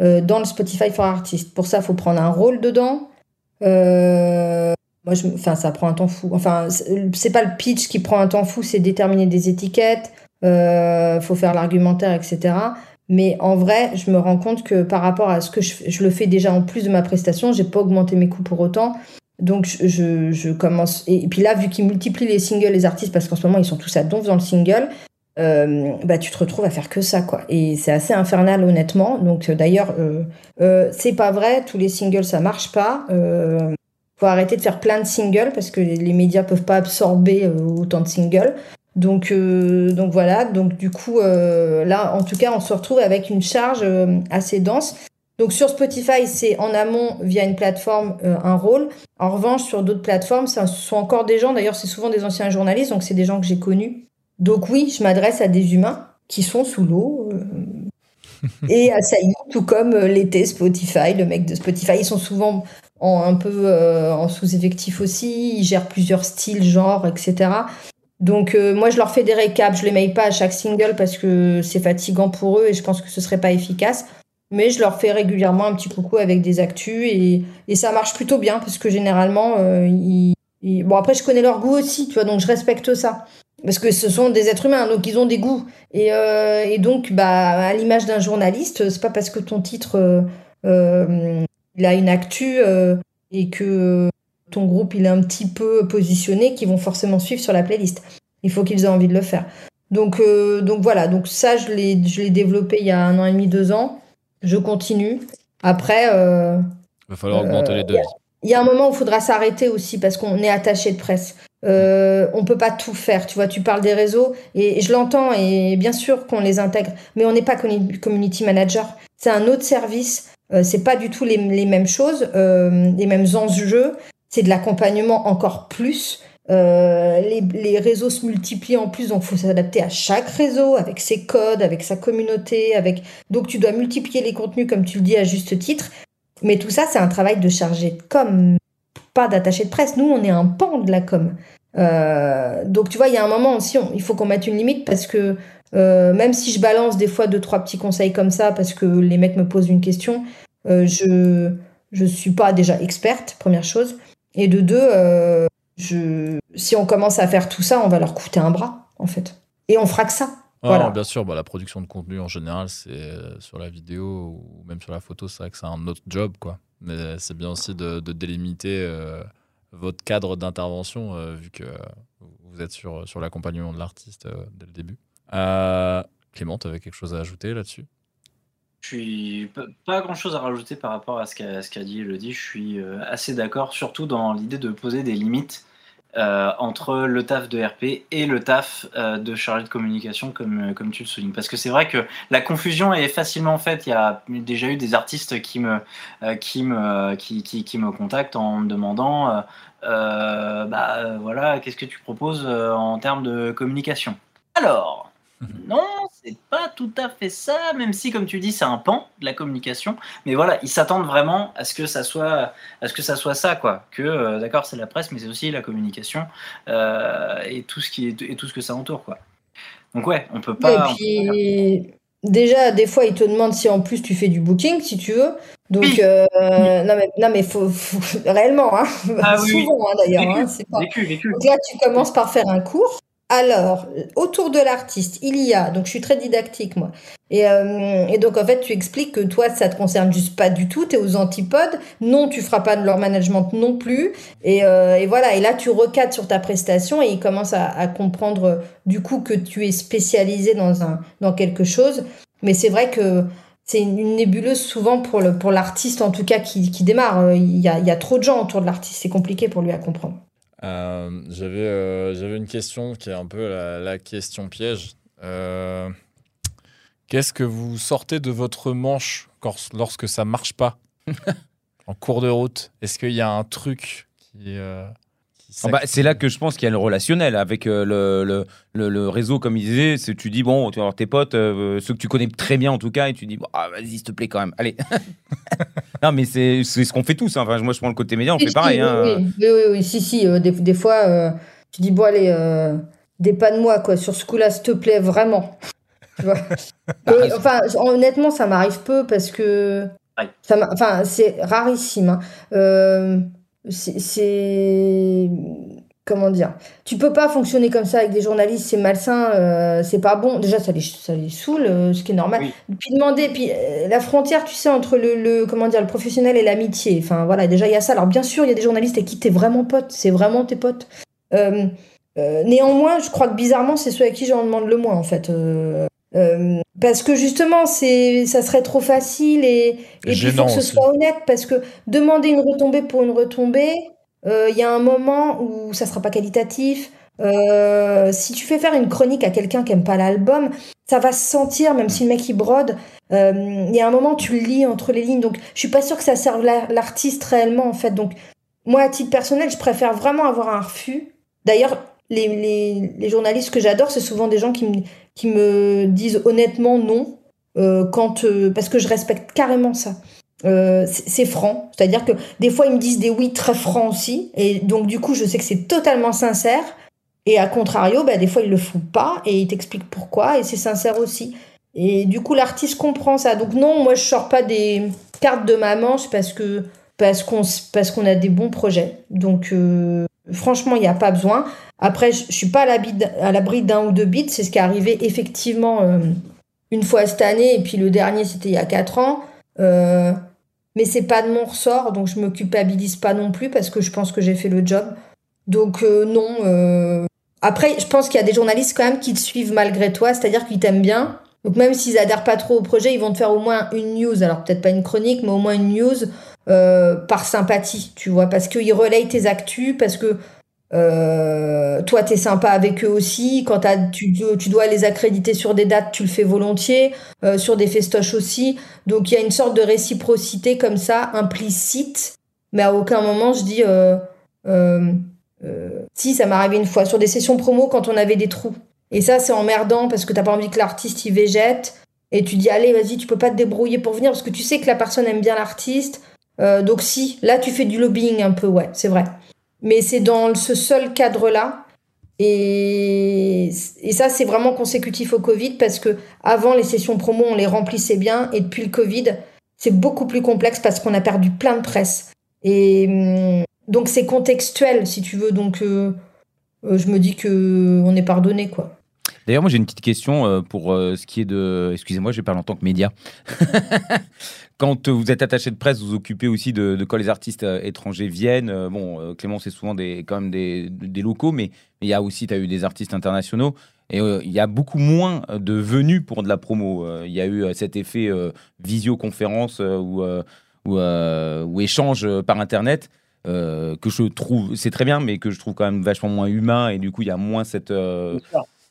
euh, dans le Spotify for Artists. Pour ça, il faut prendre un rôle dedans. Euh, moi, enfin, ça prend un temps fou. Enfin, c'est pas le pitch qui prend un temps fou, c'est déterminer des étiquettes, euh, faut faire l'argumentaire, etc. Mais en vrai, je me rends compte que par rapport à ce que je, le fais déjà en plus de ma prestation, j'ai pas augmenté mes coûts pour autant. Donc je, je commence. Et, puis là, vu qu'ils multiplient les singles, les artistes, parce qu'en ce moment ils sont tous à donf dans le single, euh, bah tu te retrouves à faire que ça quoi. Et c'est assez infernal honnêtement. Donc euh, d'ailleurs, euh, euh, c'est pas vrai, tous les singles ça marche pas. Euh, faut arrêter de faire plein de singles parce que les médias peuvent pas absorber autant de singles. Donc, euh, donc voilà, donc du coup, euh, là, en tout cas, on se retrouve avec une charge euh, assez dense. Donc sur Spotify, c'est en amont via une plateforme un rôle. En revanche, sur d'autres plateformes, ce sont encore des gens, d'ailleurs c'est souvent des anciens journalistes, donc c'est des gens que j'ai connus. Donc oui, je m'adresse à des humains qui sont sous l'eau. Et à Saïd, tout comme l'été Spotify, le mec de Spotify. Ils sont souvent en, un peu en sous-effectif aussi, ils gèrent plusieurs styles, genres, etc. Donc moi je leur fais des récaps, je les maille pas à chaque single parce que c'est fatigant pour eux et je pense que ce serait pas efficace. Mais je leur fais régulièrement un petit coucou avec des actus et, et ça marche plutôt bien parce que généralement, euh, ils, bon après je connais leur goût aussi, tu vois, donc je respecte ça parce que ce sont des êtres humains, donc ils ont des goûts et, euh, et donc bah à l'image d'un journaliste, c'est pas parce que ton titre euh, euh il a une actu euh, et que ton groupe il est un petit peu positionné qu'ils vont forcément suivre sur la playlist. Il faut qu'ils aient envie de le faire. Donc donc voilà, donc ça je l'ai je l'ai développé il y a un an et demi, deux ans je continue. Après.
Euh, il va falloir augmenter les deux.
Il y a un moment où il faudra s'arrêter aussi parce qu'on est attaché de presse. Euh, on peut pas tout faire, tu vois. Tu parles des réseaux et, je l'entends et bien sûr qu'on les intègre, mais on n'est pas community manager. C'est un autre service. Euh, c'est pas du tout les, les mêmes choses, euh, les mêmes enjeux. C'est de l'accompagnement encore plus. Euh, les, réseaux se multiplient en plus, donc il faut s'adapter à chaque réseau avec ses codes, avec sa communauté, avec donc tu dois multiplier les contenus comme tu le dis à juste titre. Mais tout ça, c'est un travail de chargé de com, pas d'attaché de presse. Nous, on est un pan de la com. Euh, donc tu vois, il y a un moment aussi, il faut qu'on mette une limite parce que euh, même si je balance des fois deux trois petits conseils comme ça parce que les mecs me posent une question, je je suis pas déjà experte, première chose, et de deux euh, je, si on commence à faire tout ça, on va leur coûter un bras, en fait. Et on fera que ça.
Ah,
voilà.
bien sûr, bah, la production de contenu en général, c'est euh, sur la vidéo ou même sur la photo, c'est vrai que c'est un autre job, quoi. Mais c'est bien aussi de, délimiter euh, votre cadre d'intervention, euh, vu que vous êtes sur, sur l'accompagnement de l'artiste dès le début. Clément, tu avais quelque chose à ajouter là-dessus?
Je suis pas grand chose à rajouter par rapport à ce qu'a dit Elodie. Je suis assez d'accord, surtout dans l'idée de poser des limites euh, entre le taf de RP et le taf euh, de chargé de communication, comme, tu le soulignes. Parce que c'est vrai que la confusion est facilement faite. Il y a déjà eu des artistes qui me, euh, qui me, qui, me contactent en me demandant bah, voilà, qu'est-ce que tu proposes en termes de communication? Alors. Non, c'est pas tout à fait ça, même si, comme tu dis, c'est un pan de la communication. Mais voilà, ils s'attendent vraiment à ce que ça soit, à ce que ça soit ça, quoi. Que, euh, d'accord, c'est la presse, mais c'est aussi la communication euh, et tout ce qui est, et tout ce que ça entoure, quoi. Donc ouais, on peut pas.
Et puis, déjà, des fois, ils te demandent si en plus tu fais du booking, si tu veux. Donc, euh, non mais, non mais faut, réellement, hein. Ah souvent hein, d'ailleurs. Hein, pas... Donc là, tu commences par faire un cours. Alors, autour de l'artiste, il y a, donc je suis très didactique moi, et, euh, et, donc en fait tu expliques que toi ça te concerne juste pas du tout, tu aux antipodes, non tu feras pas de leur management non plus, et, euh, voilà, et là tu recadres sur ta prestation et ils commencent à, à, comprendre du coup que tu es spécialisé dans, un, dans quelque chose, mais c'est vrai que c'est une nébuleuse souvent pour le pour l'artiste en tout cas qui, qui démarre, il y, a, il y a trop de gens autour de l'artiste, c'est compliqué pour lui à comprendre.
Euh, j'avais, euh, j'avais une question qui est un peu la, question piège. Euh, qu'est-ce que vous sortez de votre manche lorsque ça marche pas en cours de route? Est-ce qu'il y a un truc qui,
ah bah, c'est là que je pense qu'il y a le relationnel avec euh, le, le, le, réseau, comme il disait. C'est tu dis bon, tu vas avoir tes potes, euh, ceux que tu connais très bien en tout cas, et tu dis bon, ah, vas-y, s'il te plaît quand même, allez. non, mais c'est ce qu'on fait tous. Hein. Enfin, moi, je prends le côté média, on fait pareil.
Hein. Oui, oui, oui, oui, si, si. Euh, des, des, fois, tu dis bon, allez, dépanne-moi quoi. Sur ce coup-là, s'il te plaît, vraiment. Tu vois enfin, honnêtement, ça m'arrive peu parce que. Ça enfin, c'est rarissime. Hein c'est comment dire? Tu peux pas fonctionner comme ça avec des journalistes c'est malsain euh, c'est pas bon. Déjà ça les ça les saoule euh, ce qui est normal. Puis demander puis euh, la frontière tu sais entre le, le comment dire le professionnel et l'amitié. Enfin voilà déjà il y a ça. Alors bien sûr il y a des journalistes avec qui t'es vraiment pote c'est vraiment tes potes. Néanmoins je crois que bizarrement c'est ceux à qui j'en demande le moins en fait euh, parce que justement, c'est, ça serait trop facile et, et il faut que ce soit honnête parce que demander une retombée pour une retombée, euh, il y a un moment où ça sera pas qualitatif. Euh, si tu fais faire une chronique à quelqu'un qui aime pas l'album, ça va se sentir, même si le mec il brode. Euh, Il y a un moment, tu le lis entre les lignes. Donc, je suis pas sûre que ça serve la- l'artiste réellement, en fait. Donc, moi, à titre personnel, je préfère vraiment avoir un refus. D'ailleurs, les, les, les journalistes que j'adore, c'est souvent des gens qui me, qui me disent honnêtement non, euh, quand, euh, parce que je respecte carrément ça. Euh, c'est franc, c'est-à-dire que des fois ils me disent des oui très francs aussi, et donc du coup je sais que c'est totalement sincère. Et à contrario, bah, des fois ils le font pas et ils t'expliquent pourquoi et c'est sincère aussi. Et du coup l'artiste comprend ça. Donc non, moi je sors pas des cartes de ma manche parce que parce qu'on parce qu'on a des bons projets. Donc franchement il n'y a pas besoin. Après je, je suis pas à l'abri d'un ou deux beats. C'est ce qui est arrivé effectivement euh, une fois cette année et puis le dernier c'était il y a quatre ans. Euh, mais c'est pas de mon ressort, donc je me culpabilise pas non plus parce que je pense que j'ai fait le job. Donc euh, non. euh, Après, je pense qu'il y a des journalistes quand même qui te suivent malgré toi, c'est-à-dire qu'ils t'aiment bien. Donc même s'ils adhèrent pas trop au projet, ils vont te faire au moins une news. Alors peut-être pas une chronique, mais au moins une news euh, par sympathie, tu vois, parce qu'ils relayent tes actus, parce que euh, toi t'es sympa avec eux aussi. Quand tu, tu dois les accréditer sur des dates, tu le fais volontiers, euh, sur des festoches aussi. Donc il y a une sorte de réciprocité comme ça, implicite, mais à aucun moment je dis euh, si ça m'est arrivé une fois sur des sessions promo quand on avait des trous. Et ça c'est emmerdant parce que t'as pas envie que l'artiste y végète et tu dis allez vas-y tu peux pas te débrouiller pour venir parce que tu sais que la personne aime bien l'artiste. Euh, donc si là tu fais du lobbying un peu ouais c'est vrai. Mais c'est dans ce seul cadre-là. Et, et ça, c'est vraiment consécutif au Covid parce que avant les sessions promo, on les remplissait bien. Et depuis le Covid, c'est beaucoup plus complexe parce qu'on a perdu plein de presse. Et hum, donc, c'est contextuel, si tu veux. Donc, euh, euh, je me dis que on est pardonné, quoi.
D'ailleurs, moi j'ai une petite question pour ce qui est de. Excusez-moi, je parle en tant que média. Quand vous êtes attaché de presse, vous vous occupez aussi de, de quand les artistes euh, étrangers viennent. Euh, bon, euh, Clément, c'est souvent des, quand même des, des locaux, mais il y a aussi, tu as eu des artistes internationaux. Et euh, il y a beaucoup moins de venues pour de la promo. Euh, Il y a eu cet effet euh, visioconférence ou, ou, ou échange par Internet. que je trouve, c'est très bien, mais que je trouve quand même vachement moins humain, et du coup, il y a moins cette,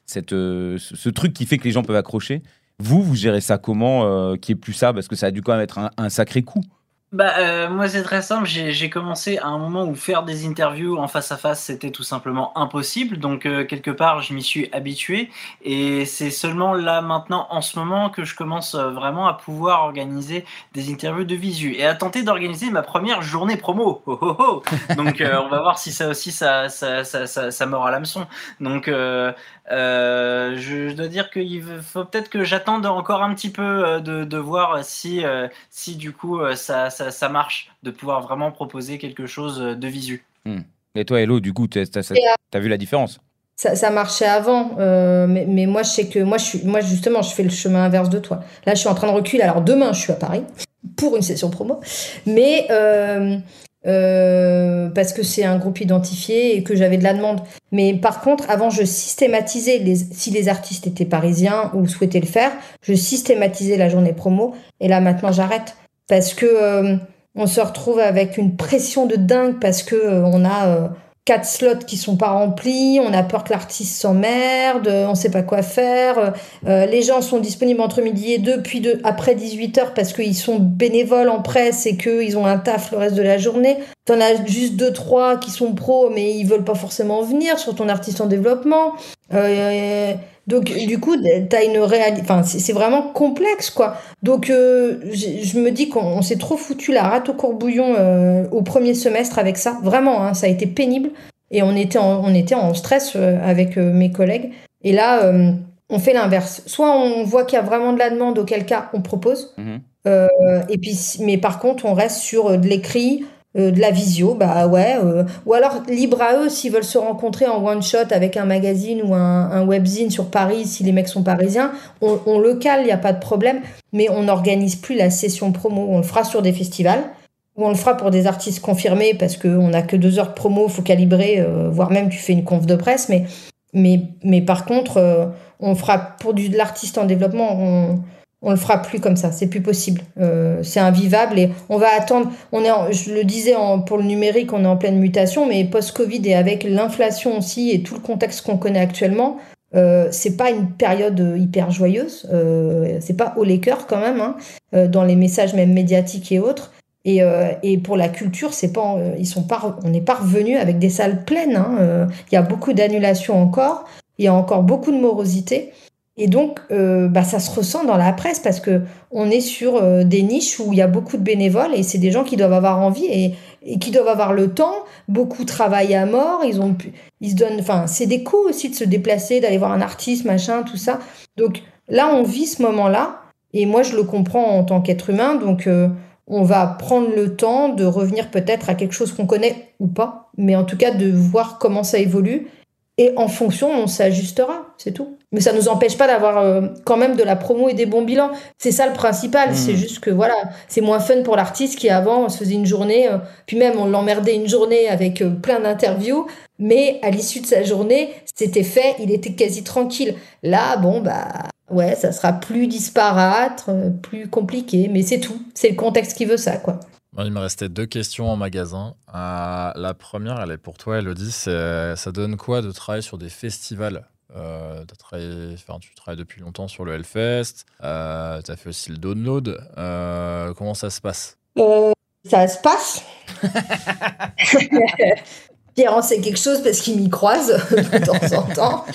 cette, ce, ce truc qui fait que les gens peuvent accrocher. Vous, vous gérez ça comment euh, Qui est plus ça? Parce que ça a dû quand même être un, sacré coup.
Bah, euh, moi, c'est très simple. J'ai commencé à un moment où faire des interviews en face à face, c'était tout simplement impossible. Donc, euh, quelque part, je m'y suis habitué. Et c'est seulement là, maintenant, en ce moment, que je commence vraiment à pouvoir organiser des interviews de visu et à tenter d'organiser ma première journée promo. Donc, on va voir si ça aussi, ça, ça, ça, ça, ça mord à l'hameçon. Donc, euh, je, je dois dire qu'il faut peut-être que j'attende encore un petit peu euh, de, de voir si, euh, si du coup ça, ça, ça marche, de pouvoir vraiment proposer quelque chose de visu.
Et toi, Hello, du coup, t'as as, vu la différence?
Ça, ça marchait avant, euh, mais, mais moi, je sais que moi, je suis, moi, justement, je fais le chemin inverse de toi. Là, je suis en train de reculer. Alors, demain, je suis à Paris pour une session promo, mais euh, euh, parce que c'est un groupe identifié et que j'avais de la demande. Mais par contre, avant, je systématisais les, si les artistes étaient parisiens ou souhaitaient le faire, je systématisais la journée promo. Et là, maintenant, j'arrête parce que euh, on se retrouve avec une pression de dingue parce que euh, on a quatre slots qui sont pas remplis, on a peur que l'artiste s'emmerde, euh, on sait pas quoi faire. euh, les gens sont disponibles entre midi et deux, puis de, après 18h parce qu'ils sont bénévoles en presse et qu'ils ont un taf le reste de la journée. T'en as juste deux, trois qui sont pros, mais ils veulent pas forcément venir sur ton artiste en développement. Euh, donc, du coup, t'as une réalité. Enfin, c'est vraiment complexe, quoi. Donc, euh, je me dis qu'on on s'est trop foutu la rate au courbouillon euh, au premier semestre avec ça. Vraiment, hein, ça a été pénible. Et on était en, on était en stress avec mes collègues. Et là, on fait l'inverse. Soit on voit qu'il y a vraiment de la demande, auquel cas on propose.
Mhm.
Euh, et puis, mais par contre, on reste sur de l'écrit, euh, de la visio, bah ouais. euh, ou alors libre à eux s'ils veulent se rencontrer en one shot avec un magazine ou un, webzine sur Paris, si les mecs sont parisiens, on, le cale, il n'y a pas de problème. Mais on n'organise plus la session promo. On le fera sur des festivals. Ou on le fera pour des artistes confirmés parce qu'on n'a que deux heures de promo, faut calibrer, euh, voire même tu fais une conf de presse. Mais, mais, mais par contre, on fera pour du, de l'artiste en développement, on, on le fera plus comme ça, c'est plus possible. Euh, c'est invivable et on va attendre. On est, en- je le disais en- pour le numérique, on est en pleine mutation, mais post-Covid et avec l'inflation aussi et tout le contexte qu'on connaît actuellement, Euh, c'est pas une période hyper joyeuse, euh, c'est pas haut les cœurs quand même, hein, euh, dans les messages même médiatiques et autres. Et, euh, et pour la culture, c'est pas, euh, ils sont pas, on n'est pas revenu avec des salles pleines. hein, euh, Il y a beaucoup d'annulations encore, il y a encore beaucoup de morosité. Et donc, euh, bah, ça se ressent dans la presse parce que on est sur euh, des niches où il y a beaucoup de bénévoles et c'est des gens qui doivent avoir envie et, qui doivent avoir le temps. Beaucoup travaillent à mort. Ils ont, ils se donnent. Enfin, c'est des coûts aussi de se déplacer, d'aller voir un artiste, machin, tout ça. Donc là, on vit ce moment-là et moi, je le comprends en tant qu'être humain. Donc euh, on va prendre le temps de revenir peut-être à quelque chose qu'on connaît ou pas, mais en tout cas de voir comment ça évolue. Et en fonction, on s'ajustera, c'est tout. Mais ça nous empêche pas d'avoir euh, quand même de la promo et des bons bilans. C'est ça le principal.
Mhm.
C'est juste que voilà, c'est moins fun pour l'artiste qui avant se faisait une journée, euh, puis même on l'emmerdait une journée avec euh, plein d'interviews, mais à l'issue de sa journée, c'était fait, il était quasi tranquille. Là, bon bah ouais, ça sera plus disparate, plus compliqué, mais c'est tout. C'est le contexte qui veut ça, quoi.
Il me restait deux questions en magasin. La première, elle est pour toi, Elodie. Ça donne quoi de travailler sur des festivals? Euh, t'as travaillé, Tu travailles depuis longtemps sur le Hellfest. Euh, tu as fait aussi le download. Euh, comment ça se passe?
Euh, ça se passe. Pierre en sait quelque chose parce qu'il m'y croise de temps en temps.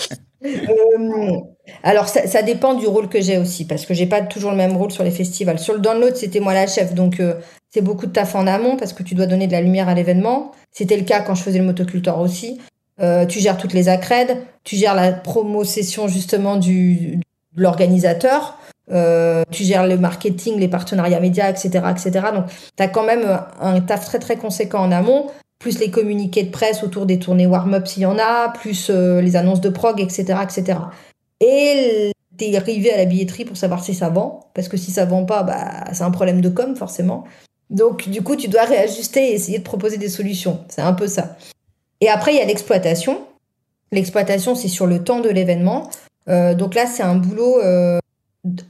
Euh, alors, ça, ça dépend du rôle que j'ai aussi, parce que j'ai pas toujours le même rôle sur les festivals. Sur le download, c'était moi la chef, donc euh, c'est beaucoup de taf en amont parce que tu dois donner de la lumière à l'événement. C'était le cas quand je faisais le motoculteur aussi. Euh, tu gères toutes les accrèdes, tu gères la promo session justement du, de l'organisateur, euh, tu gères le marketing, les partenariats médias, etc., etc. Donc, tu as quand même euh, un taf très très conséquent en amont, plus les communiqués de presse autour des tournées warm-up s'il y en a, plus euh, les annonces de prog, etc., etc. Et t'es arrivé à la billetterie pour savoir si ça vend, parce que si ça vend pas, bah, c'est un problème de com forcément. Donc, du coup, tu dois réajuster et essayer de proposer des solutions. C'est un peu ça. Et après, il y a l'exploitation. L'exploitation, c'est sur le temps de l'événement. Euh, donc là, c'est un boulot euh,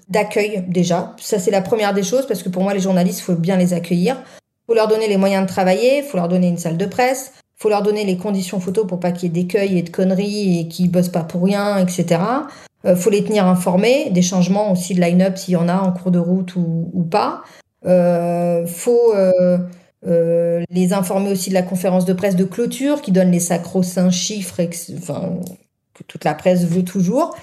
d'accueil déjà. Ça, c'est la première des choses parce que pour moi, les journalistes, il faut bien les accueillir. Il faut leur donner les moyens de travailler, il faut leur donner une salle de presse, il faut leur donner les conditions photo pour pas qu'il y ait d'écueils et de conneries et qu'ils bossent pas pour rien, etc. Il faut les tenir informés des changements aussi de line-up s'il y en a en cours de route ou, ou pas. Euh, faut euh, les informer aussi de la conférence de presse de clôture qui donne les sacro-saints chiffres ex- enfin, que toute la presse veut toujours.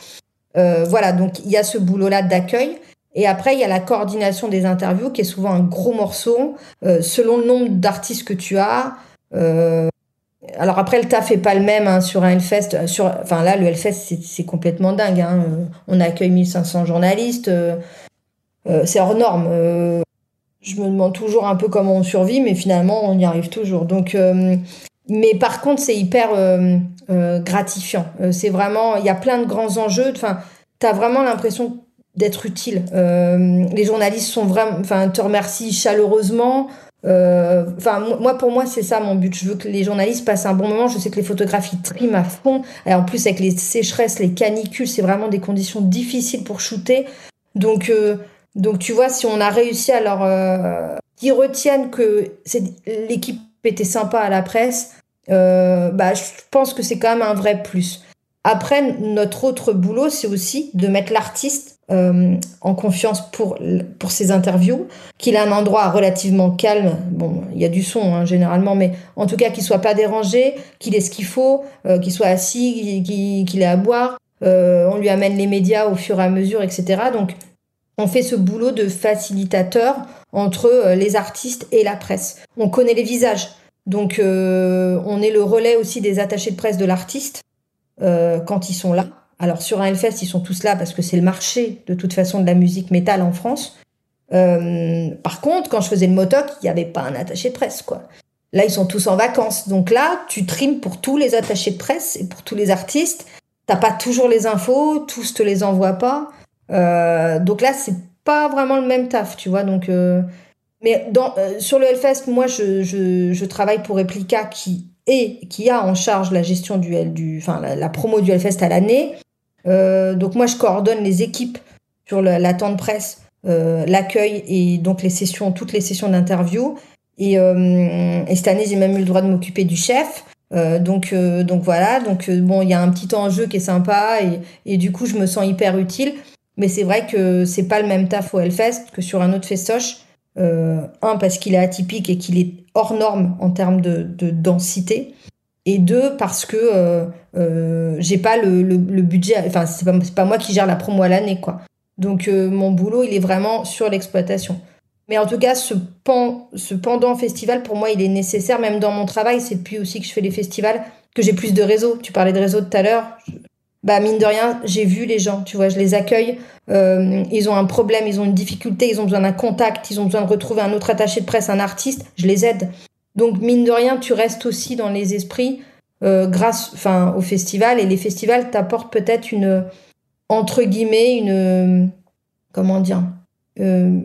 Euh, voilà, donc il y a ce boulot-là d'accueil. Et après, il y a la coordination des interviews qui est souvent un gros morceau euh, selon le nombre d'artistes que tu as. Euh, alors après, le taf est pas le même hein, sur un Hellfest. Sur, enfin là, le Hellfest, c'est- complètement dingue. Hein. On accueille 1500 journalistes. c'est hors norme. Je me demande toujours un peu comment on survit, mais finalement, on y arrive toujours. Donc, euh, mais par contre, c'est hyper euh, euh, gratifiant. Euh, c'est vraiment, il y a plein de grands enjeux. Enfin, t'as vraiment l'impression d'être utile. Euh, les journalistes sont vraiment, enfin, te remercient chaleureusement. Euh, Enfin, moi- pour moi, c'est ça mon but. Je veux que les journalistes passent un bon moment. Je sais que les photographes ils triment à fond. Et en plus, avec les sécheresses, les canicules, c'est vraiment des conditions difficiles pour shooter. Donc, donc tu vois, si on a réussi à leur, euh, qu'ils retiennent que l'équipe était sympa à la presse, euh, bah, je pense que c'est quand même un vrai plus. Après, notre autre boulot, c'est aussi de mettre l'artiste euh, en confiance pour, pour ses interviews, qu'il a un endroit relativement calme. Bon, il y a du son hein, généralement, mais en tout cas qu'il soit pas dérangé, qu'il ait ce qu'il faut, euh, qu'il soit assis, qu'il qu'il ait à boire. Euh, on lui amène les médias au fur et à mesure, etc. Donc, on fait ce boulot de facilitateur entre euh, les artistes et la presse. On connaît les visages. Donc, euh, on est le relais aussi des attachés de presse de l'artiste euh, quand ils sont là. Alors, sur un Hellfest, ils sont tous là parce que c'est le marché, de toute façon, de la musique métal en France. Euh, par contre, quand je faisais le motoc, il n'y avait pas un attaché de presse, quoi. Là, ils sont tous en vacances. Donc là, tu trimes pour tous les attachés de presse et pour tous les artistes. T'as pas toujours les infos, tous te les envoient pas. Euh, donc là, c'est pas vraiment le même taf, tu vois. Donc, euh, mais euh, sur le Hellfest, moi, je, travaille pour Replica qui est, qui a en charge la gestion du, du, enfin, la, promo du Hellfest à l'année. Donc moi, je coordonne les équipes sur la temps de presse, l'accueil et donc les sessions, toutes les sessions d'interview. Et, et cette année, j'ai même eu le droit de m'occuper du chef. donc, donc voilà, donc bon, il y a un petit enjeu qui est sympa et du coup, je me sens hyper utile. Mais c'est vrai que c'est pas le même taf au Hellfest que sur un autre festoche. un, parce qu'il est atypique et qu'il est hors norme en termes de, de densité et deux parce que euh, euh, j'ai pas le, budget enfin c'est pas, moi qui gère la promo à l'année quoi. Donc euh, mon boulot il est vraiment sur l'exploitation. Mais en tout cas ce pendant festival pour moi il est nécessaire même dans mon travail. C'est depuis aussi que je fais les festivals que j'ai plus de réseau tu parlais de réseau tout à l'heure bah mine de rien j'ai vu les gens tu vois je les accueille ils ont un problème ils ont une difficulté ils ont besoin d'un contact ils ont besoin de retrouver un autre attaché de presse un artiste je les aide donc, mine de rien, tu restes aussi dans les esprits euh, grâce enfin, au festival. Et les festivals t'apportent peut-être une, entre guillemets, une, comment dire, euh,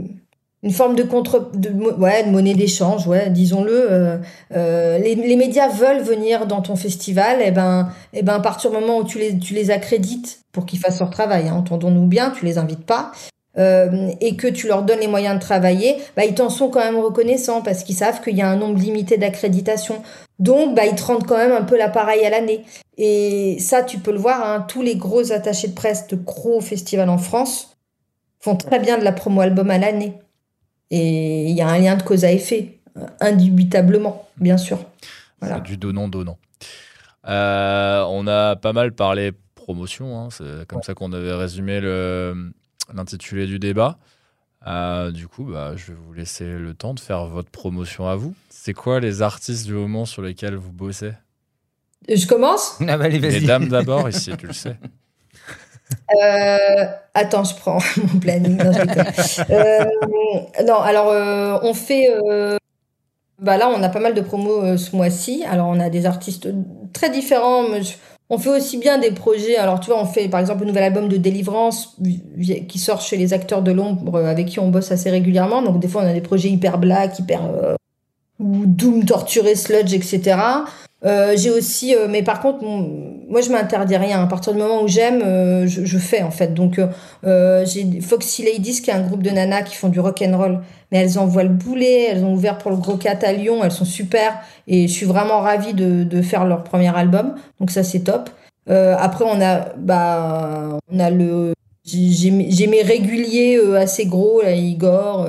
une forme de contre, de, ouais, de monnaie d'échange, ouais, disons-le. Euh, euh, les, les, médias veulent venir dans ton festival, et eh ben, et eh ben, à partir du moment où tu les, tu les accrédites pour qu'ils fassent leur travail, hein, entendons-nous bien, tu les invites pas. Euh, et que tu leur donnes les moyens de travailler, bah, ils t'en sont quand même reconnaissants parce qu'ils savent qu'il y a un nombre limité d'accréditation. Donc, bah, ils te rendent quand même un peu l'appareil à l'année. Et ça, tu peux le voir, hein, tous les gros attachés de presse de gros festivals en France font très bien de la promo album à l'année. Et il y a un lien de cause à effet, indubitablement, bien sûr.
Voilà. du donnant-donnant. Euh, on a pas mal parlé promotion, hein, c'est comme ça qu'on avait résumé le, l'intitulé du débat. Euh, du coup, bah, je vais vous laisser le temps de faire votre promotion à vous. C'est quoi les artistes du moment sur lesquels vous bossez?
Je commence?
Ah bah,
Les dames d'abord, ici, tu le sais.
Euh, attends, je prends mon planning. Non, euh, alors on fait. bah là, on a pas mal de promos ce mois-ci. Alors on a des artistes très différents. On fait aussi bien des projets. Alors, tu vois, on fait par exemple le nouvel album de Délivrance qui sort chez les acteurs de l'ombre avec qui on bosse assez régulièrement. Donc, des fois, on a des projets hyper black, hyper. Euh, ou doom, torturé, sludge, etc. Euh, j'ai aussi, euh, mais par contre, moi je m'interdis rien. À partir du moment où j'aime, euh, je, fais en fait. Donc j'ai Foxy Ladies qui est un groupe de nanas qui font du rock and roll, mais elles envoient le boulet. Elles ont ouvert pour le Gros Cat à Lyon. Elles sont super et je suis vraiment ravie de, de faire leur premier album. Donc ça c'est top. après on a, bah, on a le, j'ai mes réguliers assez gros Igor,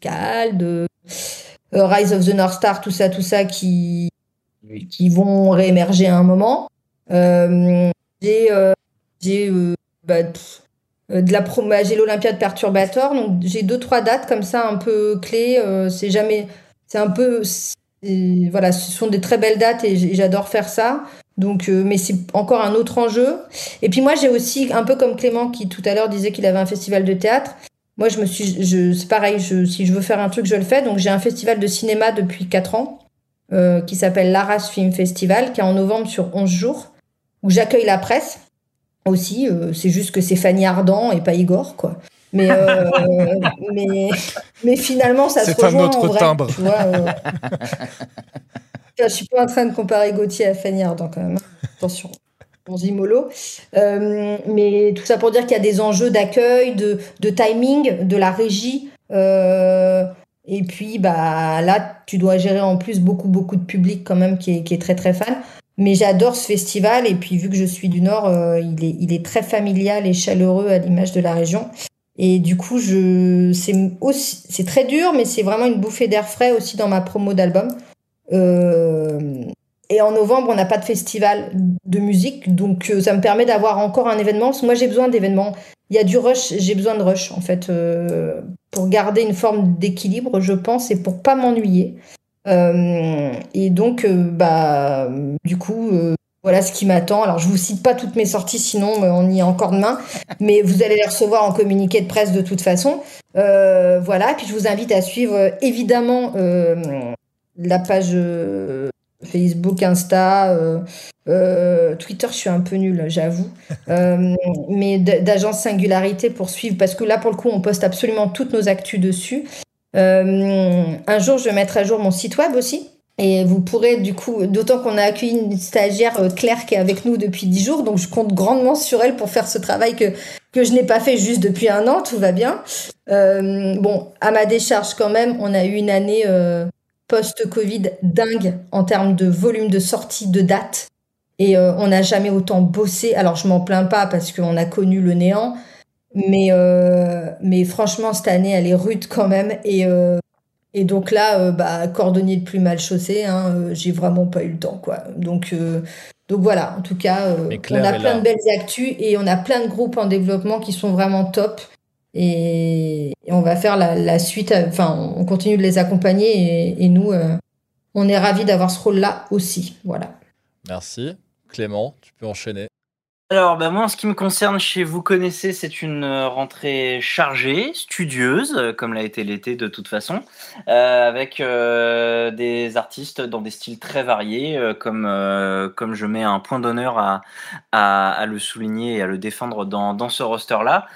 Cald. Rise of the North Star, tout ça, tout ça qui qui vont réémerger à un moment. Euh, j'ai euh, euh, bah, de la bah, j'ai l'Olympiade Perturbator, donc j'ai deux trois dates comme ça un peu clés. c'est jamais, c'est un peu, voilà, ce sont des très belles dates et j'adore faire ça. Donc, mais c'est encore un autre enjeu. Et puis moi, j'ai aussi un peu comme Clément qui tout à l'heure disait qu'il avait un festival de théâtre. Moi, je me suis, je, c'est pareil. Je, si je veux faire un truc, je le fais. Donc, j'ai un festival de cinéma depuis 4 ans. Euh, qui s'appelle l'Arras Film Festival, qui est en novembre sur 11 jours, où j'accueille la presse aussi. Euh, c'est juste que c'est Fanny Ardant et pas Igor, quoi. Mais, euh, mais, mais, finalement, ça se rejoint un autre timbre. Tu vois, je suis pas en train de comparer Gauthier à Fanny Ardant quand même. Hein. Attention. On dit mollo. mais tout ça pour dire qu'il y a des enjeux d'accueil, de, de timing, de la régie. Euh, et puis, bah, là, tu dois gérer en plus beaucoup, beaucoup de public quand même qui est, qui est très, très fan. Mais j'adore ce festival. Et puis, vu que je suis du Nord, euh, il, est, il est très familial et chaleureux à l'image de la région. Et du coup, je, c'est aussi, c'est très dur, mais c'est vraiment une bouffée d'air frais aussi dans ma promo d'album. Euh, et en novembre, on n'a pas de festival de musique, donc euh, ça me permet d'avoir encore un événement. moi, j'ai besoin d'événements. Il y a du rush, j'ai besoin de rush en fait euh, pour garder une forme d'équilibre, je pense, et pour pas m'ennuyer. Euh, et donc, bah, du coup, voilà ce qui m'attend. Alors, je vous cite pas toutes mes sorties, sinon on y est encore demain, mais vous allez les recevoir en communiqué de presse de toute façon. voilà. Puis je vous invite à suivre évidemment la page Facebook, Insta, euh, euh, Twitter, je suis un peu nulle, j'avoue. Euh, mais d'agence Singularité pour suivre, parce que là, pour le coup, on poste absolument toutes nos actus dessus. un jour, je vais mettre à jour mon site web aussi. Et vous pourrez, du coup, d'autant qu'on a accueilli une stagiaire, Claire, qui est avec nous depuis 10 jours, donc je compte grandement sur elle pour faire ce travail que, que je n'ai pas fait juste depuis un an, tout va bien. bon, à ma décharge quand même, on a eu une année post-Covid dingue en termes de volume de sortie de dates. Et euh, on n'a jamais autant bossé. Alors, je m'en plains pas parce qu'on a connu le néant. Mais, euh, mais franchement, cette année, elle est rude quand même. Et, euh, et donc là, bah, cordonnier le plus mal chaussé, hein, j'ai vraiment pas eu le temps. Quoi. Donc, donc voilà, en tout cas, on a plein de belles actus et on a plein de groupes en développement qui sont vraiment top. Et, on va faire la, suite, enfin, on continue de les accompagner et, nous, on est ravis d'avoir ce rôle-là aussi. Voilà.
Merci. Clément, tu peux enchaîner.
Alors, bah, moi, en ce qui me concerne, chez Vous connaissez, c'est une euh, rentrée chargée, studieuse, euh, comme l'a été l'été de toute façon, euh, avec des artistes dans des styles très variés, comme, comme je mets un point d'honneur à, à, le souligner et à le défendre dans, dans ce roster-là.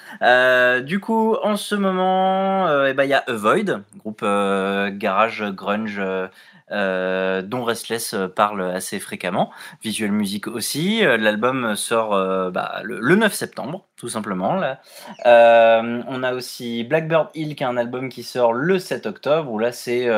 du coup, en ce moment, eh ben, il y a Avoid, groupe garage grunge euh, dont Restless euh, parle assez fréquemment, Visual Music aussi. Euh, l'album sort bah, le, 9 septembre, tout simplement. Là. on a aussi Blackbird Hill, qui est un album qui sort le 7 octobre, où là c'est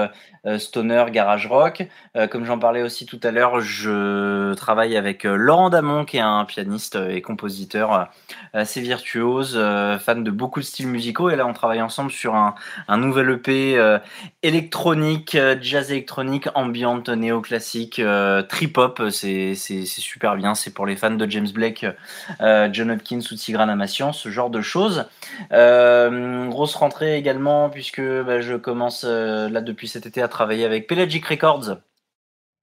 stoner, garage rock. comme j'en parlais aussi tout à l'heure, je travaille avec Laurent Damon, qui est un pianiste et compositeur assez virtuose, fan de beaucoup de styles musicaux. Et là, on travaille ensemble sur un, un nouvel EP électronique, jazz électronique ambiante, néoclassique, euh, trip-hop, c'est super bien. C'est pour les fans de James Blake, euh, John Hopkins ou Tigran Amassian, ce genre de choses. Euh, grosse rentrée également, puisque bah, je commence là depuis cet été à travailler avec Pelagic Records.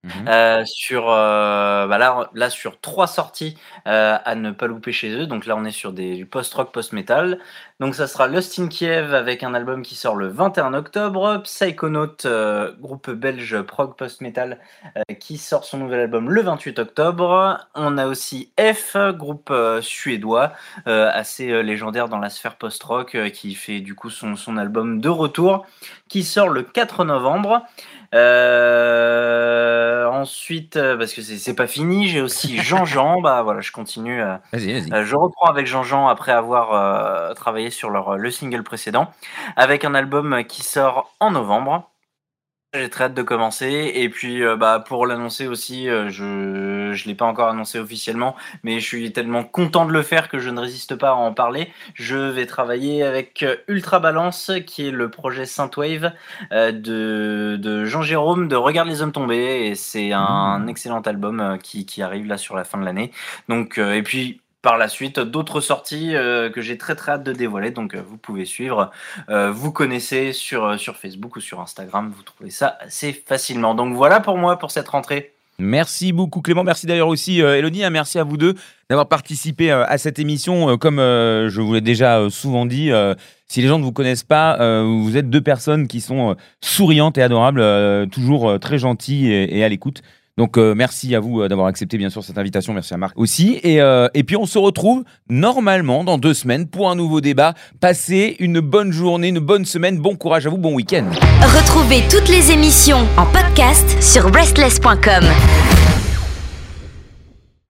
Mhm. Euh, sur euh, bah là, sur trois sorties euh, à ne pas louper chez eux. Donc là on est sur des, du post-rock, post-metal. Donc ça sera Lost in Kiev avec un album qui sort le 21 octobre. Psychonaut, groupe belge prog post-metal qui sort son nouvel album le 28 octobre. On a aussi F, groupe suédois assez légendaire dans la sphère post-rock qui fait du coup son, son album de retour qui sort le 4 novembre. Euh, ensuite, euh, parce que c'est pas fini, j'ai aussi Jean-Jean. bah voilà, je continue. Euh, je reprends avec Jean-Jean après avoir travaillé sur leur, le single précédent, avec un album qui sort en novembre. J'ai très hâte de commencer et puis euh, bah pour l'annoncer aussi, euh, je je l'ai pas encore annoncé officiellement, mais je suis tellement content de le faire que je ne résiste pas à en parler. Je vais travailler avec euh, Ultra Balance, qui est le projet Synthwave de de Jean Jérôme de Regarde les hommes tombés et c'est un mmh. excellent album qui qui arrive là sur la fin de l'année. Donc et puis par la suite d'autres sorties euh, que j'ai très très hâte de dévoiler. Donc euh, vous pouvez suivre. Euh, vous connaissez sur, sur Facebook ou sur Instagram. Vous trouvez ça assez facilement. Donc voilà pour moi pour cette rentrée.
Merci beaucoup Clément, merci d'ailleurs aussi Elodie, hein. merci à vous deux d'avoir participé à cette émission. Comme je vous l'ai déjà souvent dit, si les gens ne vous connaissent pas, vous êtes deux personnes qui sont souriantes et adorables, toujours très gentilles et à l'écoute. Donc euh, merci à vous euh, d'avoir accepté bien sûr cette invitation, merci à Marc aussi. Et, euh, et puis on se retrouve normalement dans deux semaines pour un nouveau débat. Passez une bonne journée, une bonne semaine, bon courage à vous, bon week-end.
Retrouvez toutes les émissions en podcast sur restless.com.